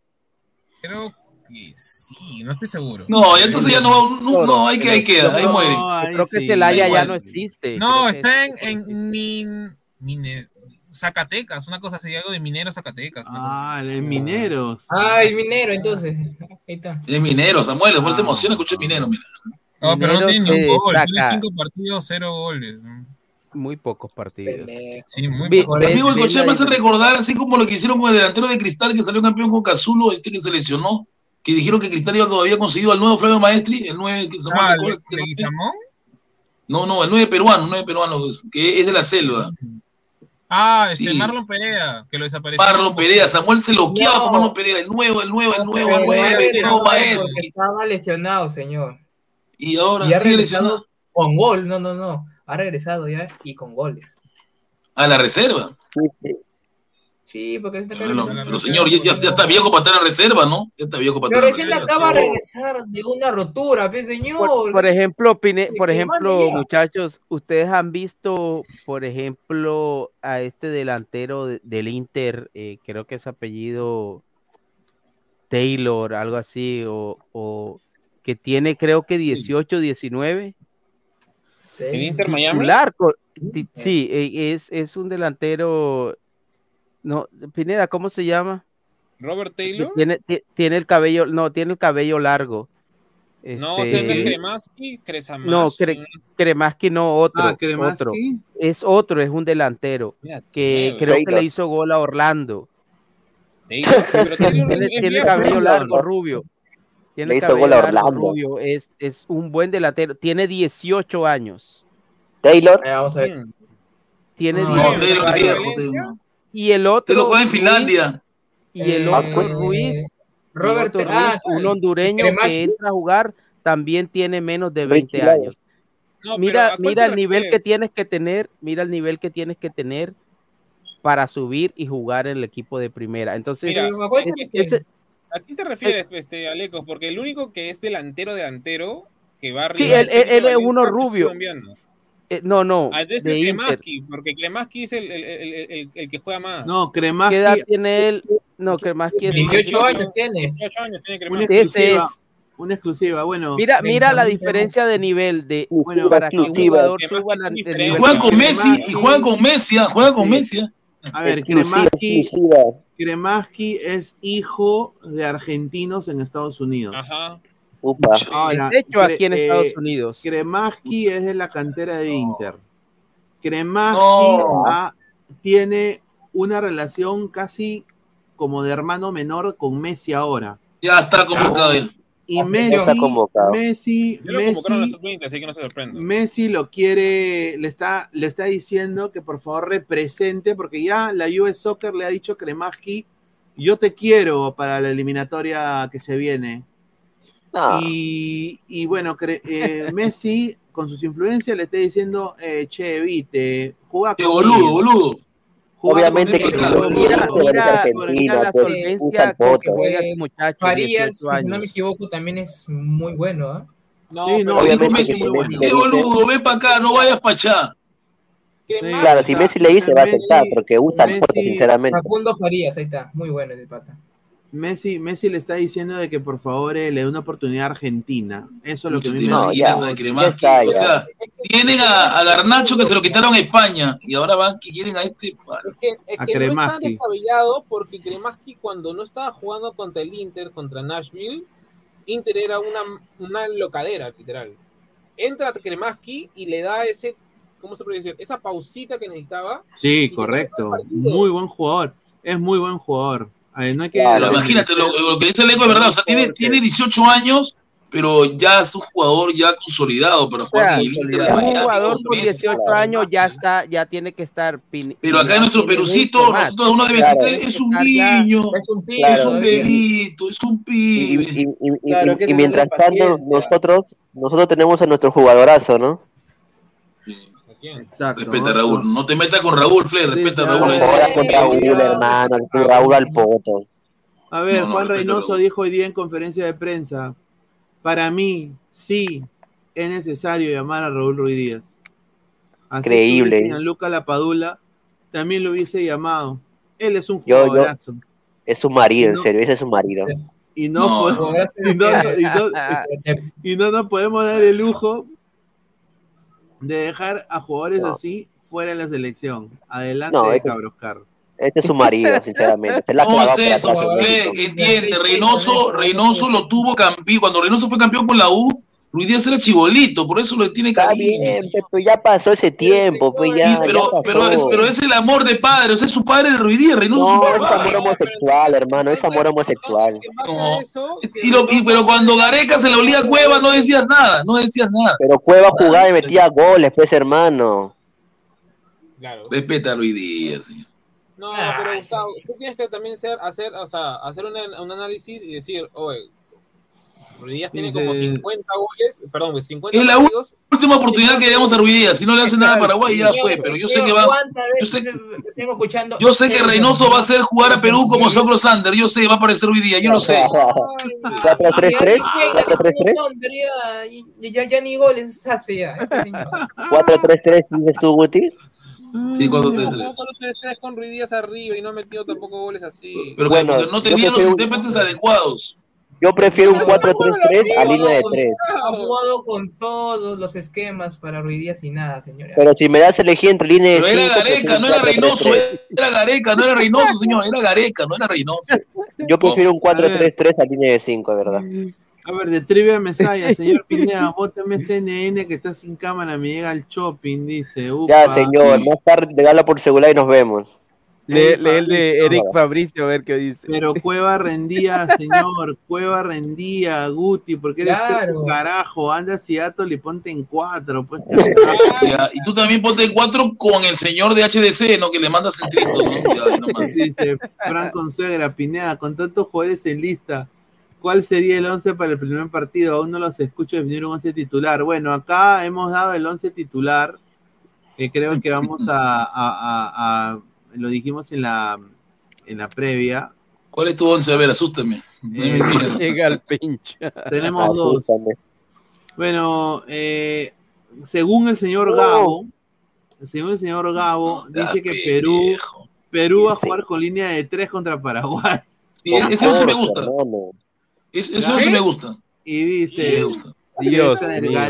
Creo que sí, no estoy seguro. No, entonces ya no, no, no, ahí, que, ahí queda, ahí muere. Creo que. Celaya ya no existe. No, está en, en Min, Mine- Zacatecas, una cosa así, algo de minero Zacatecas. Ah, los mineros. Ah, el minero, entonces. Ahí está. Es minero, Samuel, después se Ah. emociona, escucha minero, mira. No, pero no tiene ni un gol. Tiene cinco partidos, cero goles. Muy pocos partidos. Sí, muy Vi- poco. ves- Amigo, el coche me hace recordar, así como lo que hicieron con el delantero de Cristal que salió campeón con Cazulo, este que se lesionó, que dijeron que Cristal iba, había conseguido al nuevo Flavio Maestri, el 9 que Ah, ¿te acuerdas? ¿Le- Leguizamón? No, no, el 9 peruano, el 9 peruano, que es de la selva. Ah, este, Sí. Marlon Perea, que lo desapareció. Marlon Perea, Samuel se loqueaba No. con Marlon Perea, el nuevo, el nuevo, el nuevo, el ha el nuevo estaba lesionado, señor. Y ahora Y ha sigue regresado lesionado con gol. No, no, no. Ha regresado ya y con goles. a la reserva. Sí, sí. Sí, porque está Pero, no, pero señor, ya, ya- ya está viejo para estar en reserva, ¿no? Ya está viejo para Pero estar en recién reserva. acaba de regresar de una rotura, pe señor. Por, por ejemplo, Pine- por ejemplo, muchachos, ustedes han visto, por ejemplo, a este delantero de- del Inter, eh, creo que es apellido Taylor, algo así, o, o que tiene creo que 18, 19. ¿El Inter Miami? titular, sí, eh, es, es un delantero, no, Pineda, ¿cómo se llama? ¿Robert Que Taylor? tiene, ti- tiene el cabello, no, tiene el cabello largo. No, Este, ese es Kremaski, Kresamás. no, Cre- Kremaski no, otro, Ah, Kremaski. otro. Es otro, es un delantero Mira, que Taylor. creo que Taylor. le hizo gol a Orlando. Taylor, sí, pero [LAUGHS] Taylor Tiene, es tiene viejo, cabello ¿no? largo, rubio. Tiene Le el hizo cabello gol a largo, Orlando. rubio. Es, es un buen delantero. Tiene 18 años. Taylor, Eh, vamos a ver. Tiene No, No, 18 Taylor años. Y el Te otro. lo juega en Ruiz, Finlandia. Y el Eh, otro. Ruiz. eh, y Robert, otro ah, Ruiz, un hondureño que entra a jugar, también tiene menos de 20 Richie años. No, pero ¿a Mira, mira te el nivel que tienes que tener, mira el nivel que tienes que tener para subir y jugar en el equipo de primera. Entonces, Mira, ¿a cuál te es- ¿A quién te refieres, este, Alecos? Porque el único que es delantero delantero que va Sí, arriba él- él- es uno rubio. colombiano. Eh, no, no, Ah, entonces de. Kremaski, porque Kremaski es el, el, el, el- el que juega más. No, ¿Qué edad Kremaski, tiene él? No, que más que 18 años tiene. 18 años tiene una Kremaski. Ese exclusiva. es. Una exclusiva, bueno. Mira, mira la diferencia de nivel de Bueno, para que un jugador suba es juegan con Kremaski- Messi, y juegan con Messi, ah, juegan con. Messi. ah. A ver, Kremaski. Kremaski es hijo de argentinos en Estados Unidos. Ajá. Upa. Ahora, Es hecho aquí en eh, Estados Unidos. Kremaski es de la cantera de Inter. Kremaski No. ah, tiene una relación casi como de hermano menor con Messi ahora. Ya está convocado. Y Messi, está convocado. Messi, Messi, sub-20, así que no se. Messi lo quiere, le está, le está diciendo que por favor represente, porque ya la US Soccer le ha dicho a Kremaski, yo te quiero para la eliminatoria que se viene. No. Y, y bueno, cre- eh, Messi con sus influencias le está diciendo, eh, che, vite, juega Qué conmigo, boludo, boludo. Obviamente conmigo". que si no, mira, no, mira, Argentina, mira la solvencia usan con que fotos. juega muchacho, Farías, 18 si no me equivoco, también es muy bueno, ¿ah? No, Sí, no, Obviamente Messi, que con Messi boludo, ven para acá, no vayas para allá. Claro, si Messi le dice, va a aceptar, porque usa Messi- fotos, sinceramente. Facundo Farías, ahí está. Muy bueno ese pata. Messi, Messi le está diciendo de que por favor eh, le dé una oportunidad a Argentina. Eso es lo que a mí me No, No, ya. de está, O sea, tienen a, a Garnacho que se lo quitaron a España y ahora van que quieren a este. Es que, es A que no es tan Kremaski. descabellado porque Kremaski cuando no estaba jugando contra el Inter, contra Nashville, Inter era una, una locadera, literal. Entra Kremaski y le da ese, ¿cómo se puede decir? Esa pausita que necesitaba. Sí, correcto. Muy buen jugador. Es muy buen jugador. A ver, no hay que- Claro, imagínate, lo, lo que dice Leco es verdad, o sea, tiene, tiene 18 años, pero ya es un jugador ya consolidado para O jugar sea, en el Inter de un jugador con con Messi. 18 años ya está, ya tiene que estar. pin- Pero acá en nuestro Perucito, nosotros uno de Claro, 23 tiene es un estar ya- niño, Es un pibe. es un Claro. bebito, es un Y, pibe. y- y- y- Claro, mientras tanto, nosotros, nosotros tenemos a nuestro jugadorazo, ¿no? Exacto. Respeta a. Raúl, no te metas con Raúl, Fle, respeta a sí, Raúl. No sí. jodas con Raúl, hermano, el Raúl al poto. A ver, No, no, Juan Reynoso Raúl. dijo hoy día en conferencia de prensa, para mí, sí, es necesario llamar a Raúl Ruiz Díaz. Así Creíble. estuviese Gianluca Lapadula, también lo hubiese llamado. Él es un Yo- yo- jugadorazo. Es su marido, en serio, ese es su marido. Y no, No, podemos- Jugadorazo y no- y no- y no nos podemos dar el lujo de dejar a jugadores No. así fuera de la selección. Adelante No, de este- Cabroscar. Este es su marido, [LAUGHS] sinceramente. Se la ha ¿Cómo clavado es eso? Entiende, Reynoso, Reynoso lo tuvo campeón. Cuando Reynoso fue campeón con la U, Luis Díaz era chibolito, por eso lo tiene Está cariño. bien, pe, pero ya pasó ese tiempo, pues Sí, ya, ya pero, pero, es, pero es el amor de padre, o sea, es su padre de Ruiz Díaz, Reynoso No, es es su amor papá. homosexual, hermano, es amor homosexual. No. Y lo- y- pero cuando Gareca se le olía a Cueva, no decías nada, no decías nada. Pero Cueva jugaba y metía goles, pues, hermano. Claro. Respeta a Luis Díaz. señor. No, pero sí. Gustavo, tú tienes que también ser, hacer, o sea, hacer un, un análisis y decir, oye, Ruiz Díaz tiene como 50 goles, perdón, pues 50 Es la partidos. Última oportunidad que le damos a Ruiz Díaz, si no le hacen nada a Paraguay, ya fue, pero yo sé que va. ¿Cuántas yo sé-? Yo sé que Reynoso va a hacer jugar a Perú como Socro Sander, yo sé, va a aparecer Ruiz Díaz, yo lo sé. [LAUGHS] 4-3-3, 4-3-3, Ya, ya, ni goles hace ya. este señor. 4-3-3, dices tú, Guti. Sí, cuando Jugó te- solo 3-3 con Ruiz Díaz arriba y no ha metido tampoco goles así. Pero Bueno, no tenían los intérpretes adecuados. Yo prefiero un 4-3-3 a línea de 3. Ha jugado con todos los esquemas para Ruiz Díaz y nada, señora. Pero si me das elegir entre línea de Pero 5, era Gareca, no era Reynoso, era Gareca, no era Reynoso, señor, era Gareca, no era Reynoso. [LAUGHS] Yo prefiero un 4-3-3 a línea de 5, de verdad. A ver, de Trivia Mesaya, señor Pineda, bótame CNN que está sin cámara, me llega el shopping, dice. Ya, Upa. señor, más tarde regala por celular y nos vemos. Lee, el de. Eric Fabricio a ver qué dice. Pero Cueva rendía, [LAUGHS] señor, Cueva rendía, Guti, porque eres Claro. carajo, anda a Seattle y ponte en cuatro, pues. [LAUGHS] Y tú también ponte en cuatro con el señor de HDC, ¿no? Que le mandas el trito, ¿no? [LAUGHS] Dice Fran Consuegra, Pineda, con tantos jugadores en lista, ¿cuál sería el 11 para el primer partido? Aún no los escucho definir un 11 titular. Bueno, acá hemos dado el 11 titular, que creo que vamos a, a- a- a- lo dijimos en la, en la previa. ¿Cuál es tu once? A ver, asústame. Eh, [LAUGHS] Llega el pinche. tenemos dos. Bueno, eh, según el señor No. Gabo, según el señor Gabo, sea dice que Perú. Perú va a jugar con línea de tres contra Paraguay. Sí, ese once me gusta. ese once me gusta. Y dice. Dios mío.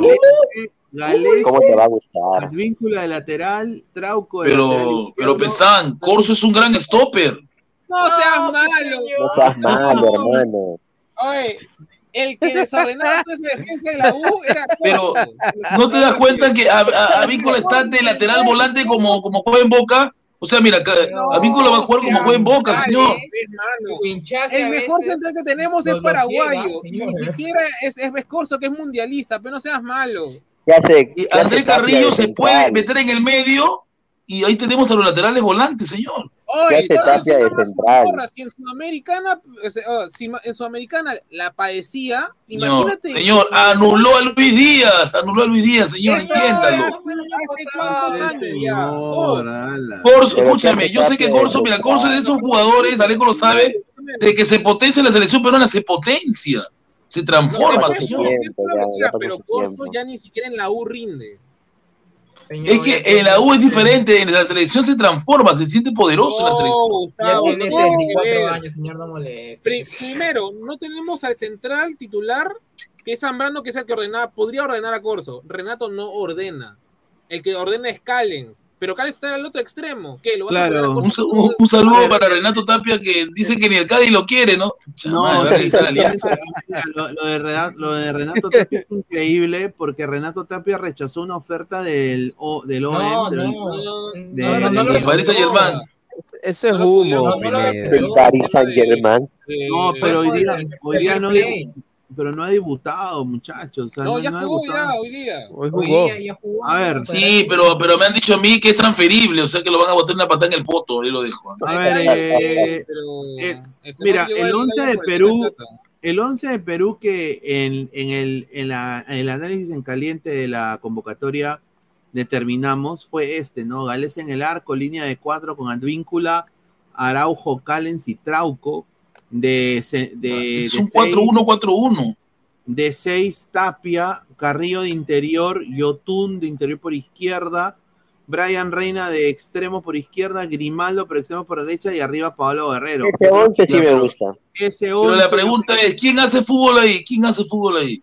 Galese, ¿Cómo te va a gustar? Advíncula de lateral, Trauco de Pero, lateral pero. Pesan, Corso es un gran stopper. No seas malo. No seas malo, hermano. Oye, el que desordenaba toda esa defensa de la U era Pero, Corso. ¿No te das cuenta que a, a, Avícola está de lateral volante como, como juega en Boca? O sea, mira, ca- Avícola va a jugar como juega en Boca, Dale, señor. El mejor central que tenemos es paraguayo. y ni siquiera es, es Vescorso, que es mundialista, pero no seas malo. ¿Qué hace? André Carrillo se central? puede meter en el medio y ahí tenemos a los laterales volantes, señor. Oye, hace de central? porra. Si en Sudamericana, o sea, oh, en Sudamericana la padecía, Señor, imagínate. señor, anuló a Luis Díaz, anuló a Luis Díaz, señor, entiéndalo. Este. Corso, Pero escúchame, ¿qué yo sé que Corso, mira, central? Corso es de esos jugadores, Aleco lo sabe, de que se potencia la selección peruana, se potencia, se transforma, pasó señor. tiempo, ya, ya pasó pero Corso ya ni siquiera en la U rinde. Señor, Es que en la U es diferente, en la selección se transforma, se siente poderoso en la selección. No, Ya Gustavo, tiene no tiene que 34 ver. años, señor, no moleste. Pri- Primero, no tenemos al central titular, que es Zambrano, que es el que ordenaba, podría ordenar a Corso. Renato no ordena. El que ordena es Callens. Pero Cádiz está en el otro extremo. ¿Qué? ¿Lo vas a Claro. a Un, Corso? un- un saludo para Renato Tapia que dice que ni el Cádiz lo quiere, ¿no? No, a realizar alianza. Lo, lo de Renato, lo de Renato Tapia es increíble porque Renato Tapia rechazó una oferta del, O- del OM. No, del- no. de- No, no, no, de- no. Eso es No humo, no. Eh, No, pero hoy día, el- hoy día el no, play. Pero no ha debutado, muchachos. o sea, No, ya jugó ya, hoy día. Hoy Hoy jugó. día ya jugó. A ver, Sí, pero, pero me han dicho a mí que es transferible, o sea que lo van a botar una patada en el poto, ahí lo dejo. A ver, eh, Pero, eh, mira, el al 11 de Perú-. El 11 de Perú que en, en el, en la- en el análisis en caliente de la convocatoria determinamos fue este, ¿no? Gales en el arco, línea de cuatro con Advíncula, Araujo, Callens y Trauco. De, se- de, Es un seis- 4-1-4-1. de 6 Tapia, Carrillo de interior, Yotun de interior por izquierda, Brian Reina de extremo por izquierda, Grimaldo por extremo por derecha y arriba Pablo Guerrero. Ese 11 sí me gusta. Ese Pero 11, la pregunta es, ¿quién hace fútbol ahí? ¿Quién hace fútbol ahí?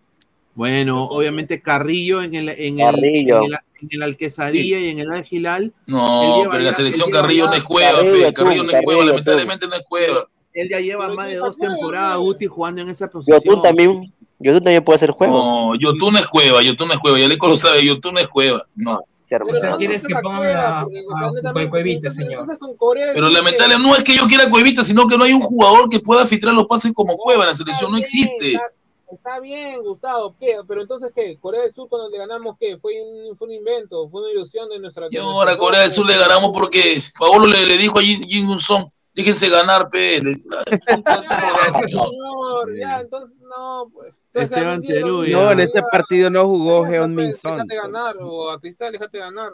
Bueno, obviamente Carrillo en el, en el, Carrillo. en el, en el Alquesadilla y en el Algilal. No, pero en la selección Carrillo no es cueva, Carrillo, tú, Carrillo no es cueva, Carrillo, lamentablemente no es cueva. Él ya lleva Pero más de dos temporadas, ¿no? Guti, jugando en esa posición. Yotun también, Yotun también puede hacer juego. No, Yotun es cueva, Yotun es cueva, ya le lo sabe, Yotun es cueva. No. Se Pero. O sea, no quieres que a- Cuevita, señor. lamentable, no es que yo quiera cuevita, sino que no hay un jugador que pueda filtrar los pases como cueva, la selección no existe. Está, bien, Gustavo, ¿qué? Pero entonces, ¿qué? Corea del Sur cuando le ganamos, ¿qué? Fue un, fue un invento, fue una ilusión de nuestra... Y ahora Corea del Sur le ganamos porque Paolo le, le dijo a Jin, Jin Song, déjense ganar, pe. Le- [LAUGHS] Ya, señor, ya, entonces, no, pues... Esteban Terú. No, en ese partido no jugó Ya, Heon pues, Min Son. Déjate ganar, o a Cristal, déjate ganar.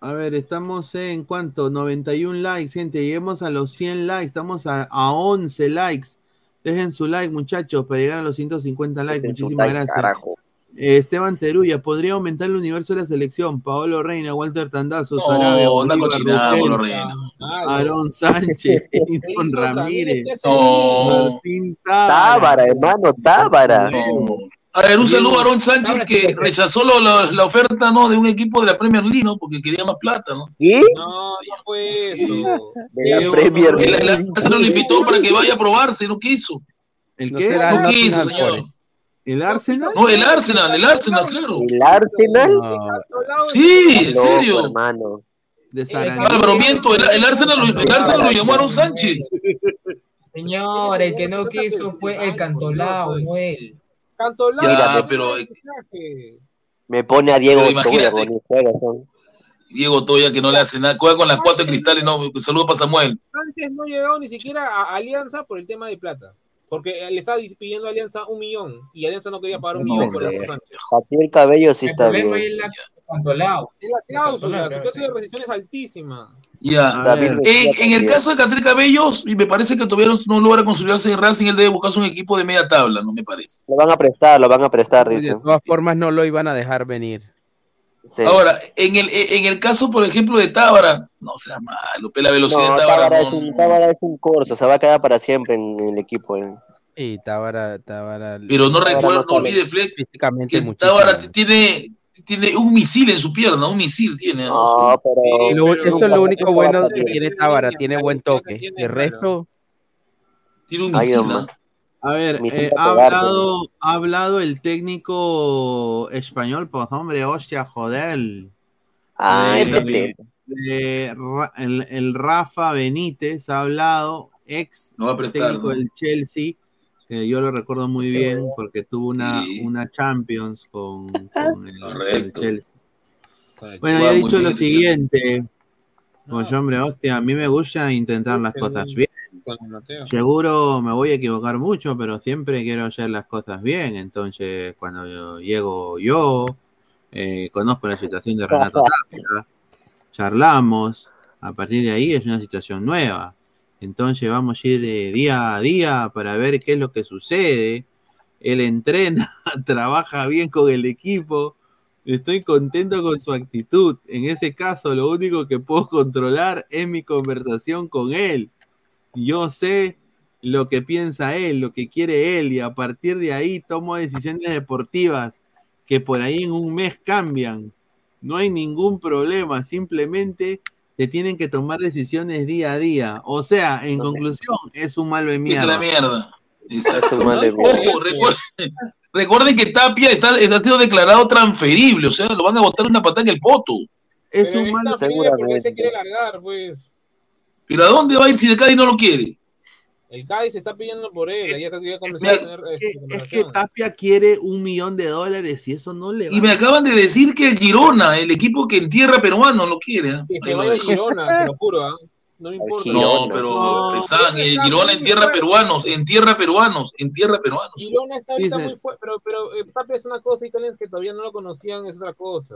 A ver, estamos en cuánto? 91 likes, gente. Lleguemos a los 100 likes. Estamos a, a 11 likes. Dejen su like, muchachos, para llegar a los 150 likes. Dejen Muchísimas like, gracias. carajo. Eh, Esteban Teruya, ¿podría aumentar el universo de la selección? Paolo Reina, Walter Tandazo, No, Sarabia, Reina. Aarón Sánchez, Se hizo Ramírez, No. Martín Tábara, Tábara. hermano, Tábara. No. A ver, un saludo a Aaron Sánchez que rechazó lo- lo- la oferta ¿no? de un equipo de la Premier League, ¿no? Porque quería más plata, ¿no? ¿Y? No, no fue eso. De la Premier League. Arsenal lo invitó para que vaya a probarse, no quiso. ¿El No qué? será No quiso, señor. ¿El Arsenal? No, el Arsenal, el Arsenal, claro. ¿El Arsenal? No, Sí, en serio. hermano. De Álvaro, miento, el, el Arsenal, lo- el Arsenal lo Aaron Sánchez. Señor, el que no quiso fue el Cantolao, no él. Cantolao. Ya, pero-. Me pone a Diego Toya imagínate. con el juego, son. Diego Toya que no le hace nada, juega con las cuatro cristales, no, saludo para Samuel. Sánchez no llegó ni siquiera a Alianza por el tema de plata. Porque le estaba pidiendo a Alianza un millón y Alianza no quería pagar un No millón por. Alfonso Sánchez. Jatiel Cabello sí El está problema bien. es la. Es la cláusula, su cláusula de rescisión es altísima. Ya. En, en el caso de Catril Cabellos, y me parece que todavía no, logra consolidarse en Racing, él debe buscarse un equipo de media tabla, no me parece. Lo van a prestar, lo van a prestar, de dicen. todas formas no lo iban a dejar venir. Sí. Ahora, en el, en el caso, por ejemplo, de Tábara, no sea malo, pe, la velocidad No, de Tábara. Tábara no- es un, Tábara es un corso, se va a quedar para siempre en el equipo. eh. Y Tábara, Tábara pero no Tábara recuerdo, no no olvide, Fleck, físicamente que. Tábara tiene, tiene un misil en su pierna, un misil tiene. ¿no? No, pero. Lo- pero eso es lo único bueno que tiene Tábara, tiene buen toque. Tiene, El resto, Tiene un misil. A ver, eh, ha, hablado, ha hablado el técnico español, pues hombre, hostia, joder. Ah, Eh, el, el Rafa Benítez ha hablado, ex No prestar. técnico ¿no? del Chelsea, que yo lo recuerdo muy Sí. bien porque tuvo una, Sí. una Champions con, con el. Chelsea. Bueno, ya he dicho lo siguiente. Pues hombre, hostia, a mí me gusta intentar las cosas bien. Con Mateo. Seguro me voy a equivocar mucho, pero siempre quiero hacer las cosas bien. Entonces, cuando yo- llego yo, eh, conozco la situación de Renato [LAUGHS] Tapia, charlamos, a partir de ahí es una situación nueva. Entonces vamos a ir eh, día a día para ver qué es lo que sucede. Él entrena, [LAUGHS] trabaja bien con el equipo. Estoy contento con su actitud. En ese caso, lo único que puedo controlar es mi conversación con él. Yo sé lo que piensa él, lo que quiere él, y a partir de ahí tomo decisiones deportivas que por ahí en un mes cambian. No hay ningún problema, simplemente se tienen que tomar decisiones día a día. O sea, en conclusión, es un malo de mierda. la mierda. Exacto. un mal de mierda. Ojo, recuerden, recuerden que Tapia está, está siendo declarado transferible, o sea, lo van a botar una patada en el poto. Es Pero un malo. porque se quiere largar, pues. ¿Pero a dónde va a ir si el Cádiz no lo quiere? El Cádiz se está pidiendo por él. Ya, está- ya comenzó Mira, a tener Es que, este, es que. Tapia quiere un millón de dólares y eso no le va Y me acaban de decir que el Girona, el equipo que en tierra peruano, lo quiere. ¿eh? Que se vaya. Girona, te lo juro, ¿ah? No me importa. No, pero No, el Girona en tierra peruanos, en tierra peruanos, en tierra peruanos. Girona está ahorita Dice- muy fuerte, pero, pero eh, Tapia es una cosa y Callens que todavía no lo conocían es otra cosa.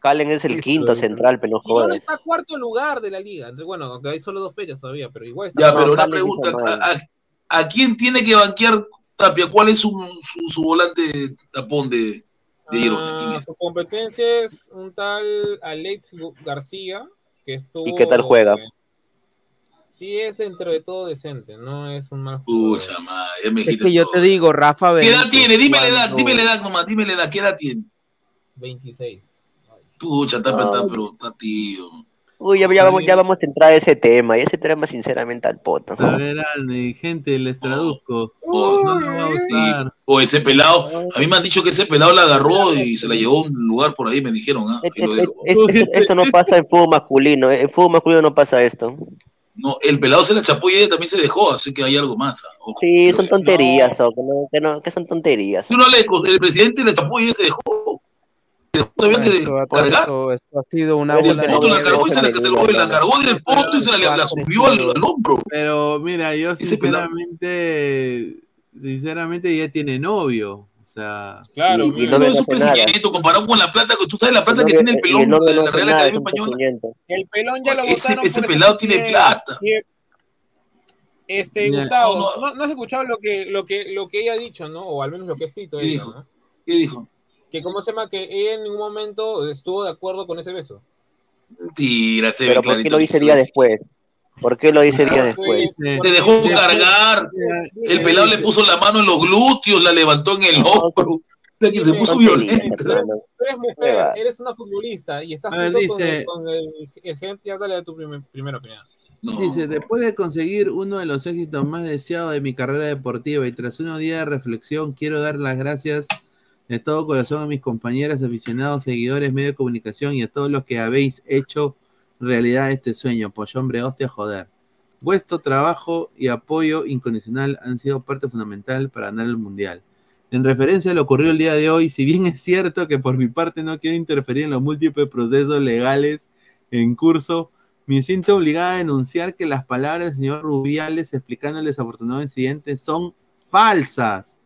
Calen es el quinto central, pero no Girona está cuarto lugar de la liga. Entonces, bueno, aunque hay solo dos fechas todavía, pero igual está Ya, pero una pregunta. ¿a, a, a quién tiene que banquear Tapia? ¿Cuál es su, su, su volante tapón de, de Girona? ¿Quién Ah, su competencia es un tal Alex García, que estuvo... ¿Y qué tal juega? eh, Sí, es dentro de todo decente, no es un mal jugador. Pucha madre, ya me Es que yo todo. te digo, Rafa ¿Qué edad tiene? Dime la edad, dime la edad nomás, dime la edad, ¿qué edad tiene? 26. Pucha, está, Ay. pero está tío. Uy, ya, ya vamos, ya vamos a entrar a ese tema. Y ese tema, sinceramente, al poto. A ver, Andy, gente, les traduzco. Oh, No lo va a usar. O ese pelado, a mí me han dicho que ese pelado la agarró y se la llevó a un lugar por ahí, me dijeron, ah, ahí Este- este- esto, no pasa en fútbol masculino. eh, En fútbol masculino no pasa esto. No, el pelado se la chapó y ella también se dejó, así que hay algo más. ah, ojo. Sí, son tonterías, o que, no, que, no- que son tonterías. Sí, no, Aleco, el presidente la chapó y ella se dejó. Que Esto esto- esto ha sido una El bola poto la cargó y se la, se lo- la cargó del poto y se la, la subió al, al hombro. Pero mira, yo sinceramente, sinceramente ya tiene novio. O sea, Claro, Y- y mira, no No es un presidente comparado con la plata, que tú sabes la plata El que novio- tiene el y pelón el novio de no la Real Academia Española. el pelón ya lo Ese- ese pelado tiene plata. Este. Gustavo, No, no, no has escuchado lo que, lo que, lo que ella ha dicho, ¿no? O al menos lo que ha escrito ¿Qué ella, dijo? ¿no? ¿Qué dijo? Que cómo se llama, que ella en ningún momento estuvo de acuerdo con ese beso. Se ve Pero ¿por qué lo sí día es. después? ¿Por qué lo dice día después? dice- Le dejó cargar. El pelado le puso la mano en los glúteos, la levantó en el hombro. O sea, que se puso violento. eres mujer, eres una futbolista y estás ver, junto con, dice- el, con el, el gente, ya dale tu primer- primera opinión. No. Dice, después de conseguir uno de los éxitos más deseados de mi carrera deportiva y tras unos días de reflexión, quiero dar las gracias de todo corazón a mis compañeras, aficionados, seguidores, medios de comunicación y a todos los que habéis hecho realidad este sueño. Pues hombre, hostia, joder. Vuestro trabajo y apoyo incondicional han sido parte fundamental para ganar el Mundial. En referencia a lo ocurrido el día de hoy, si bien es cierto que por mi parte no quiero interferir en los múltiples procesos legales en curso, me siento obligada a denunciar que las palabras del señor Rubiales explicando el desafortunado incidente son falsas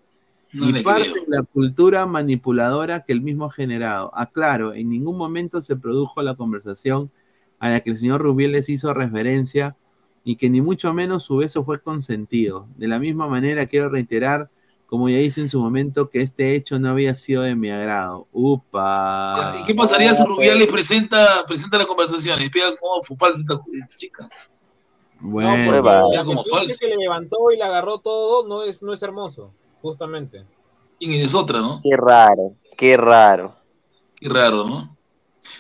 No y parte creo. de la cultura manipuladora que él mismo ha generado. Aclaro, en ningún momento se produjo la conversación a la que el señor Rubiales hizo referencia y que ni mucho menos su beso fue consentido. De la misma manera quiero reiterar, como ya hice en su momento, que este hecho no había sido de mi agrado. Upa. ¿Y qué pasaría si Rubiales presenta, presenta la conversación y explica cómo fue falsa esta chica? Bueno, No, pues, como falsa. que le levantó y le agarró todo, no es, no es hermoso, justamente. Y es otra, ¿no? Qué raro, qué raro. Qué raro, ¿no?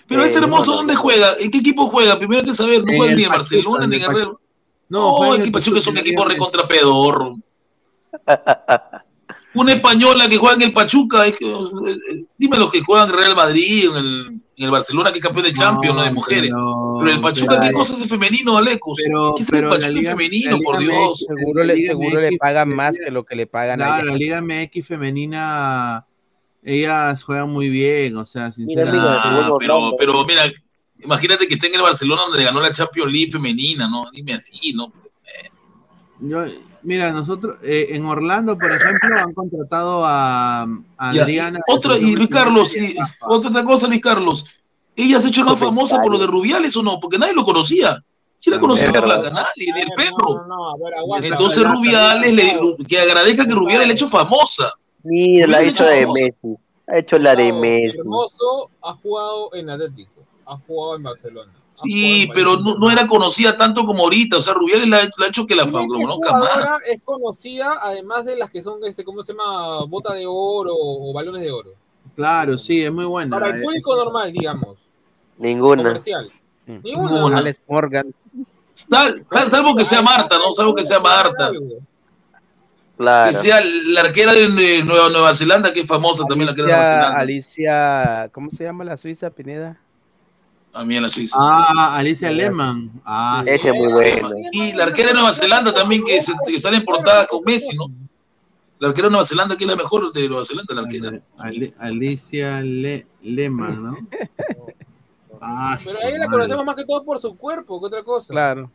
Pero Eh, este hermoso, ¿dónde juega? ¿En qué equipo juega? Primero hay que saber, no juega el ni en Barcelona ni en Guerrero. no, en el que Pachuca es un equipo ya- recontra pedorro. [LAUGHS] Una española que juega en el Pachuca, es que, eh, dime los que juegan en Real Madrid, en el, en el Barcelona, que es campeón de Champions, no, de mujeres. Pero, Pero el Pachuca, pero- ¿qué cosas de femenino, Alecos? Pero, ¿Qué es el pero Pachuca Liga, femenino, por Dios? MX, Seguro le, seguro le pagan más que lo que le pagan a Claro, ella. la Liga MX femenina, ellas juegan muy bien, o sea, sinceramente. mira, Ah, pero, pero mira, imagínate que esté en el Barcelona donde ganó la Champions League femenina, ¿no? Dime así, ¿no? Yo, mira, nosotros eh, en Orlando, por ejemplo, han contratado a, a Ya, Adriana. y otra, y Luis Carlos, y otra, otra cosa, Luis Carlos. ¿Ella se ha hecho más famosa por lo de Rubiales o no? Porque nadie lo conocía. ¿Quién la conocía Es la verdad. flaca? Nadie, ni el No, perro. no, no, a ver, aguanta. Entonces Rubiales, le, que agradezca que Rubiales le ha hecho famosa. Mira, la ha hecho de famosa. Messi. Ha hecho la de Messi. Hermoso ha jugado en Atlético, ha jugado en Barcelona. Sí, pero no, no era conocida tanto como ahorita. O sea, Rubiales la, la ha hecho que la conozca más. es conocida, además de las que son, este, ¿cómo se llama? Bota de oro o balones de oro. Claro, sí, es muy buena. Para el eh, público normal, digamos. Ninguna. comercial. Ninguna. Ninguna. Alex Morgan. Sal- sal- salvo que sea Marta, ¿no? Salvo que sea Marta. Que Claro. sea la arquera de, Nueva, Nueva Zelanda, que es famosa también, la arquera de Nueva Zelanda. Alicia, ¿cómo se llama la Suiza, Pineda? También la Suiza. Ah, Alicia Lehmann. Ah, sí. Ese es muy bueno. Y la arquera de Nueva Zelanda también, que, se, que sale en portada con Messi, ¿no? La arquera de Nueva Zelanda, que es la mejor de Nueva Zelanda, la arquera. Ali- Alicia Le Lehmann, ¿no? [LAUGHS] Ah, Pero ahí la conocemos más que todo por su cuerpo que otra cosa. Claro.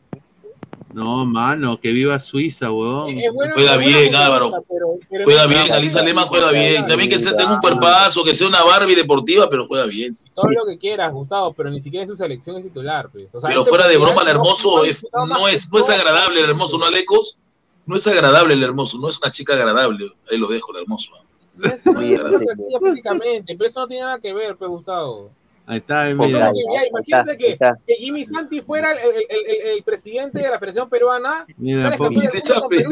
No, mano, que viva Suiza, weón. Juega bien, Álvaro. pero- pero Juega bien, Alisa Lema juega bien. También que se tenga un cuerpazo, que sea una Barbie deportiva, pero juega bien. sí. Todo lo que quieras, Gustavo, pero ni siquiera en su selección es titular. Pues. O sea, Pero este fuera de broma, el hermoso no es, no es, no es todo. agradable el hermoso, ¿no, Alecos? No es agradable el hermoso, no es una chica agradable. Ahí lo dejo, el hermoso. No es no es atractiva físicamente, pero eso no tiene nada que ver, pues, Gustavo. Ahí está, mira. ya, imagínate que, que Jimmy Santi fuera el, el- el- el presidente de la Federación Peruana. Mira, Poppy. Perú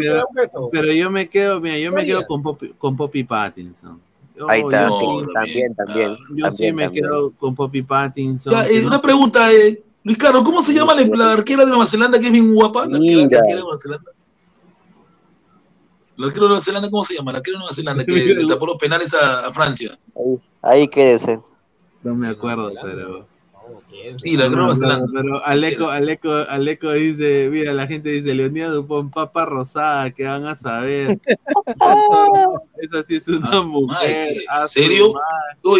pero, yo me quedo, mira, yo me quedo con Poppy, con Poppy Pattinson. Yo- Ahí está, yo- sí, también, también. Yo sí me también. quedo con Poppy Pattinson. Ya, eh, una pregunta, eh, Luis Carlos, ¿cómo se llama la, la arquera de Nueva Zelanda que es bien guapa? La arquera, la Mira. arquera de Nueva Zelanda. La arquera de Nueva Zelanda, ¿cómo se llama? La arquera de Nueva Zelanda que [LAUGHS] le tapó los penales a, a Francia. Ahí, ahí quédese. No me acuerdo, pero. Sí, de Nueva No. Pero Aleco, Aleco, Aleco dice, mira, la gente dice, Leonida Dupont, papa rosada, que van a saber. [LAUGHS] Esa sí es una mujer. ¿En serio?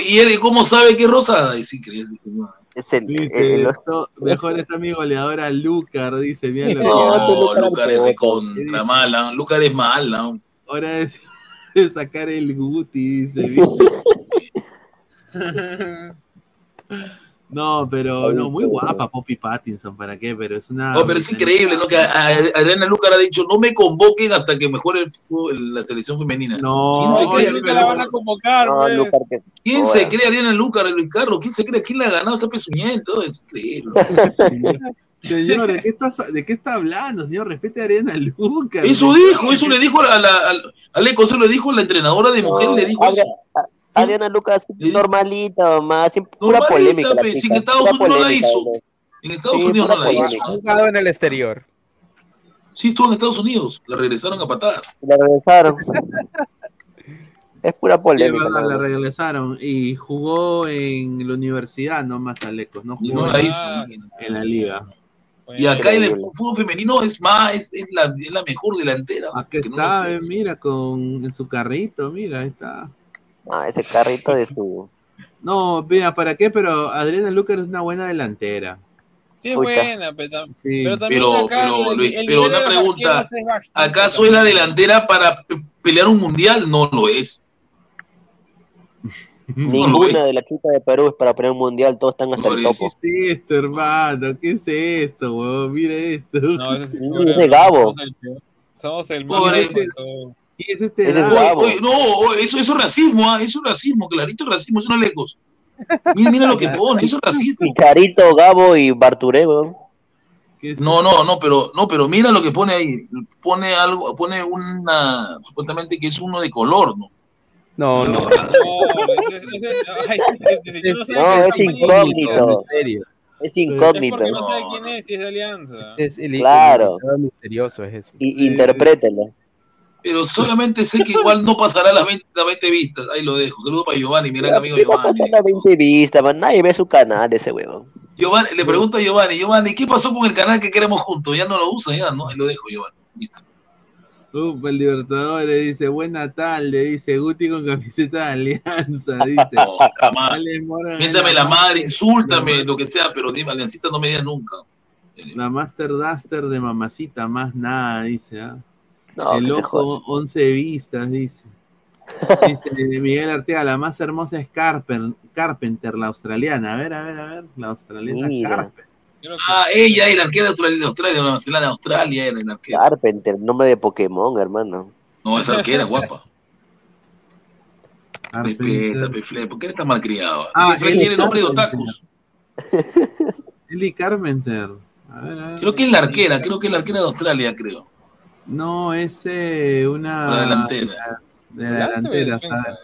¿Y él cómo sabe que es rosada? Es increíble. ese man. Es el, Dice, el- el- esto- mejor está mi goleadora Lucar, dice, mira lo que No, Lucar es recontra mala. Lucar es mala. Hora de, [LAUGHS] de sacar el Guti, dice. [LAUGHS] [LAUGHS] No, pero no, muy guapa Poppy Pattinson, ¿para qué? Pero es una. No, pero es increíble, ¿no? Que a- a- Adriana Lucar ha dicho, no me convoquen hasta que mejore el fútbol- la selección femenina. No, ¿Quién se cree? nunca la van a convocar, No, pues. Lucar, que- ¿Quién se cree Adriana Lucar, Luis Carlos? ¿Quién se cree? ¿Quién le ha ganado esa pezuñento? Es increíble. [LAUGHS] Señor, ¿de qué, estás, ¿de qué está hablando, señor? Respete a Ariana Lucar. Eso dijo, eso le dijo a la, Eco, eso le dijo la entrenadora de mujer, le dijo eso. Adriana Lucas, normalita, más, sin- pura Normalita, polémica. pe, chica, si en Estados pura Unidos no la hizo. En Estados Sí, Unidos no la hizo. polémica. Ha jugado en el exterior. Sí, estuvo en Estados Unidos, la regresaron a patadas. La regresaron. [LAUGHS] es pura Sí, es polémica. verdad, la regresaron y jugó en la universidad, no más Alecos, no jugó no la en- hizo. en la liga. Y acá en el fútbol femenino es más, es, es la, es la mejor delantera. Aquí no está, mira, con en su carrito, mira, ahí está. Ah, ese carrito de su. [LAUGHS] No, mira, ¿para qué? Pero Adriana Lucar es una buena delantera. Sí, es buena, pero, tam- Sí. pero también Pero, acá pero, el- Luis, el pero una de pregunta, es ¿acaso es la delantera para pe- pelear un mundial? No lo es. [LAUGHS] No lo es. Ninguna de las chicas de Perú es para poner un mundial, todos están hasta No el es. topo. ¿Qué es esto, hermano? ¿Qué es esto, weón? Mira esto. No, Sí, pobre, ese [LAUGHS] Gabo. Somos el. Somos el Pobre. Malo de todo. ¿Qué es este es. Oye, no, oye, eso, eso es racismo, ¿ah? eso es racismo, clarito racismo, eso no es lejos. Mira, mira lo que [LAUGHS] pone, eso es racismo. Chicharito, Gabo y Barturé, weón. ¿Qué es No, no, no, pero no, pero mira lo que pone ahí. Pone algo, pone una supuestamente que es uno de color, ¿no? No, no. No, es incógnito. Es incógnito. no sabe quién es, si es de Alianza. Es el Claro. misterioso es ese. Y, interprételo. Pero solamente sé que igual no pasará las 20, las 20 vistas. Ahí lo dejo. Saludos para Giovanni, mi gran amigo ¿Qué va a Giovanni. pasar a 20 vistas, man? Nadie ve su canal ese weón. Giovanni. Le pregunto a Giovanni, Giovanni, ¿qué pasó con el canal que queremos juntos? Ya no lo usa, ya, ¿no? Ahí lo dejo, Giovanni. Listo. Upa, el Libertadores dice, buena tarde, dice Guti con camiseta de Alianza, [LAUGHS] dice. No, Morgan es Miéntame la madre, insúltame, lo que sea, pero dime, Aliancita no me digas nunca. La Master Duster de mamacita, más nada, dice. ¿ah? No, el joda. 11 vistas, dice. Dice Miguel Arteaga, la más hermosa es Carpen- Carpenter, la australiana. A ver, a ver, a ver, la australiana Mira. Carpenter. Ah, ella era la arquera de Australia, de Australia, de Nueva Zelanda, Australia era la arquera. Carpenter, nombre de Pokémon, hermano. No, esa arquera guapa. [LAUGHS] Respeta. Pefle, ¿por qué eres tan malcriado? Ah, Pefle él tiene es nombre de otakus. Ellie Carpenter. A ver, a ver. Creo que es la arquera, creo que es la arquera de Australia, creo. No, es eh, una. La delantera. De la ¿Delante o de delantera, defensa? ¿sabes?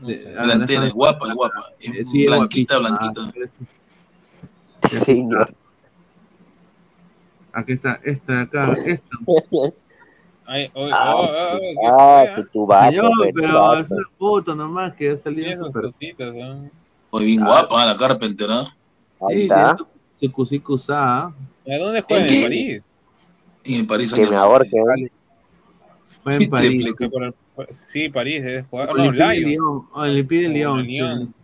No De- sé. Delantera, es guapa, es guapa. Eh, Es sí, blanquita, blanquita. Señor. Aquí está, esta de acá, esta. Ay, oh, Ah, oh, oh, ¿qué Ah, que Señor, tu pero es una foto nomás que ha salido Tiene sus súper. cositas, ¿no? Muy bien guapa, la Carpenter, ¿ah? Ahí Sí, está. sí, su. ¿A dónde juega? ¿En. París? Y en París Que me ahorque. Fue en [LAUGHS] París. Sí, París debe jugar. Oh, no, Lyon. Lyon. Olympique de Lyon.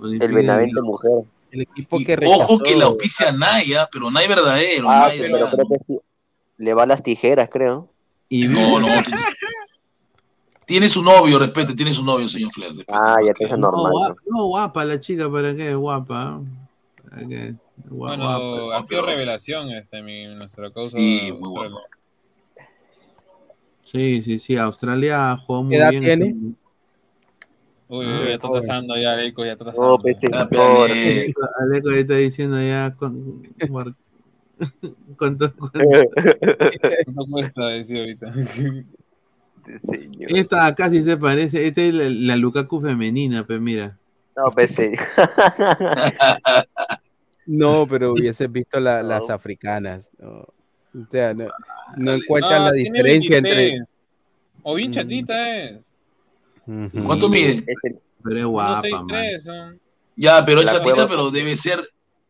El Benavente mujer. El equipo que rechazó. ojo que la auspicia Naya, pero Naya verdadero. Ah, Naya, pero creo que sí. Le va las tijeras, creo. Y No, no. tiene- su novio, respete, tiene su novio, señor Flair. Ah, ya te es no, normal. gua- no, guapa la chica, ¿para qué? Guapa. ¿Para qué? Bueno, ha sido revelación este, mi, nuestra causa. Sí, muy Australia. Sí, sí, sí. Australia jugó muy ¿Qué edad bien. tiene? este- Uy, uy, ya está trazando ya, Leico, ya está trazando. No, Ah, eh, Aleco ahí está diciendo ya con, cuánto- cuánto- No cuesta decir ahorita. Señor. Esta sí se parece. Esta es la, la Lukaku femenina, pues mira. No, pese. [LAUGHS] [LAUGHS] No, pero hubieses visto la- [LAUGHS] No. las africanas. no. O sea, no, no Ah, encuentran la diferencia entre. 23. O bien Mm. chatita es. Ujú. ¿Cuánto mide? Es el- Pero es guapa, man. 1.63. son. Ya, pero es La chatita, pero debe ser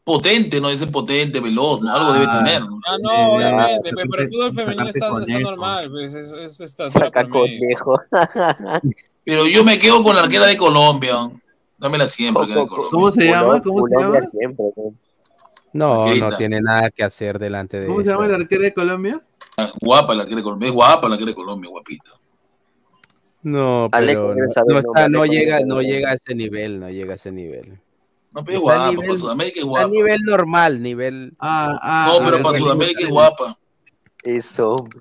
potente, no debe ser potente, veloz, ¿no? algo debe Ah. tener. ¿no? Ah, no, obviamente, pues, pero el fútbol femenino está, está normal, pues, es, es, está Saca conejo. [LAUGHS] Pero yo me quedo con la arquera de Colombia. Dámela siempre, arquera de Colombia. ¿Cómo se llama? ¿Cómo se Colombia llama? siempre, ¿no? No, no tiene nada que hacer delante de ¿Cómo se llama la arquera de Colombia? Guapa la arquera de Colombia, es guapa la arquera de Colombia, guapita. No, pero no, está, no llega, no llega a ese nivel, no llega a ese nivel. No, pero es guapa, nivel- para Sudamérica es Está a guapa. nivel normal, nivel. Ah, ah, No, pero ah, para sí, Sudamérica es guapa. Eso, hombre.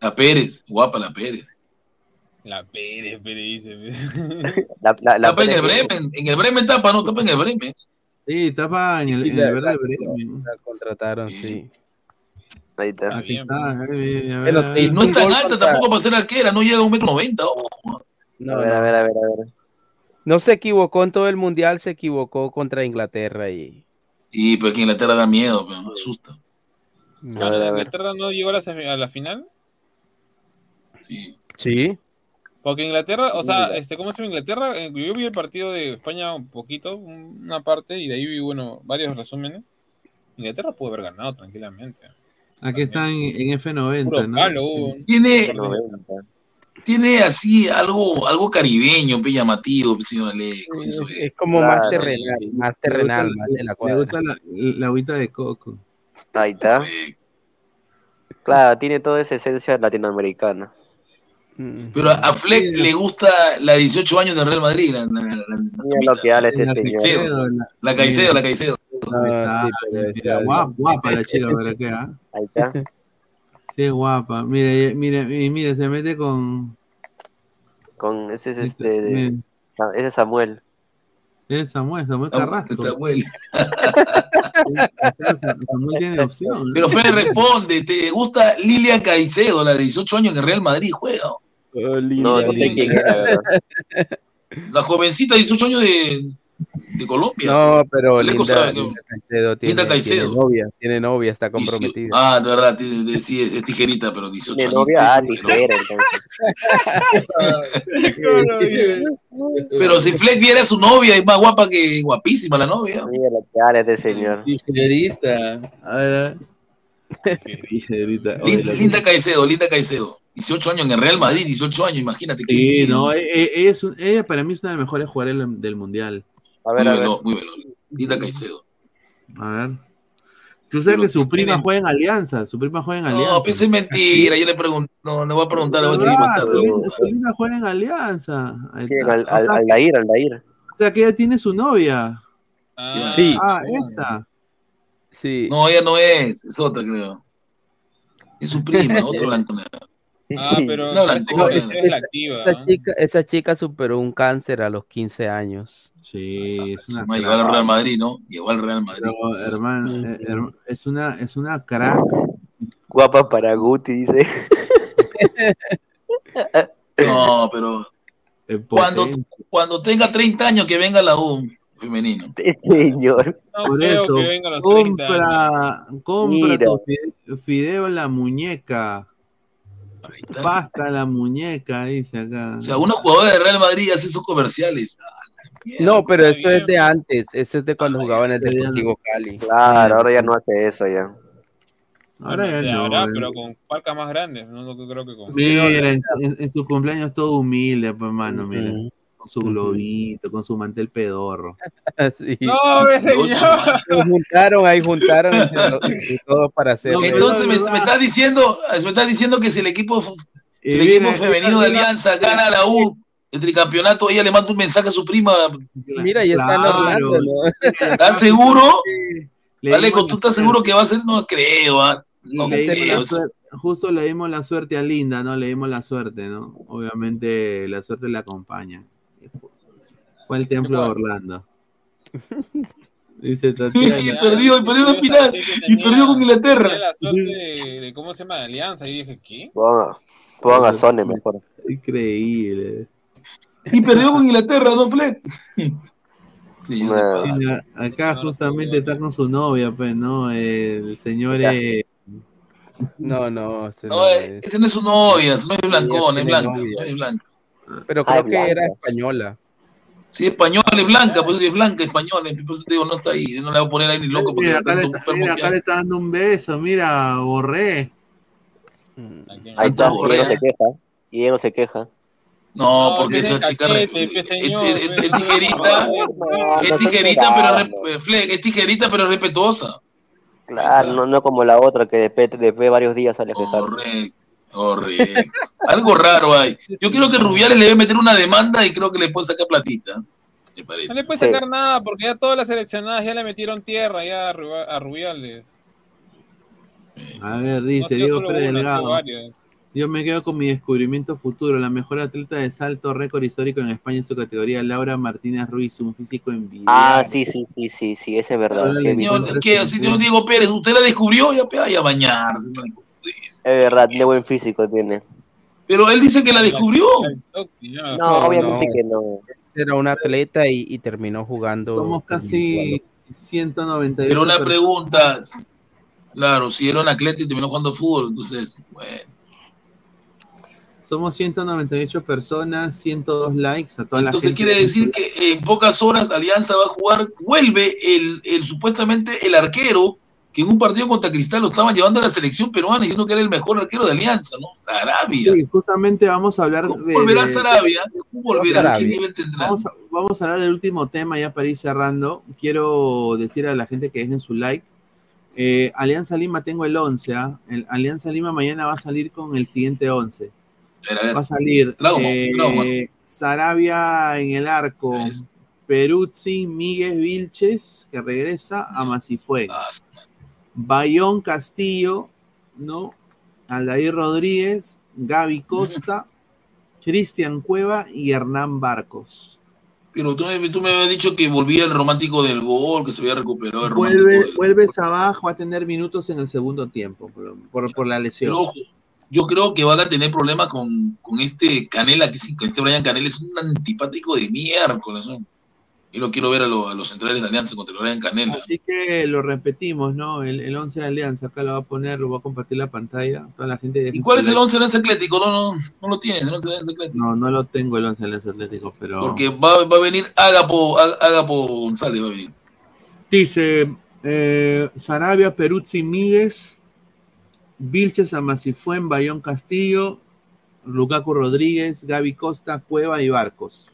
La Pérez, guapa la Pérez. La Pérez, Pérez dice. La, la, la Tapa en el Bremen, en el Bremen tapa, no, tapa en el Bremen. Sí, tapa en el, Sí, en la- el verde la- Bremen. La contrataron, sí. Ahí está. Aquí está. eh, a ver, Bueno, a ver. Y no es tan alta contra- tampoco para ser arquera, no llega a un metro noventa. No, a ver, no. a ver, a ver, a ver. No se equivocó en todo el mundial, se equivocó contra Inglaterra y. Y pues que Inglaterra da miedo, pero me asusta. Ver. ¿Inglaterra no llegó a la, a la final? Sí. Sí. Porque Inglaterra, o sea, este, ¿cómo se llama Inglaterra? Eh, Yo vi el partido de España un poquito, una parte, y de ahí vi, bueno, varios resúmenes. Inglaterra pudo haber ganado tranquilamente. Aquí está en, en F90, Puro ¿no? palo. Tiene, 90. tiene así algo, algo caribeño, llamativo, señor Aleco. Es, es. es como Claro. más terrenal, más terrenal, gusta- más de la cuadra. gusta la, la agüita de coco. Ahí está. Claro, tiene toda esa esencia latinoamericana. Mm. Pero a, Fleck le gusta la 18 años del Real Madrid, la, la, la- la- Mira lo que habla este La señor. Caicedo. la- Caicedo, la Caicedo. No, está, sí, pero mira, está- guapa, guapa la chica, ¿para [LAUGHS] qué? ah? Ahí está. Sí, es guapa. Mira, y mira, se mete con. Con ese es este. Ah, Ese es Samuel. Es Samuel, Samuel Carrasco. Samuel. [LAUGHS] Samuel [LAUGHS] tiene opción. ¿no? Pero Fede responde, ¿te gusta Lilia Caicedo, la de 18 años en el Real Madrid juega? Oh, No, no sé linda. quién es, la verdad. [LAUGHS] La jovencita de 18 años de, de Colombia. No, pero Leco Linda, sabe que- Linda Caicedo tiene, Linda Caicedo. tiene novia, tiene novia, está comprometida. Ah, de verdad, tiene- de- sí, es, es tijerita, pero 18 Tiene años. novia, ah, Pero- tijera, entonces. Pero si Fleck viera a su novia, es más guapa que guapísima la novia. Mira lo que habla este señor. Tijerita. A ver. Tijerita. Linda, la- Linda Caicedo, Linda Caicedo. 18 años en el Real Madrid, 18 años, imagínate. Sí, bien. no, e- e- ella, es un- ella para mí es una de las mejores jugadoras del, mundial. A Muy ver, a ver. veloz, muy veloz. Linda Caicedo. A ver. Tú sabes Pero que su prima tienen- juega en Alianza. Su prima juega en Alianza. No, pensé en mentira. Yo le pregunto, no, le voy a preguntar a ver Ah, más su, tarde. su linda juega en Alianza. Al, al, Aldair, Aldair. o sea que ella tiene su novia. Ah, Sí. Ah, esta. Sí. No, ella no es, es otra, creo. Es su prima, otro blanco. Ah, [LAUGHS] pero No, que no, es la activa. Esa chica, esa chica superó un cáncer a los 15 años. Sí, es una llegar al. Real Madrid, ¿no? Llegó al Real Madrid. Pero, hermano, eh, es una, es una crack. Guapa para Guti, dice. [LAUGHS] No, pero [LAUGHS] cuando, cuando tenga 30 años que venga la U. femenino. Señor. No Por creo eso, que venga los 30 compra, compra tu fide- fideo en la muñeca. Basta la muñeca, dice acá. O sea, una jugadora de Real Madrid hace esos comerciales. No, pero eso es de antes, eso es de cuando jugaba en el Deportivo Cali. Claro, ahora ya no hace eso ya. Ahora ya no. habrá, eh. pero con parcas más grandes. No, creo que con. Mira, en, en- cumpleaños todo humilde, pues, mano, mira. Con su globito, con su mantel pedorro. [LAUGHS] Sí. No, señor. Se juntaron, ahí juntaron entre los- y todo para hacer. No, Entonces es me, estás diciendo, me estás diciendo que si el equipo, si el equipo mira, femenino de Alianza gana la U, el tricampeonato, ella le manda un mensaje a su prima. Mira, y está Claro. ¿no? ¿Estás seguro? ¿tú la estás seguro que va a ser? No creo, ¿ah? No le dimos creo. la suerte- justo le dimos la suerte a Linda, ¿no? Le dimos la suerte, ¿no? Obviamente la suerte le acompaña. Fue el templo de? Orlando. [LAUGHS] Dice Y Tatiana. perdió, y perdió la final. Y perdió con Inglaterra. Tenía la suerte de, de cómo se llama, de Alianza. Y dije, ¿qué? Pongan, a Sone mejor. Increíble. Y perdió con Inglaterra, ¿no, Fleck? Sí, acá No, no justamente está con su novia, pues, ¿no? El señor eh, No, no, ese No, no eh, es. ese no es su novia, es es blanca, novia. su novia es blanca. Pero creo es que era española. Sí, española es blanca, pues es blanca, española, por eso te digo, no está ahí, yo no le voy a poner ahí ni loco porque mira, está acá, le está, enfermo mira, que acá hay. le está dando un beso, mira, borré. Ahí está, y ella no se queja. Y ella no se queja. No, No, porque esa chica cachete, es, tijerita, [LAUGHS] No, es tijerita, pero re- es tijerita, pero respetuosa. Claro, no, no como la otra que después, después de varios días sale a quejarse. Correcto, correcto. Algo raro hay. Yo creo que Rubiales le debe meter una demanda y creo que le puede sacar platita. Me No le puede Sí. sacar nada porque ya todas las seleccionadas ya le metieron tierra ya a, Rubiales. A ver, dice Diego Pérez Delgado. Yo me quedo con mi descubrimiento futuro. La mejor atleta de salto récord histórico en España en su categoría, Laura Martínez Ruiz, un físico envidiable. Ah, sí, sí, sí, sí, sí, ese es verdad. Señor, ¿qué? Señor Diego Pérez, ¿usted la descubrió? Ya vaya a bañarse. no. Es verdad, tiene buen físico tiene. Pero él dice que la descubrió. No, obviamente no. que no. Era un atleta y, y terminó jugando. Somos casi 198 Pero una personas. pregunta. Claro, si era un atleta y terminó jugando fútbol, entonces, bueno. Somos 198 personas, 102 likes a toda la Entonces gente. quiere decir que en pocas horas Alianza va a jugar, vuelve el, el supuestamente el arquero que en un partido contra Cristal lo estaban llevando a la selección peruana diciendo que era el mejor arquero de Alianza, ¿no? Sarabia. Sí, justamente vamos a hablar ¿Cómo de. volverá de- Sarabia? ¿Cómo volverá? ¿Qué Sarabia. nivel tendrá? Vamos a, vamos a hablar del último tema ya para ir cerrando. Quiero decir a la gente que dejen su like. Eh, Alianza Lima tengo el 11. ¿ah? El Alianza Lima mañana va a salir con el siguiente 11. A ver, a ver. Va a salir Trauma, eh, trauma. Sarabia en el arco, Es- Peruzzi, Miguel Vilches, que regresa a Masifue, Ah, Bayón Castillo, ¿no? Aldair Rodríguez, Gaby Costa, [LAUGHS] Cristian Cueva y Hernán Barcos. Pero tú me, tú me habías dicho que volvía el romántico del gol, que se había recuperado el Vuelve, del vuelve Sabaj, va a tener minutos en el segundo tiempo por, por- por la lesión. Pero yo creo que van a tener problemas con, con este Canela, que sí, que este Brian Canela es un antipático de miércoles. ¿no? Y lo quiero ver a, lo- a los centrales de Alianza contra Brian Canela. Así que lo repetimos, ¿no? El, el 11 de Alianza, acá lo va a poner, lo va a compartir la pantalla. Toda la gente ¿Y cuál es el 11 de Alianza Atlético? No, no, no lo tienes, el 11 de Alianza Atlético. No, no lo tengo el 11 de Alianza Atlético, pero. Porque va, va a venir Agapo, Ag- Agapo González, va a venir. Dice eh, Sarabia, Peruzzi, Míguez, Vilches, Amasifuen, Bayón Castillo, Lukaku Rodríguez, Gaby Costa, Cueva y Barcos.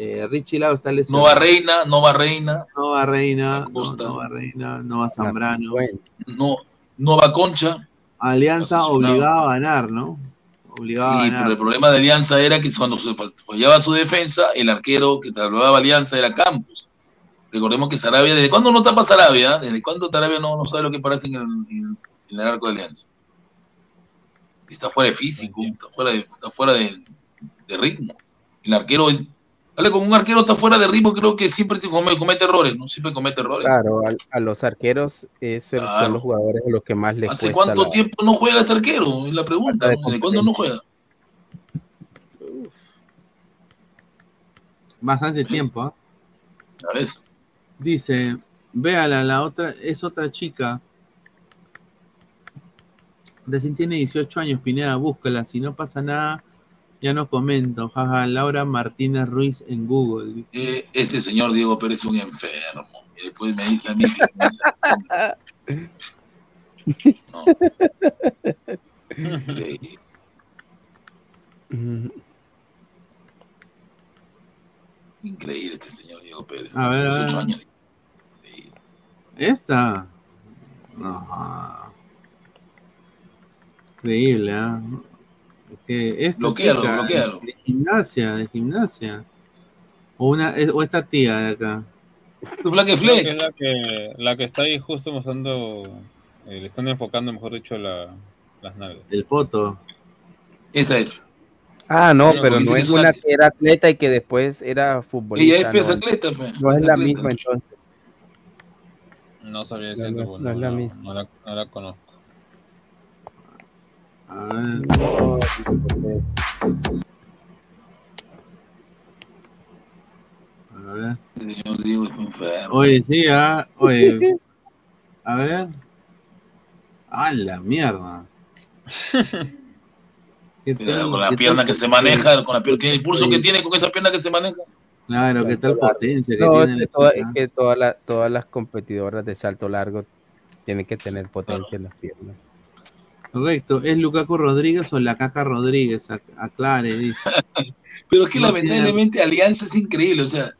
Eh, Richie Lau está lesionado. Nova Reina, Nova Reina, Nova Reina, no. Nova Reina, Nova Zambrano. no, Nova Concha. Alianza obligado a ganar, ¿no? Obligado a Sí, ganar. pero el problema de Alianza era que cuando se fall- fallaba su defensa, el arquero que trasladaba Alianza era Campos. Recordemos que Sarabia, ¿desde cuándo no tapa Sarabia? ¿Desde cuándo Sarabia no, no sabe lo que parece en el, en- en el arco de Alianza? Está fuera de físico, está fuera de, está fuera de, de ritmo. El arquero, dale, con un arquero está fuera de ritmo, creo que siempre te come- comete errores, ¿no? Siempre comete errores. Claro, a, los arqueros es el- Claro. son los jugadores a los que más les ¿Hace cuesta cuánto la- tiempo no juega este arquero? Es la pregunta. De ¿no? ¿Desde cuándo no juega? Bastante tiempo, ¿ah? ¿Sabes? Dice, véala, la otra, es otra chica. Recién tiene 18 años, Pineda, búscala. Si no pasa nada, ya no comento. Jaja, Laura Martínez Ruiz en Google. Eh, este señor Diego Pérez es un enfermo. Y después me dice a mí que me No. Increíble. [LAUGHS] Increíble este señor Diego Pérez. A ver, a 18 ver. años. Esta. No. Increíble, ¿ah? Esta Bloquéalo, chica bloquéalo. De gimnasia, de gimnasia. O, una, o esta tía de acá. Tu Black Creo que es la que, la que está ahí justo mostrando, eh, le están enfocando, mejor dicho, la, las nalgas. El poto. Esa es. Ah, no, Pero no es una- que era atleta y que después era futbolista. Ella es pez no. atleta, fe, No es la atleta. misma entonces. No sabía No, decirte, no, porque no es la no, misma. no la, no la conozco. A ver. A ver. Enfermo. Oye, sí, ah, oye. A ver. A la mierda. [LAUGHS] ¿Qué Mira, tal- con la qué pierna tal que se maneja, con la pierna, el pulso Oye, que tiene con esa pierna que se maneja. Claro, qué tal potencia que No, tiene es la que, toda- es que todas las- todas las competidoras de salto largo tienen que tener potencia en las piernas. Correcto, ¿es Lukaku Rodríguez o la Caca Rodríguez? Ac- Aclare, dice. [LAUGHS] Pero es que No lamentablemente Alianza es increíble, o sea,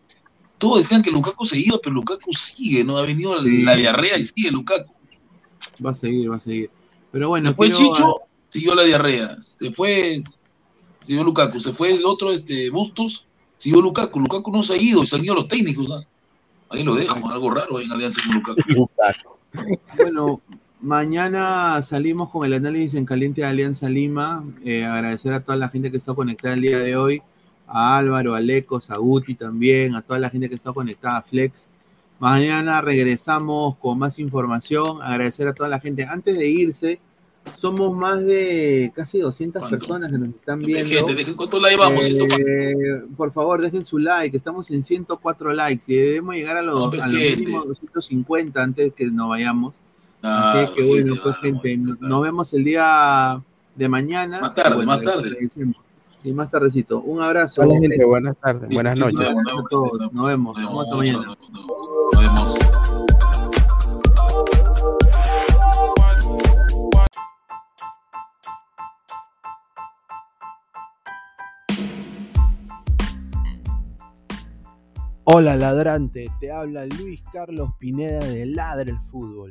todos decían que Lukaku se iba, pero Lukaku sigue, ¿no? Ha venido Sí. la diarrea y sigue Lukaku. Va a seguir, va a seguir. Pero bueno, se fue quiero- Chicho, siguió la diarrea. Se fue, siguió Lukaku. Se fue el otro, este, Bustos, siguió Lukaku. Lukaku no se ha ido, se han ido los técnicos, ¿no? Ahí lo dejo, algo raro ahí en Alianza con Lukaku. Bueno, mañana salimos con el análisis en caliente de Alianza Lima. Eh, agradecer a toda la gente que está conectada el día de hoy. A Álvaro, a Lecos, a Guti también, a toda la gente que está conectada, a Flex. Mañana regresamos con más información. Agradecer a toda la gente. Antes de irse, somos más de casi 200 personas que nos están viendo. Gente, ¿cuántos likes vamos? Eh, 104. por favor, dejen su like. Estamos en 104 likes y debemos llegar a los, No, a los mínimos 250 antes que nos vayamos. Ah, Así que bueno, pues gente, no- nos vemos el día de mañana. Más tarde, Bueno, más tarde. Y más tardecito. Un abrazo. Hola, gente, buenas tardes, buenas noches. a todos. Nos vemos. Nos vemos hasta mañana. Nos vemos. Hola ladrante, te habla Luis Carlos Pineda de Ladre el Fútbol.